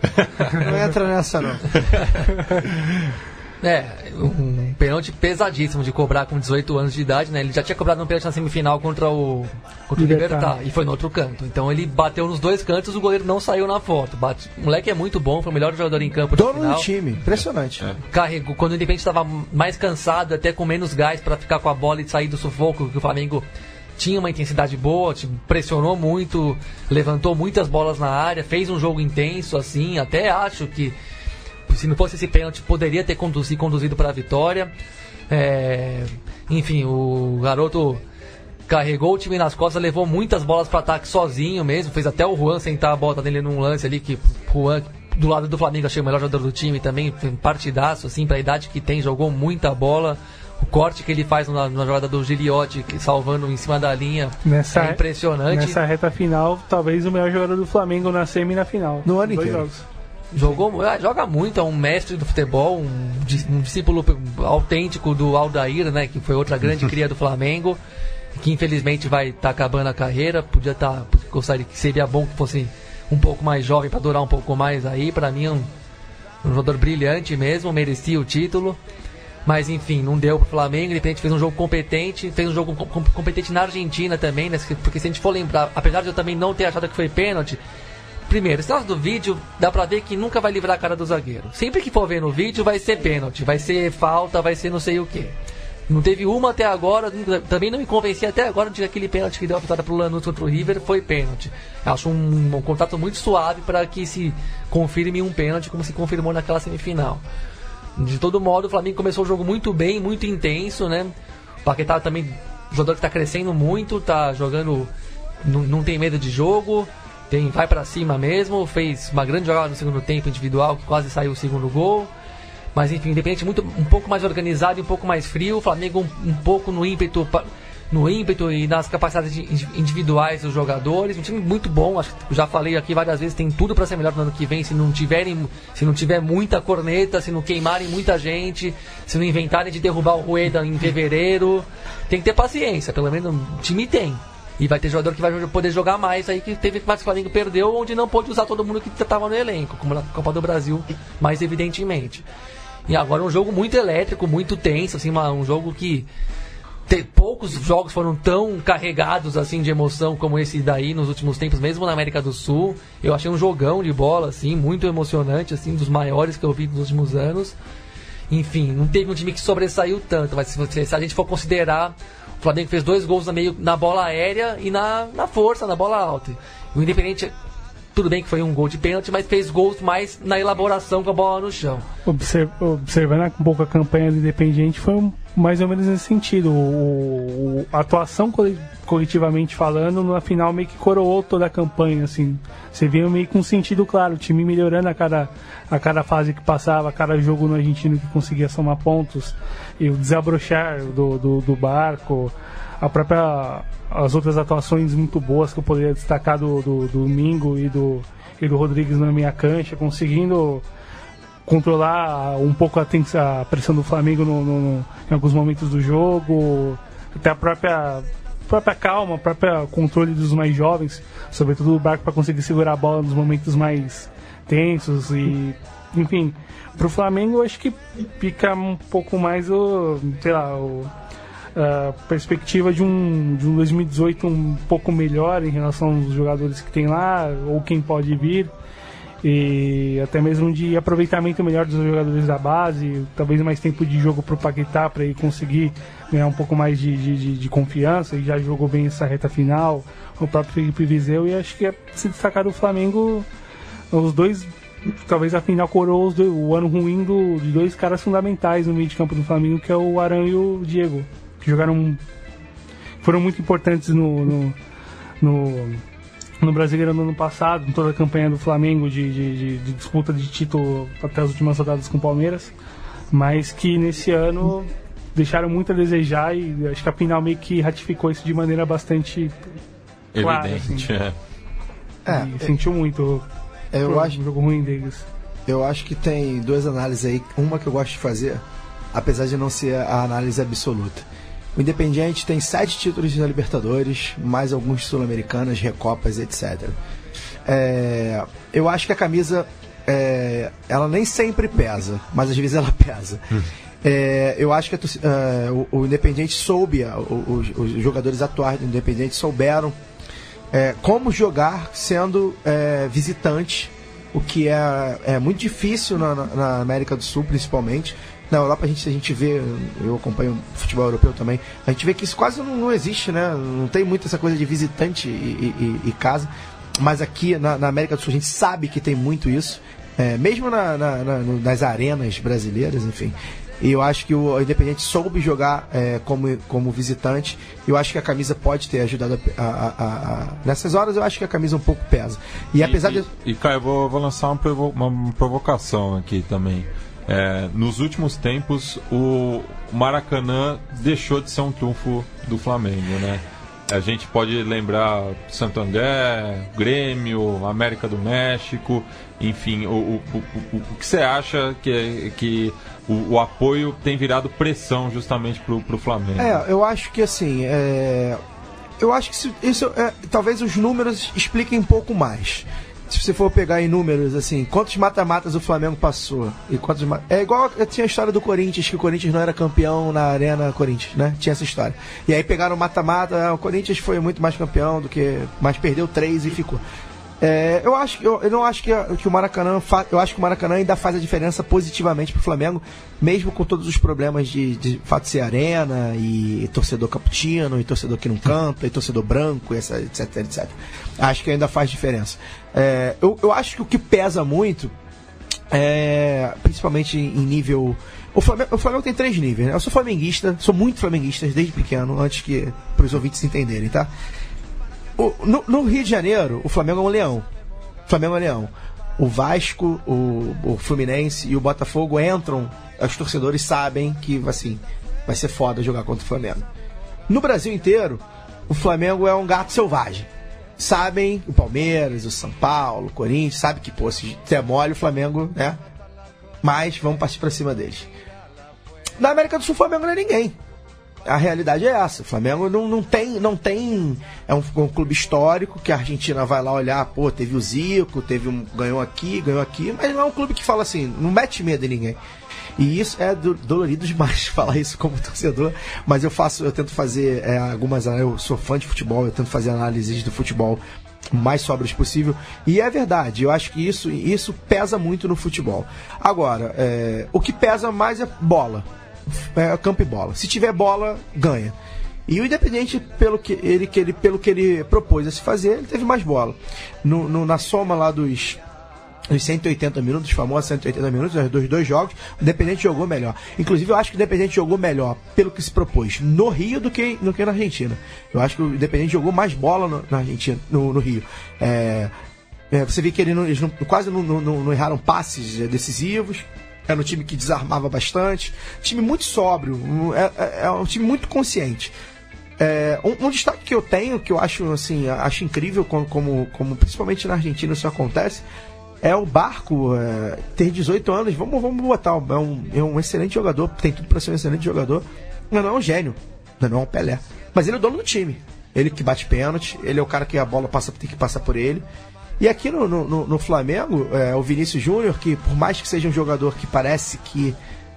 Não entra nessa, não. É, um pênalti pesadíssimo de cobrar com 18 anos de idade, né? Ele já tinha cobrado um pênalti na semifinal contra o, contra o Libertar e foi no outro canto. Então ele bateu nos dois cantos, o goleiro não saiu na foto. Bate, o moleque é muito bom, foi o melhor jogador em campo. Dono do time, impressionante. É. Carregou, quando o Independente estava mais cansado, até com menos gás para ficar com a bola e sair do sufoco que o Flamengo tinha uma intensidade boa, pressionou muito, levantou muitas bolas na área, fez um jogo intenso, assim, até acho que se não fosse esse pênalti, poderia ter conduzido, conduzido para a vitória. É, enfim, o garoto carregou o time nas costas, levou muitas bolas para ataque sozinho mesmo, fez até o Juan sentar a bota dele num lance ali que Juan do lado do Flamengo achei o melhor jogador do time também, partidaço assim para a idade que tem, jogou muita bola. O corte que ele faz na, na jogada do Giliotti, salvando em cima da linha, nessa, é impressionante. Nessa reta final, talvez o melhor jogador do Flamengo na semi e na final. No ano inteiro. Jogos. Jogou, ah, joga muito, é um mestre do futebol, um, um discípulo autêntico do Aldair, né, que foi outra grande cria do Flamengo, que infelizmente vai estar tá acabando a carreira, podia estar, tá, gostaria que seria bom que fosse um pouco mais jovem para durar um pouco mais aí, para mim é um, um jogador brilhante mesmo, merecia o título. Mas enfim, não deu pro Flamengo, de repente fez um jogo competente, fez um jogo competente na Argentina também, né? Porque se a gente for lembrar, apesar de eu também não ter achado que foi pênalti, Primeiro, esse do vídeo, dá pra ver que nunca vai livrar a cara do zagueiro. Sempre que for ver no vídeo, vai ser pênalti, vai ser falta, vai ser não sei o que. Não teve uma até agora, também não me convenci até agora de que aquele pênalti que deu a vitória pro Lanús contra o River foi pênalti. Acho um, um contato muito suave para que se confirme um pênalti, como se confirmou naquela semifinal. De todo modo, o Flamengo começou o jogo muito bem, muito intenso, né? O Paquetá também, jogador que está crescendo muito, tá jogando, não tem medo de jogo, tem, vai para cima mesmo, fez uma grande jogada no segundo tempo individual, que quase saiu o segundo gol. Mas enfim, independente muito um pouco mais organizado um pouco mais frio, o Flamengo um, um pouco no ímpeto no ímpeto e nas capacidades individuais dos jogadores, um time muito bom, acho que já falei aqui várias vezes, tem tudo para ser melhor no ano que vem, se não tiverem, se não tiver muita corneta, se não queimarem muita gente, se não inventarem de derrubar o Rueda em fevereiro, tem que ter paciência, pelo menos o time tem. E vai ter jogador que vai poder jogar mais aí, que teve que o Flamengo perdeu, onde não pôde usar todo mundo que estava no elenco, como na Copa do Brasil, mais evidentemente. E agora um jogo muito elétrico, muito tenso, assim, um jogo que te, poucos jogos foram tão carregados assim de emoção como esse daí nos últimos tempos, mesmo na América do Sul. Eu achei um jogão de bola assim, muito emocionante, assim, dos maiores que eu vi nos últimos anos. Enfim, não teve um time que sobressaiu tanto, mas se, se a gente for considerar, Flamengo fez dois gols na, meio, na bola aérea e na, na força, na bola alta. O Independente tudo bem que foi um gol de pênalti, mas fez gols mais na elaboração com a bola no chão. observando um pouco a campanha do Independiente, foi um, mais ou menos nesse sentido. O, o, a atuação coletivamente falando, na final meio que coroou toda a campanha, assim. Você via meio com sentido claro, o time melhorando a cada, a cada fase que passava, a cada jogo no argentino que conseguia somar pontos, e o desabrochar do, do, do barco, a própria as outras atuações muito boas que eu poderia destacar do, do, do Domingo e do, e do Rodrigues na minha cancha, conseguindo controlar um pouco a, a pressão do Flamengo no, no, em alguns momentos do jogo, até a própria própria calma, próprio controle dos mais jovens, sobretudo o Barco para conseguir segurar a bola nos momentos mais tensos e enfim, para o Flamengo acho que fica um pouco mais o, sei lá, o uh, perspectiva de um, de um 2018 um pouco melhor em relação aos jogadores que tem lá, ou quem pode vir, e até mesmo de aproveitamento melhor dos jogadores da base, talvez mais tempo de jogo para o Paquetá para ele conseguir ganhar um pouco mais de, de, de, confiança, e já jogou bem essa reta final, o próprio Felipe Vizeu, e acho que é se destacar o Flamengo, os dois talvez a final coroou dois, o ano ruim do, de dois caras fundamentais no meio de campo do Flamengo, que é o Arão e o Diego que jogaram. foram muito importantes no, no, no, no Brasileiro no ano passado, em toda a campanha do Flamengo de, de, de disputa de título até as últimas rodadas com o Palmeiras, mas que nesse ano deixaram muito a desejar e acho que a final meio que ratificou isso de maneira bastante clara, evidente. Assim. É. é, sentiu muito é, eu acho, o jogo ruim deles. Eu acho que tem duas análises aí. Uma que eu gosto de fazer, apesar de não ser a análise absoluta. O Independiente tem sete títulos de Libertadores, mais alguns sul-americanas, recopas, etc. É, eu acho que a camisa, é, ela nem sempre pesa, mas às vezes ela pesa. Hum. É, eu acho que a, uh, o, o Independiente soube, os, os, jogadores atuais do Independiente souberam é, como jogar sendo é, visitante, o que é, é muito difícil na, na América do Sul, principalmente. Na Europa a gente, a gente vê, eu acompanho futebol europeu também, a gente vê que isso quase não, não existe, né? Não tem muito essa coisa de visitante e, e, e casa. Mas aqui na, na, América do Sul a gente sabe que tem muito isso. É, mesmo na, na, nas arenas brasileiras, enfim. E eu acho que o Independente soube jogar é, como, como visitante. Eu acho que a camisa pode ter ajudado a, a, a, a, Nessas horas eu acho que a camisa um pouco pesa. E, e apesar e, de. E, Caio, eu vou, vou lançar uma, provo uma provocação aqui também. É, nos últimos tempos, o Maracanã deixou de ser um trunfo do Flamengo, né? A gente pode lembrar Santo André, Grêmio, América do México, enfim, o, o, o, o que você acha que, que o, o, apoio tem virado pressão justamente para o Flamengo? É, eu acho que assim, é... eu acho que isso, isso é... talvez os números expliquem um pouco mais se você for pegar em números, assim, quantos mata-matas o Flamengo passou? E quantos É igual tinha a história do Corinthians, que o Corinthians não era campeão na Arena Corinthians, né? Tinha essa história. E aí pegaram o mata-mata, o Corinthians foi muito mais campeão do que. Mas perdeu três e ficou. É, eu acho eu, eu não acho que, que o Maracanã fa, eu acho que o Maracanã ainda faz a diferença positivamente pro Flamengo, mesmo com todos os problemas de, de fato ser arena e, e torcedor caputino, e torcedor que não canta, e torcedor branco, essa, etc, etc. Acho que ainda faz diferença. É, eu, eu acho que o que pesa muito é, principalmente em nível. O Flamengo, o Flamengo tem três níveis, né? Eu sou flamenguista, sou muito flamenguista desde pequeno, antes que para os ouvintes entenderem, tá? O, no, no, Rio de Janeiro, o Flamengo é um leão. O Flamengo é um leão. O Vasco, o, o Fluminense e o Botafogo entram, os torcedores sabem que assim, vai ser foda jogar contra o Flamengo. No Brasil inteiro, o Flamengo é um gato selvagem sabem, o Palmeiras, o São Paulo, o Corinthians, sabe que, pô, se der mole, o Flamengo, né? Mas vamos partir pra cima deles. Na América do Sul, o Flamengo não é ninguém. A realidade é essa. O Flamengo não, não tem. Não tem é um, um, clube histórico que a Argentina vai lá olhar, pô, teve o Zico, teve um. ganhou aqui, ganhou aqui, mas não é um clube que fala assim, não mete medo em ninguém. E isso é do, dolorido demais falar isso como torcedor, mas eu faço, eu tento fazer é, algumas, eu sou fã de futebol, eu tento fazer análises do futebol mais sobras possível. E é verdade, eu acho que isso, isso pesa muito no futebol. Agora, é, o que pesa mais é bola. É campo e bola. Se tiver bola, ganha. E o Independente, pelo que ele, que ele, pelo que ele propôs a se fazer, ele teve mais bola. No, no na soma lá dos os 180 minutos, famosos 180 minutos, dos dois jogos, o Independente jogou melhor. Inclusive, eu acho que o Independente jogou melhor pelo que se propôs no Rio do que, do que na Argentina. Eu acho que o Independente jogou mais bola no, na Argentina, no, no Rio. É, é, você vê que ele não, eles não, quase não, não, não, erraram passes decisivos. Era um time que desarmava bastante. Time muito sóbrio. É, é, é um time muito consciente. É, um, um, destaque que eu tenho, que eu acho assim, acho incrível como, como, como principalmente na Argentina isso acontece, é o Barco é, ter 18 anos. Vamos, vamos botar. É um, é um excelente jogador, tem tudo para ser um excelente jogador. Mas não é um gênio, não é um Pelé. Mas ele é o dono do time. Ele que bate pênalti, ele é o cara que a bola passa, tem que passar por ele. E aqui no, no, no Flamengo, é, o Vinícius Júnior, que por mais que seja um jogador que parece que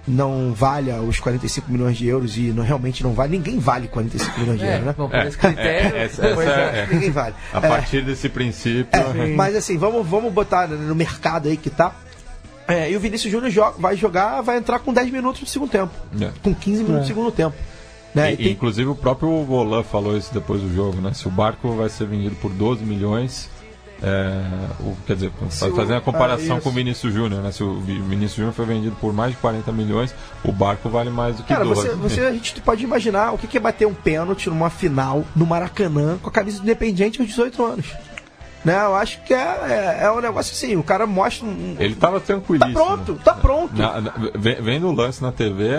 não valha os 45 milhões de euros e não, realmente não vale. Ninguém vale 45 milhões de é, euros, né? Bom, por esse critério. É, essa, essa é, ninguém vale. A partir desse princípio. mas assim, vamos, vamos botar no mercado aí que tá. e o Vinícius Júnior joga, vai jogar, vai entrar com 10 minutos no segundo tempo. Com 15 minutos no segundo tempo. Né? E, tem... Inclusive o próprio Volan falou isso depois do jogo, né? Se o barco vai ser vendido por 12 milhões, é, o, quer dizer, fazendo a comparação ah, com o Vinícius Júnior, né? Se o Vinícius Júnior foi vendido por mais de 40 milhões, o barco vale mais do que Cara, 12. Você, você, a gente pode imaginar o que é bater um pênalti numa final no Maracanã com a camisa do Independiente aos 18 anos. Né, eu acho que é, é, é, um negócio assim, o cara mostra um. Ele tava tranquilíssimo. Tá pronto, tá pronto. Na, na, vendo o lance na TV,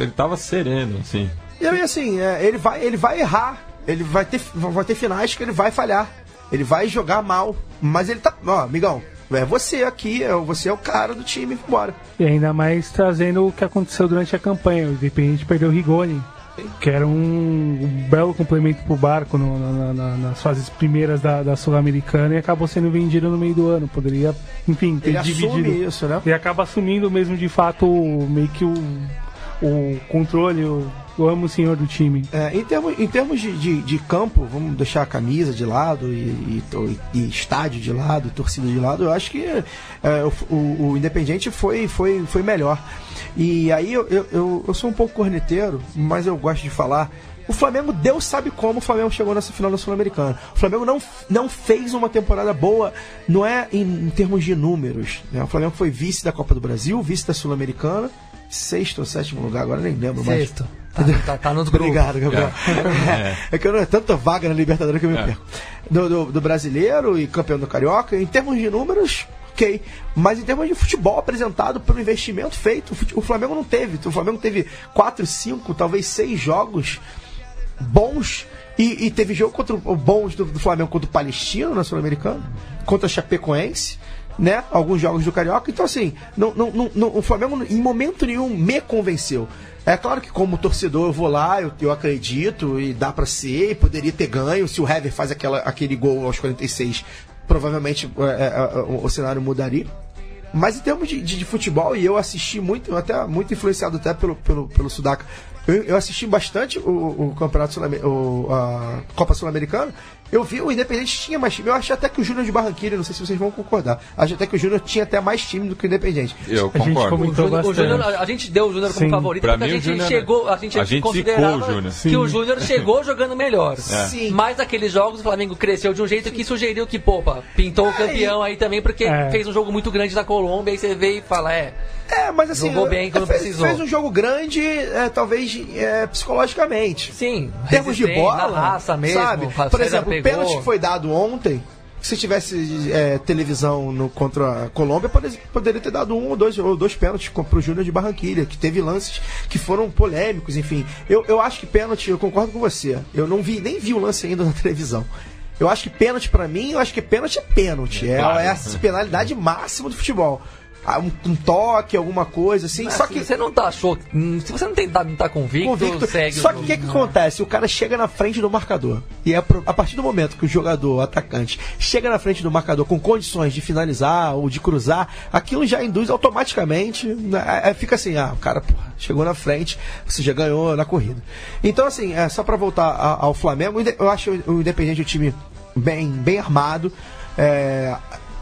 ele tava sereno, assim. E aí, assim, é, ele, vai, ele vai errar. Ele vai ter, vai ter finais que ele vai falhar. Ele vai jogar mal, mas ele tá. Ó, amigão, é você aqui, é, você é o cara do time, bora. E ainda mais trazendo o que aconteceu durante a campanha. O Independente perdeu o Rigoni, que era um, um, belo complemento pro barco no, na, na, nas fases primeiras da, da Sul-Americana e acabou sendo vendido no meio do ano. Poderia, enfim, ter Ele dividido. isso, né? E acaba assumindo mesmo de fato meio que o, o controle, o eu amo o senhor do time. É, em termos, em termos de, de, de, campo, vamos deixar a camisa de lado e, e, e estádio de lado, torcida de lado, eu acho que é, o, o, Independiente foi, foi, foi melhor. E aí eu, eu, eu sou um pouco corneteiro, mas eu gosto de falar. O Flamengo, Deus sabe como o Flamengo chegou nessa final da Sul-Americana. O Flamengo não, não fez uma temporada boa, não é em, em termos de números. Né? O Flamengo foi vice da Copa do Brasil, vice da Sul-Americana, sexto ou sétimo lugar, agora nem lembro mais. Sexto. Tá, tá, tá nos Obrigado, Gabriel. É. É, é. que eu não é tanta vaga na Libertadores que eu me é. perco. Do, do, do, brasileiro e campeão do Carioca, em termos de números, ok. Mas em termos de futebol apresentado pelo investimento feito, o Flamengo não teve. O Flamengo teve 4, 5, talvez 6 jogos bons. E, e, teve jogo contra o bons do, do Flamengo contra o Palestino na Sul-Americana, contra a Chapecoense né? Alguns jogos do Carioca. Então, assim, não, não, não, o Flamengo em momento nenhum me convenceu. É claro que como torcedor eu vou lá, eu, eu acredito e dá para ser, e poderia ter ganho. Se o Hever faz aquela, aquele gol aos 46, provavelmente é, é, é, o, o cenário mudaria. Mas em termos de, de, de, futebol, e eu assisti muito, até muito influenciado até pelo, pelo, pelo Sudaca, eu, eu assisti bastante o, o Campeonato Sul a Copa Sul-Americana. Eu vi o Independente tinha mais time. Eu acho até que o Júnior de Barranquilla, não sei se vocês vão concordar, acho até que o Júnior tinha até mais time do que o Independente. Eu A gente concordo. Júnior-. Júnior- a gente deu o Júnior como favorito Pra porque mim, a gente Júnior- chegou, a gente, a gente considerava o que Sim. o Júnior chegou jogando melhor. Sim. Mas naqueles jogos o Flamengo cresceu de um jeito que sugeriu que, pô, pá, pintou o campeão aí também porque É. fez um jogo muito grande na Colômbia e você vê e fala, é, É, mas assim. Jogou bem quando fez, precisou. Fez um jogo grande, é, talvez é, psicologicamente. sim, Em termos de bola, na raça mesmo. sabe? Por exemplo. Pênalti que foi dado ontem, se tivesse é, televisão no, contra a Colômbia, pode- poderia ter dado um ou dois, ou dois pênaltis co- pro Júnior de Barranquilha, que teve lances que foram polêmicos, enfim. Eu, eu acho que pênalti, eu concordo com você. Eu não vi, nem vi o lance ainda na televisão. Eu acho que pênalti pra mim, eu acho que pênalti é pênalti. É, claro. é a penalidade máxima do futebol. Ah, Um, um toque, alguma coisa assim. só que você não tá achou, hum, se você não, tem, não tá convicto, convicto. segue Só o que o que, que acontece? O cara chega na frente do marcador. E é a partir do momento que o jogador, o atacante, chega na frente do marcador com condições de finalizar ou de cruzar, aquilo já induz automaticamente. né, é, fica assim, ah, o cara porra, chegou na frente, você já ganhou na corrida. Então, assim, é, só pra voltar a- ao Flamengo, eu acho o Independente um time bem, bem armado. É,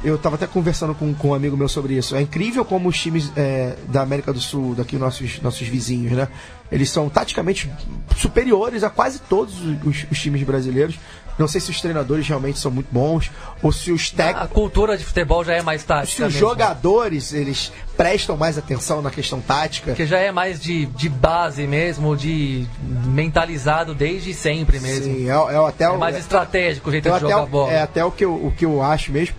eu estava até conversando com, com um amigo meu sobre isso. É incrível como os times é, da América do Sul, daqui nossos, nossos vizinhos, né? Eles são taticamente superiores a quase todos os, os times brasileiros. Não sei se os treinadores realmente são muito bons ou se os A técnicos. cultura de futebol já é mais Se tática os mesmo. jogadores eles prestam mais atenção na questão tática, Que já é mais de, de base mesmo, de mentalizado desde sempre mesmo. sim, é, é até É o- mais estratégico o jeito Eu de jogar o- bola. é até o que, eu, o que eu acho mesmo.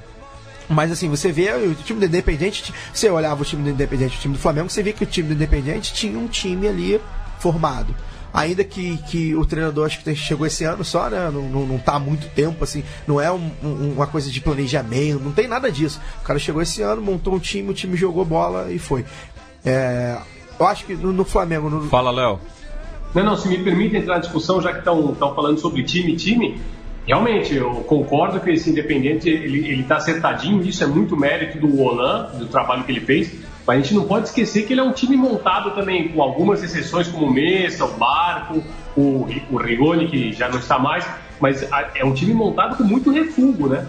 Mas assim, você vê o time do Independente, você olhava o time do Independente e o time do Flamengo, você vê que o time do Independente tinha um time ali formado. Ainda que, que o treinador acho que chegou esse ano só, né? Não, não, não tá há muito tempo, assim, não é um- um- uma coisa de planejamento, não tem nada disso. O cara chegou esse ano, montou um time, o time jogou bola e foi. É, eu acho que no, no Flamengo, no, Fala, Léo. Não, não, se me permite entrar na discussão, já que estão falando sobre time time, realmente eu concordo que esse Independente ele, ele tá acertadinho, isso é muito mérito do Olan, do trabalho que ele fez, mas a gente não pode esquecer que ele é um time montado também com algumas exceções como o Messa, o Barco, o, o Rigoni, que já não está mais, mas é um time montado com muito refugo, né?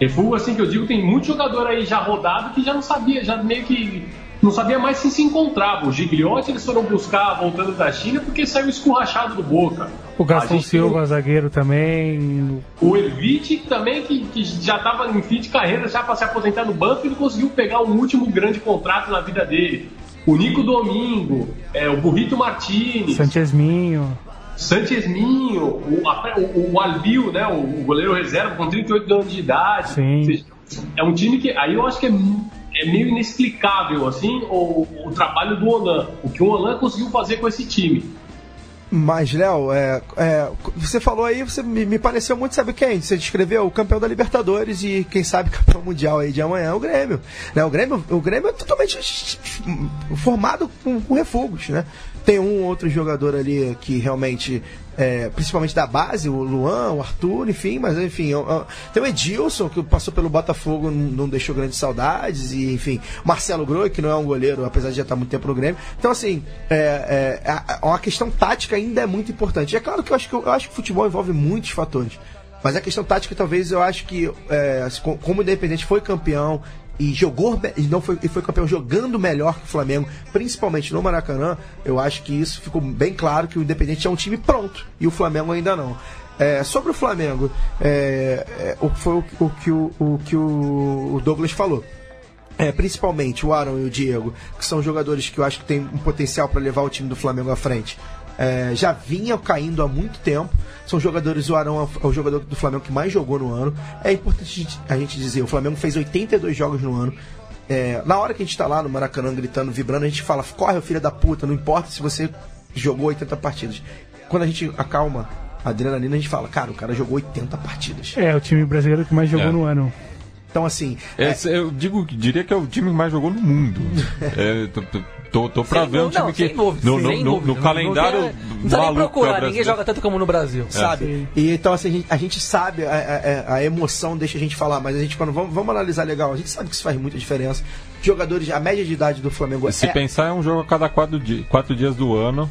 Refugo, assim que eu digo, tem muito jogador aí já rodado que já não sabia, já meio que não sabia mais se se encontrava. O Gigliotti eles foram buscar voltando da China porque saiu escurrachado do Boca. O A Gastão gente tem o- Silva, zagueiro também. O Ervite também, que, que já estava em fim de carreira, já para se aposentar no banco, ele conseguiu pegar um último grande contrato na vida dele. O Nico Domingo, é, o Burrito Martinez, Sanchezminho. Sanchezminho, o, o, o Albil, né, o, o goleiro reserva com 38 anos de idade. Sim. Seja, É um time que. Aí eu acho que é, é meio inexplicável assim o, o trabalho do Olan. O que o Olan conseguiu fazer com esse time. Mas, Léo, é, é, você falou aí, você me, me pareceu muito, sabe quem? Você descreveu o campeão da Libertadores e quem sabe campeão mundial aí de amanhã, o Grêmio. Né? O, Grêmio o Grêmio é totalmente formado com, com refugos, né? Tem um ou outro jogador ali que realmente, é, principalmente da base, o Luan, o Arthur, enfim, mas enfim, é- é- tem o Edilson, que passou pelo Botafogo, não, não deixou grandes saudades, e enfim, Marcelo Groi, que não é um goleiro, apesar de já estar muito tempo no Grêmio. Então, assim, é, é, a- a- questão tática ainda é muito importante. É claro que eu acho que, eu acho que futebol envolve muitos fatores. Mas a questão tática, talvez, eu acho que, é, co- como o Independente foi campeão e jogou e não foi, e foi campeão jogando melhor que o Flamengo, principalmente no Maracanã, eu acho que isso ficou bem claro que o Independente é um time pronto e o Flamengo ainda não. É, sobre o Flamengo, é, é, o, foi o, o que, o, o que o Douglas falou. É, principalmente o Aaron e o Diego, que são jogadores que eu acho que tem um potencial para levar o time do Flamengo à frente. É, já vinham caindo há muito tempo. São jogadores, o Arão é o jogador do Flamengo que mais jogou no ano. É importante a gente- a gente dizer, o Flamengo fez 82 jogos no ano. É, na hora que a gente tá lá no Maracanã gritando, vibrando, a gente fala, corre, filho da puta, não importa se você jogou 80 partidas. Quando a gente acalma a adrenalina, a gente fala, cara, o cara jogou 80 partidas. É, o time brasileiro que mais jogou É. no ano. Então, assim, Esse, eu digo, diria que é o time que mais jogou no mundo. É, tô, tô, tô, tô pra Sem ver um time não, que. dúvida, no, no- no- no calendário não tem- Não precisa nem é procurar, ninguém joga tanto como no Brasil. sabe? Sim. E então, assim, a gente, a gente sabe, a, a- a emoção deixa a gente falar, mas a gente, quando vamos, vamos analisar legal, a gente sabe que isso faz muita diferença. Jogadores, a média de idade do Flamengo Se é, pensar, é um jogo a cada quatro, di quatro dias do ano.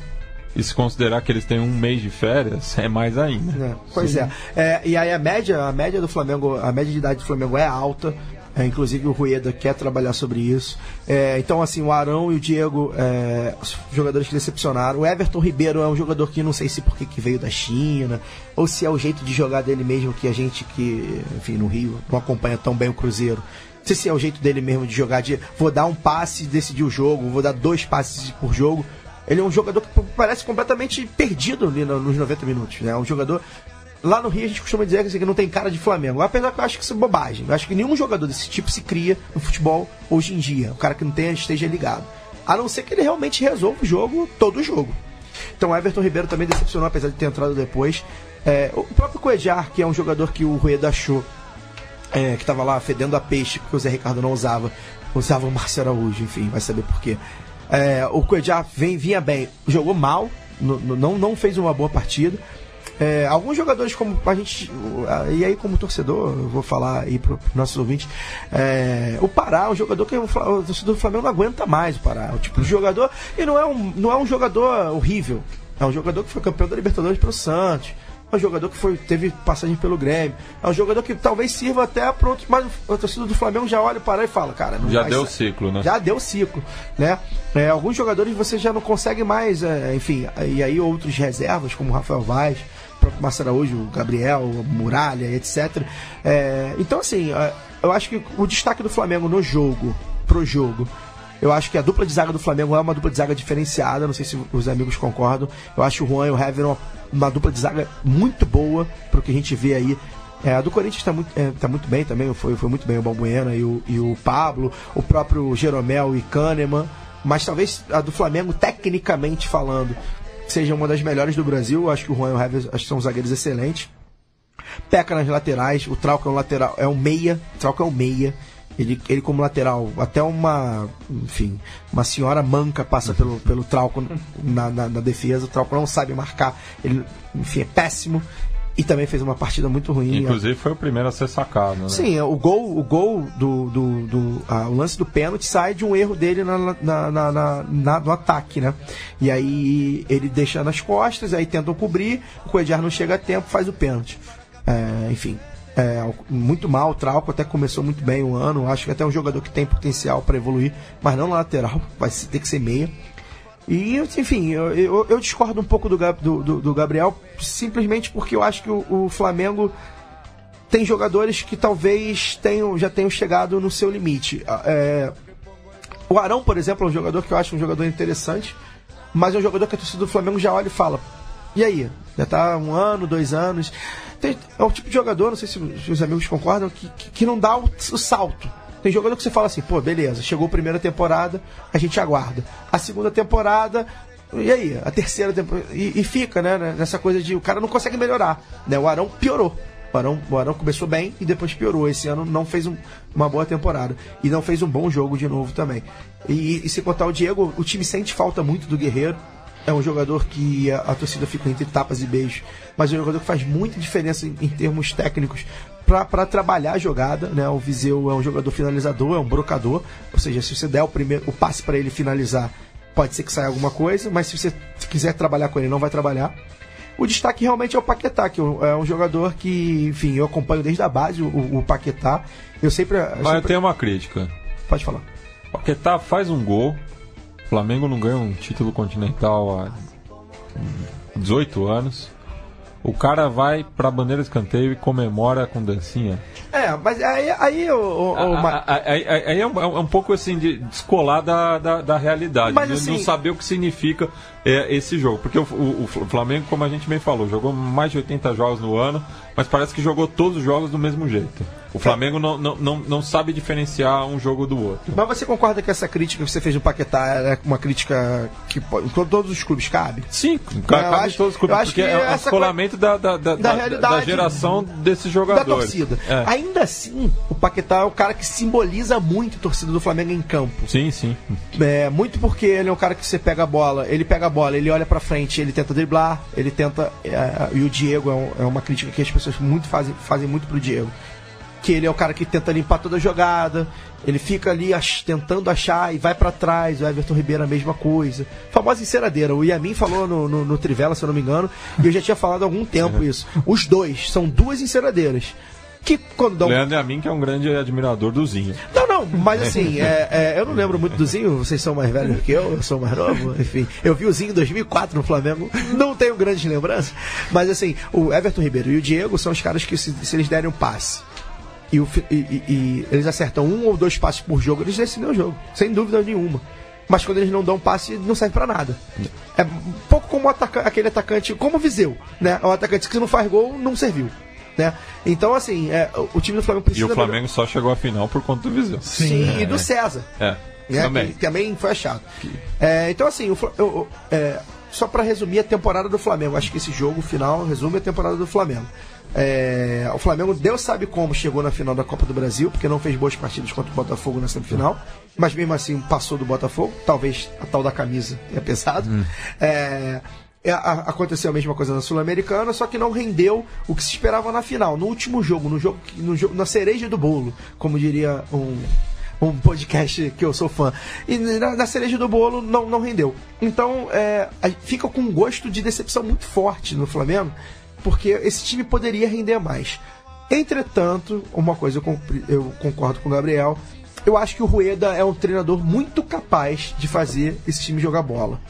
E se considerar que eles têm um mês de férias, é mais ainda. É, pois é. é. E aí a média, a média do Flamengo, a média de idade do Flamengo é alta. É, inclusive o Rueda quer trabalhar sobre isso. É, então, assim, o Arão e o Diego, é, jogadores que decepcionaram. O Everton Ribeiro é um jogador que não sei se porque que veio da China, ou se é o jeito de jogar dele mesmo que a gente que, enfim, no Rio não acompanha tão bem o Cruzeiro. Não sei se é o jeito dele mesmo de jogar, de vou dar um passe e decidir o jogo, vou dar dois passes por jogo. Ele é um jogador que parece completamente perdido ali nos 90 minutos. Né? Um jogador Lá no Rio a gente costuma dizer que não tem cara de Flamengo. Apesar que eu acho que isso é bobagem. Eu acho que nenhum jogador desse tipo se cria no futebol hoje em dia. O cara que não tenha, esteja ligado. A não ser que ele realmente resolva o jogo, todo o jogo. Então Everton Ribeiro também decepcionou, apesar de ter entrado depois. É, o próprio Coejar, que é um jogador que o Rueda achou é, que estava lá fedendo a peixe, porque o Zé Ricardo não usava, usava o Márcio Araújo, enfim, vai saber porquê. É, o Coejar vem, vinha bem, jogou mal, não, não fez uma boa partida. É, alguns jogadores, como a gente. E aí, como torcedor, eu vou falar aí para os nossos ouvintes. É, o Pará, um jogador que o, o torcedor do Flamengo não aguenta mais o Pará. O tipo de jogador. E não é um, não é um jogador horrível. É um jogador que foi campeão da Libertadores pelo Santos. É um jogador que foi, teve passagem pelo Grêmio. É um jogador que talvez sirva até para outros, mas o torcedor do Flamengo já olha para e fala, cara. já deu o ciclo, né? Já deu o ciclo, né? É, alguns jogadores você já não consegue mais, é, enfim, e aí outros reservas, como o Rafael Vaz, próprio Márcio Araújo, o Gabriel, Muralha, etc. É, então, assim, é, eu acho que o destaque do Flamengo no jogo, pro jogo, eu acho que a dupla de zaga do Flamengo é uma dupla de zaga diferenciada. Não sei se os amigos concordam. Eu acho o Juan e o Hever uma, dupla de zaga muito boa pro que a gente vê aí. É, a do Corinthians está muito, é, tá muito bem também, foi, foi muito bem o Balbuena e o, e o Pablo, o próprio Jeromel e Kahneman. Mas talvez a do Flamengo, tecnicamente falando, seja uma das melhores do Brasil. Acho que o Juan e o que são zagueiros excelentes. Peca nas laterais, o Trauco é um lateral, é um meia, o Trauco é um meia. Ele, ele como lateral, até uma, enfim, uma senhora manca passa pelo, pelo Trauco na, na, na defesa. O Trauco não sabe marcar, ele, enfim, é péssimo e também fez uma partida muito ruim. Inclusive foi o primeiro a ser sacado. Né? Sim, o gol, o gol do, do, do ah, o lance do pênalti sai de um erro dele na, na, na, na, no ataque, né? E aí ele deixa nas costas, aí tentam cobrir, o Coediar não chega a tempo, faz o pênalti. É, enfim, é, muito mal, o Trauco até começou muito bem o ano, acho que até é um jogador que tem potencial para evoluir, mas não na lateral, vai ter que ser meia. E, enfim, eu, eu, eu discordo um pouco do, do, do, Gabriel, simplesmente porque eu acho que o, o, Flamengo tem jogadores que talvez tenham, já tenham chegado no seu limite. É, o Arão, por exemplo, é um jogador que eu acho um jogador interessante, mas é um jogador que a torcida do Flamengo já olha e fala: e aí? Já tá um ano, dois anos. É o tipo de jogador, não sei se os amigos concordam, que, que, que não dá o, o salto tem jogador que você fala assim, pô, beleza, chegou a primeira temporada, a gente aguarda. A segunda temporada, e aí? A terceira temporada. E, e, fica, né, nessa coisa de o cara não consegue melhorar. Né? O Arão piorou. O Arão, o Arão começou bem e depois piorou. Esse ano não fez um, uma boa temporada. E não fez um bom jogo de novo também. E, e se contar o Diego, o time sente falta muito do Guerreiro. É um jogador que a, a torcida fica entre tapas e beijos, mas é um jogador que faz muita diferença em, em termos técnicos para trabalhar a jogada, né? O Viseu é um jogador finalizador, é um brocador, ou seja, se você der o primeiro o passe para ele finalizar, pode ser que saia alguma coisa, mas se você quiser trabalhar com ele, não vai trabalhar. O destaque realmente é o Paquetá, que é um jogador que, enfim, eu acompanho desde a base o, o Paquetá. Eu sempre. Eu mas sempre... eu tenho uma crítica. Pode falar. Paquetá faz um gol. O Flamengo não ganha um título continental há 18 anos. O cara vai pra bandeira de escanteio e comemora com dancinha. É, mas aí, aí, o, o, o aí, aí, aí é, um, é, um, pouco assim de descolar da, da, da realidade, mas, de assim, não saber o que significa é, esse jogo. Porque o, o, o, Flamengo, como a gente bem falou, jogou mais de 80 jogos no ano, mas parece que jogou todos os jogos do mesmo jeito. O Flamengo não, não, não, não sabe diferenciar um jogo do outro. Mas você concorda que essa crítica que você fez no Paquetá é uma crítica que em todos os clubes cabe? Sim, cabe em todos os clubes, porque é o escolamento da, da, da, da, da, geração desses jogadores. Da torcida. É. Ainda assim, o Paquetá é o cara que simboliza muito a torcida do Flamengo em campo. Sim, sim. É, muito porque ele é um cara que você pega a bola, ele pega a bola, ele olha pra frente, ele tenta driblar, ele tenta. É, e o Diego é, um, é uma crítica que as pessoas muito fazem, fazem muito pro Diego que ele é o cara que tenta limpar toda a jogada, ele fica ali ach- tentando achar e vai pra trás, o Everton Ribeiro a mesma coisa. Famosa enceradeira, o Yamin falou no, no, no Trivela, se eu não me engano, e eu já tinha falado há algum tempo isso. Os dois são duas enceradeiras. Que quando dão Leandro Amin, que é um grande admirador do Zinho. não, não, mas assim, é, é, eu não lembro muito do Zinho, vocês são mais velhos que eu, eu sou mais novo, enfim. Eu vi o Zinho em 2004 no Flamengo, não tenho grandes lembranças, mas assim, o Everton Ribeiro e o Diego são os caras que, se, se eles derem um passe e, o e- e- eles acertam um ou dois passes por jogo, eles decidem o jogo, sem dúvida nenhuma. Mas quando eles não dão passe, não serve pra nada. É um pouco como ataca- aquele atacante, como o Viseu, né? O atacante que não faz gol, não serviu. Né? Então, assim, é, o- o time do Flamengo E precisa. o Flamengo só chegou à final por conta do Viseu. Sim, e do César. É, né, também. Que também foi achado. É, então, assim, o eu- é, só para resumir a temporada do Flamengo, acho que esse jogo final resume a temporada do Flamengo. É, o Flamengo, Deus sabe como chegou na final da Copa do Brasil, porque não fez boas partidas contra o Botafogo na semifinal, mas mesmo assim passou do Botafogo, talvez a tal da camisa tenha pesado. É, é, a- aconteceu a mesma coisa na Sul-Americana, só que não rendeu o que se esperava na final. No último jogo, no jogo, no jogo na cereja do bolo, como diria um, um podcast que eu sou fã. E na, na cereja do bolo não, não rendeu. Então é, fica com um gosto de decepção muito forte no Flamengo, porque esse time poderia render mais. Entretanto, uma coisa eu, compre- eu concordo com o Gabriel. Eu acho que o Rueda é um treinador muito capaz de fazer esse time jogar bola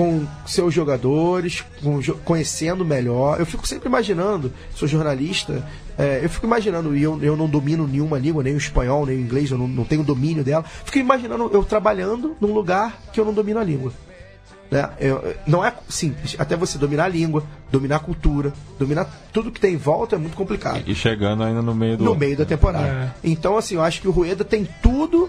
com seus jogadores, com conhecendo melhor. Eu fico sempre imaginando, sou jornalista, é, eu fico imaginando, e eu, eu não domino nenhuma língua, nem o espanhol, nem o inglês, eu não, não tenho domínio dela. Fico imaginando eu trabalhando num lugar que eu não domino a língua. Né? Eu- não é simples. Até você dominar a língua, dominar a cultura, dominar tudo que tem em volta é muito complicado E chegando ainda no meio do. no meio da temporada. É. Então, assim, eu acho que o Rueda tem tudo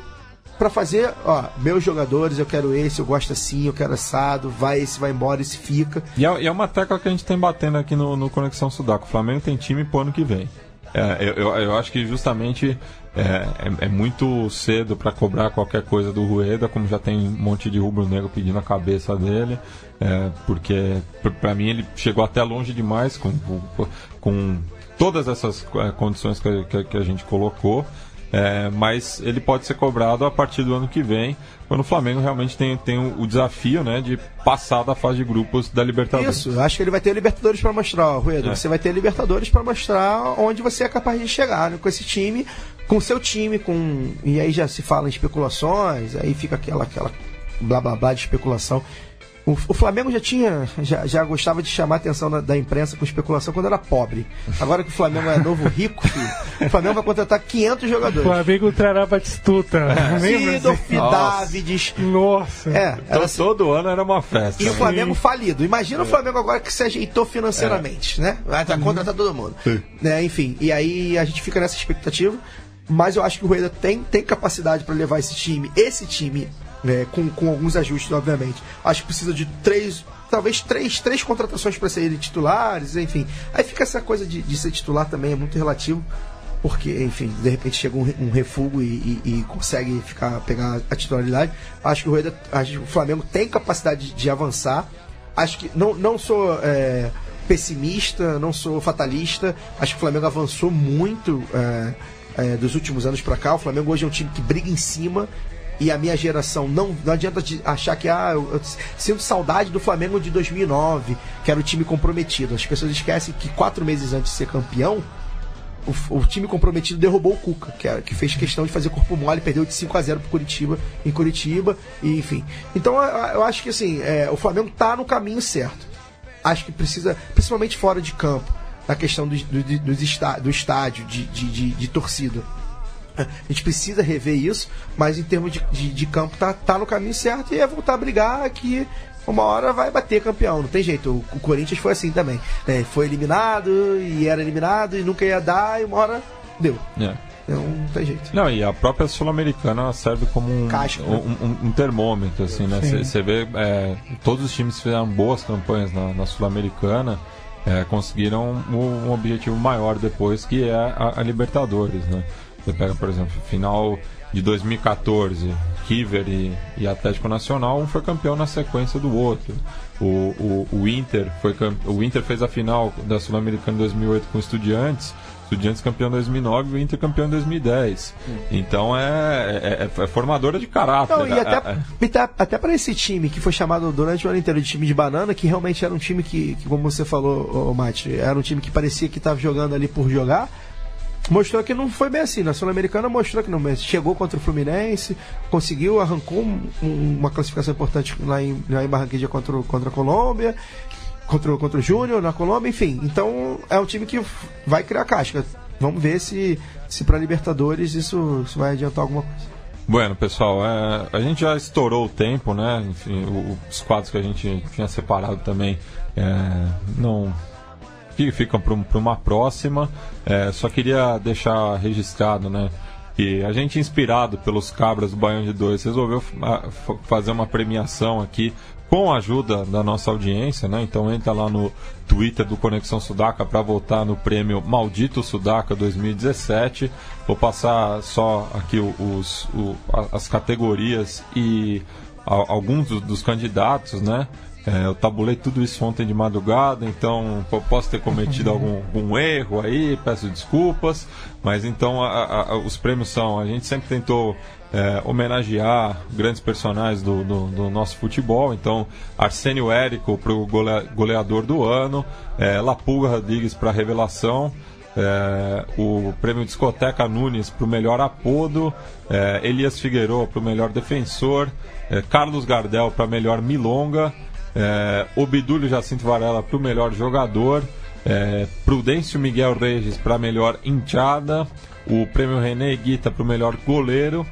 pra fazer, ó, meus jogadores, eu quero esse, eu gosto assim, eu quero assado, vai esse, vai embora, esse fica. E é, e é uma tecla que a gente tem batendo aqui no, no Conexão Sudaco. O Flamengo tem time pro ano que vem. É, eu, eu, eu acho que justamente é, é- é muito cedo para cobrar qualquer coisa do Rueda, como já tem um monte de rubro-negro pedindo a cabeça dele, é, porque pra mim ele chegou até longe demais com, com, com todas essas é, condições que, que- que a gente colocou. É, mas ele pode ser cobrado a partir do ano que vem, quando o Flamengo realmente tem, tem o, desafio né, de passar da fase de grupos da Libertadores. Isso, eu acho que ele vai ter Libertadores pra mostrar, ó, Rueda. É. Você vai ter Libertadores pra mostrar onde você é capaz de chegar, né? Com esse time, com o seu time, com. E aí já se fala em especulações, aí fica aquela, aquela blá blá blá de especulação. O, o Flamengo já tinha, já, já gostava de chamar a atenção da, da imprensa com especulação quando era pobre. Agora que o Flamengo é novo rico, filho, o Flamengo vai contratar 500 jogadores. Flamengo trará Batistuta. Lembra? Sidorf, Davids. Nossa. É, Então era assim. todo ano era uma festa. E o né? Flamengo falido. Imagina o Flamengo agora que se ajeitou financeiramente, né? Vai tá, contratar todo mundo. Né, enfim, e aí a gente fica nessa expectativa. Mas eu acho que o Rueda tem, tem capacidade para levar esse time, esse time, né, com, com alguns ajustes, obviamente. Acho que precisa de três, talvez três, três contratações para serem titulares, enfim. Aí fica essa coisa de, de ser titular também, é muito relativo. Porque, enfim, de repente chega um, um refugo e, e- e consegue ficar, pegar a titularidade. Acho que o, Rueda, acho que o Flamengo tem capacidade de, de avançar. Acho que não, não sou é, pessimista, não sou fatalista. Acho que o Flamengo avançou muito é, é, dos últimos anos para cá. O Flamengo hoje é um time que briga em cima. E a minha geração não, não adianta achar que ah, eu, eu sinto saudade do Flamengo de 2009, que era o time comprometido. As pessoas esquecem que quatro meses antes de ser campeão, o, o time comprometido derrubou o Cuca, que, era, que fez questão de fazer corpo mole, perdeu de 5 a 0 pro Curitiba, em Curitiba, e enfim. Então eu, acho que assim, é, o Flamengo tá no caminho certo. Acho que precisa, principalmente fora de campo, na questão do, do, está- do estádio, de, de, de, de torcida. A gente precisa rever isso, mas em termos de, de, de campo tá, tá no caminho certo e é voltar a brigar que uma hora vai bater campeão, não tem jeito. O, Corinthians foi assim também. né? Foi eliminado e era eliminado e nunca ia dar e uma hora deu. É. Então não tem jeito. Não, e a própria Sul-Americana serve como um, Casca, um, né? um- um termômetro, assim, né? Você vê, é, todos os times que fizeram boas campanhas na, na Sul-Americana é, conseguiram um, um objetivo maior depois, que é a, a Libertadores, né? Você pega, por exemplo, final de 2014, River e, e Atlético Nacional, um foi campeão na sequência do outro. O, o, o Inter foi o Inter fez a final da Sul-Americana em 2008 com o Estudiantes. Estudiantes campeão em 2009 e o Inter campeão em 2010. Então é, é, é formadora de caráter. Não, e É- até, é- e tá- até para esse time que foi chamado durante o ano inteiro de time de banana, que realmente era um time que, que, como você falou, Mate, era um time que parecia que estava jogando ali por jogar. Mostrou que não foi bem assim. Na Sul-Americana mostrou que não chegou contra o Fluminense, conseguiu, arrancou um- um- uma classificação importante lá em, lá em Barranquilla contra, contra a Colômbia, contra, contra o Júnior na Colômbia, enfim. Então é um time que vai criar casca. Vamos ver se, se para Libertadores isso, isso vai adiantar alguma coisa. Bueno, pessoal, é, a gente já estourou o tempo, né? Enfim, o- os quadros que a gente tinha separado também é, não fi- ficam para uma próxima. É, só queria deixar registrado, né? Que a gente, inspirado pelos cabras do Baião de Dois, resolveu fa- fa- fazer uma premiação aqui com a ajuda da nossa audiência, né? Então entra lá no Twitter do Conexão Sudaca para votar no prêmio Maldito Sudaca 2017. Vou passar só aqui os, o- a- as categorias e alguns do- dos candidatos, né? É, eu tabulei tudo isso ontem de madrugada, então po- posso ter cometido algum, algum erro aí, peço desculpas, mas então a- a- os prêmios são: a gente sempre tentou é, homenagear grandes personagens do, do- do nosso futebol, então Arsênio Érico para o goleador do ano, é, Lapulga Rodrigues para revelação, é, o prêmio Discoteca Nunes para o melhor apodo, é, Elias Figueiredo para o melhor defensor, é, Carlos Gardel para melhor milonga, é, Obidúlio Jacinto Varela para o melhor jogador, é, Prudêncio Miguel Regis para melhor enteada, o prêmio René Guita para o melhor goleiro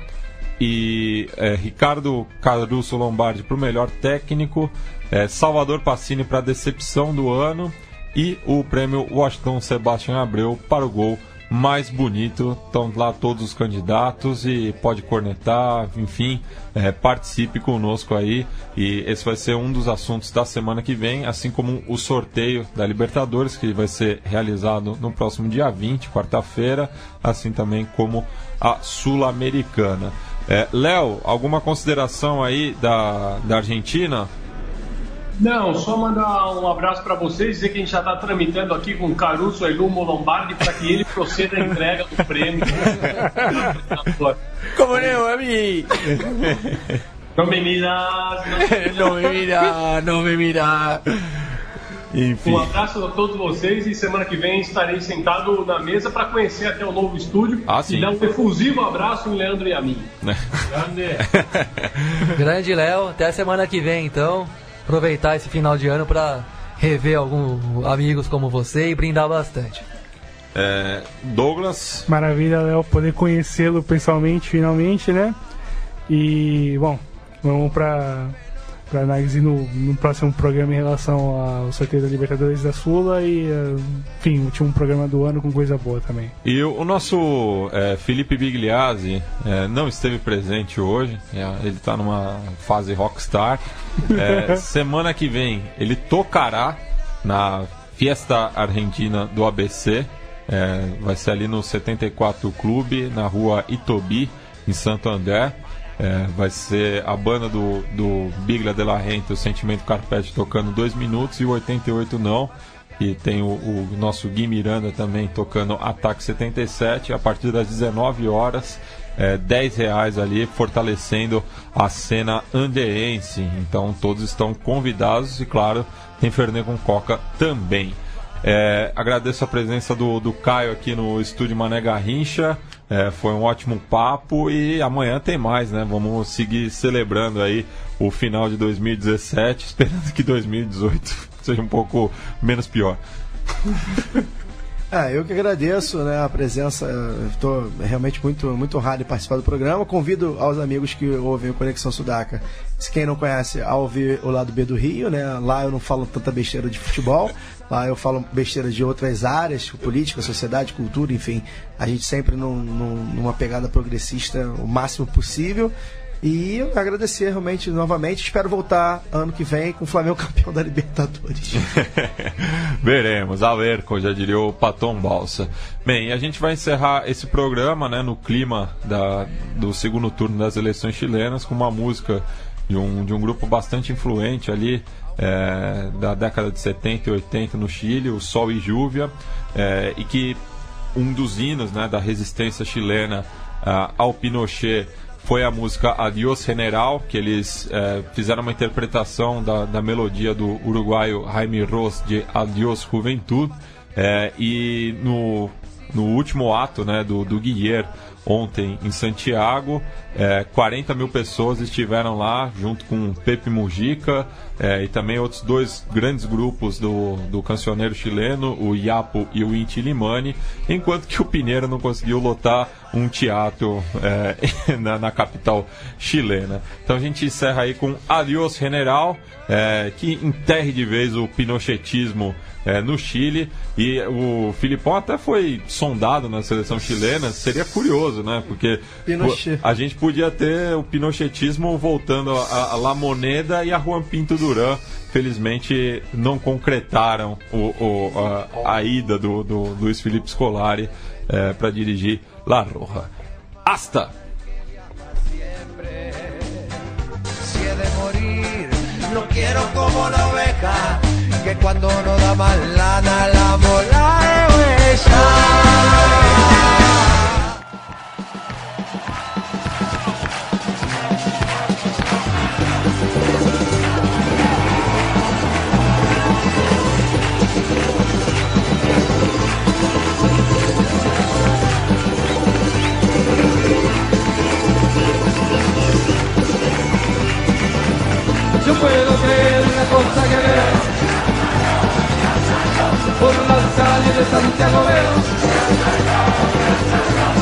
e é, Ricardo Caruso Lombardi para o melhor técnico, é, Salvador Passini para decepção do ano e o prêmio Washington Sebastian Abreu para o gol mais bonito. Estão lá todos os candidatos e pode cornetar, enfim, é, participe conosco aí. E esse vai ser um dos assuntos da semana que vem, assim como o sorteio da Libertadores, que vai ser realizado no próximo dia 20, quarta-feira, assim também como a Sul-Americana. É, Léo, alguma consideração aí da, da Argentina? Não, só mandar um abraço para vocês, dizer que a gente já está tramitando aqui com Caruso Elumo Lombardi para que ele proceda a entrega do prêmio. Como não, a mim? Não me miras, Não me mira, não me mira. Enfim. Um abraço a todos vocês e semana que vem estarei sentado na mesa para conhecer até o novo estúdio Ah, e sim. dar um efusivo abraço em Leandro e a mim. Grande. Grande Léo, até a semana que vem então. Aproveitar esse final de ano para rever alguns amigos como você e brindar bastante. É, Douglas, Maravilha, Léo, poder conhecê-lo pessoalmente, finalmente, né? E, bom, vamos para para análise no, no próximo programa em relação ao sorteio da Libertadores da Sula e, eh, enfim, o último programa do ano com coisa boa também. E o, o nosso é, Felipe Bigliazzi é, não esteve presente hoje, é, ele está numa fase rockstar. Semana que vem ele tocará na Fiesta Argentina do ABC, vai ser ali no 74 Clube, na rua Itobi, em Santo André. É, vai ser a banda do, do Bigla de la Renta, o Sentimento Carpete, tocando 2 minutos e o 88 não. E tem o, o nosso Gui Miranda também tocando Ataque 77 a partir das 19 horas. É, 10 reais ali, fortalecendo a cena andeense. Então todos estão convidados e, claro, tem Fernet com Coca também. É, agradeço a presença do, do Caio aqui no estúdio Mané Garrincha. É, foi um ótimo papo e amanhã tem mais, né? Vamos seguir celebrando aí o final de 2017, esperando que 2018 seja um pouco menos pior. Ah, eu que agradeço né, a presença. Estou realmente muito, muito honrado em participar do programa. Convido aos amigos que ouvem o Conexão Sudaca, se quem não conhece, a ouvir o lado B do Rio. Né? Lá eu não falo tanta besteira de futebol. Lá eu falo besteira de outras áreas, política, sociedade, cultura, enfim. A gente sempre num, num, numa pegada progressista o máximo possível. E agradecer realmente novamente. Espero voltar ano que vem com o Flamengo campeão da Libertadores. Veremos, a ver, como já diria o Patom Balsa. Bem, a gente vai encerrar esse programa né, no clima da, do segundo turno das eleições chilenas com uma música de um, de um grupo bastante influente ali é, da década de 70 e 80 no Chile, o Sol e Júvia, é, e que um dos hinos né, da resistência chilena ao Pinochet foi a música Adiós General, que eles uh, fizeram uma interpretação da, da melodia do uruguaio Jaime Ross de Adiós Juventud. Uh, e no, no último ato né, do, do Guilherme, ontem em Santiago. É, 40 mil pessoas estiveram lá, junto com Pepe Mujica é, e também outros dois grandes grupos do, do cancioneiro chileno, o Iapo e o Inti Limani, enquanto que o Pineiro não conseguiu lotar um teatro é, na, na, capital chilena. Então a gente encerra aí com Adiós General, é, que enterre de vez o pinochetismo é, no Chile. E o Filipão até foi sondado na seleção chilena. Seria curioso, né? Porque Pinochet. a gente podia ter o pinochetismo voltando a, a La Moneda e a Juan Pinto Duran. Felizmente não concretaram o, o, a, a, ida do, do Luiz Felipe Scolari é, para dirigir La Roja. Hasta! que cuando no da más lana la mola. Yo puedo creer una cosa que veo por las calles de Santiago veo.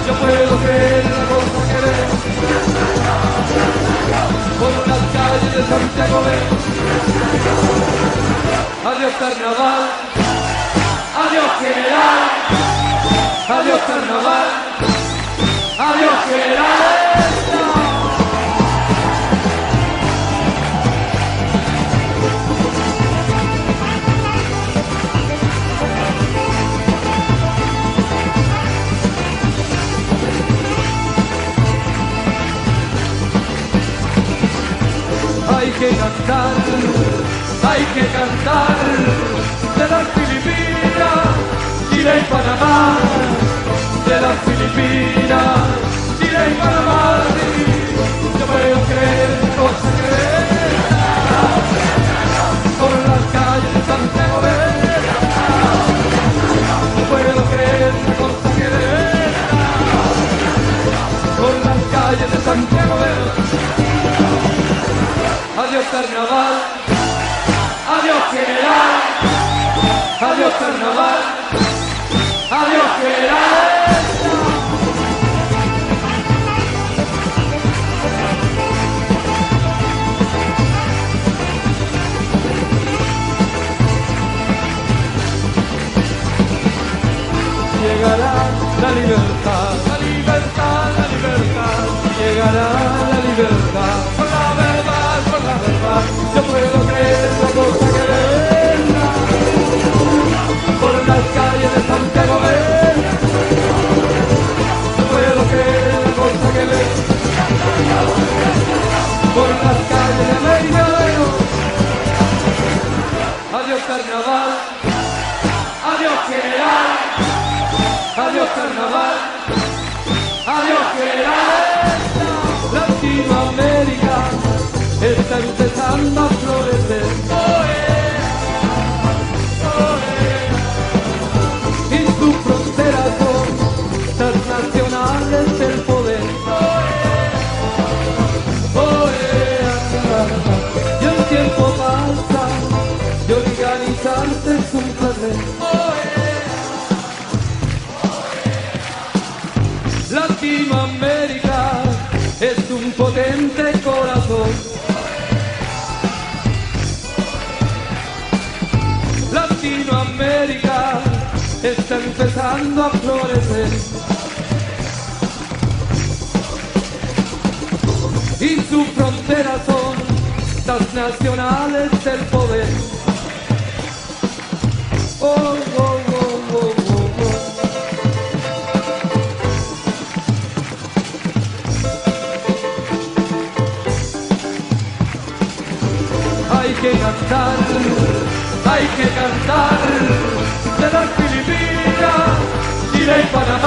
Yo puedo creer una cosa que veo por las calles de Santiago veo. Adiós carnaval, adiós general, adiós carnaval, adiós general. Que cantar, hay que cantar de las Filipinas, Chile y Panamá, de las Filipinas, Chile y Panamá. Yo puedo creer cosa que por las calles de Santiago Yo puedo creer cosa que por las calles de Santiago Adiós carnaval, adiós general, adiós carnaval, adiós general. Llegará la libertad, la libertad, la libertad, llegará la libertad, adiós carnaval, adiós general, está empezando a florecer. Y sus fronteras son transnacionales del poder. Y el tiempo pasa y organizarse es un placer. Latinoamérica es un potente empezando a florecer. Y sus fronteras son transnacionales del poder. Oh, oh, oh, oh, oh, oh. hay que cantar, hay que cantar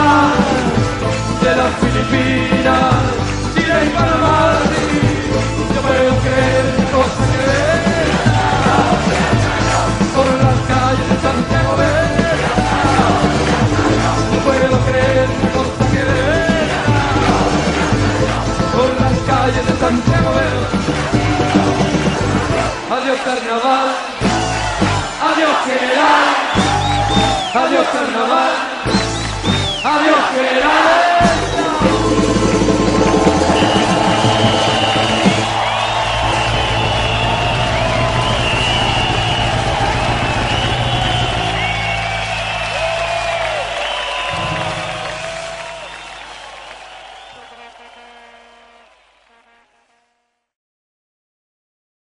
De las Filipinas, Chile y Panamá, yo puedo creer cosa que por las calles de Santiago ver, no puedo creer cosa que por las calles de Santiago ver. Adiós carnaval, adiós general, adiós carnaval, adiós general.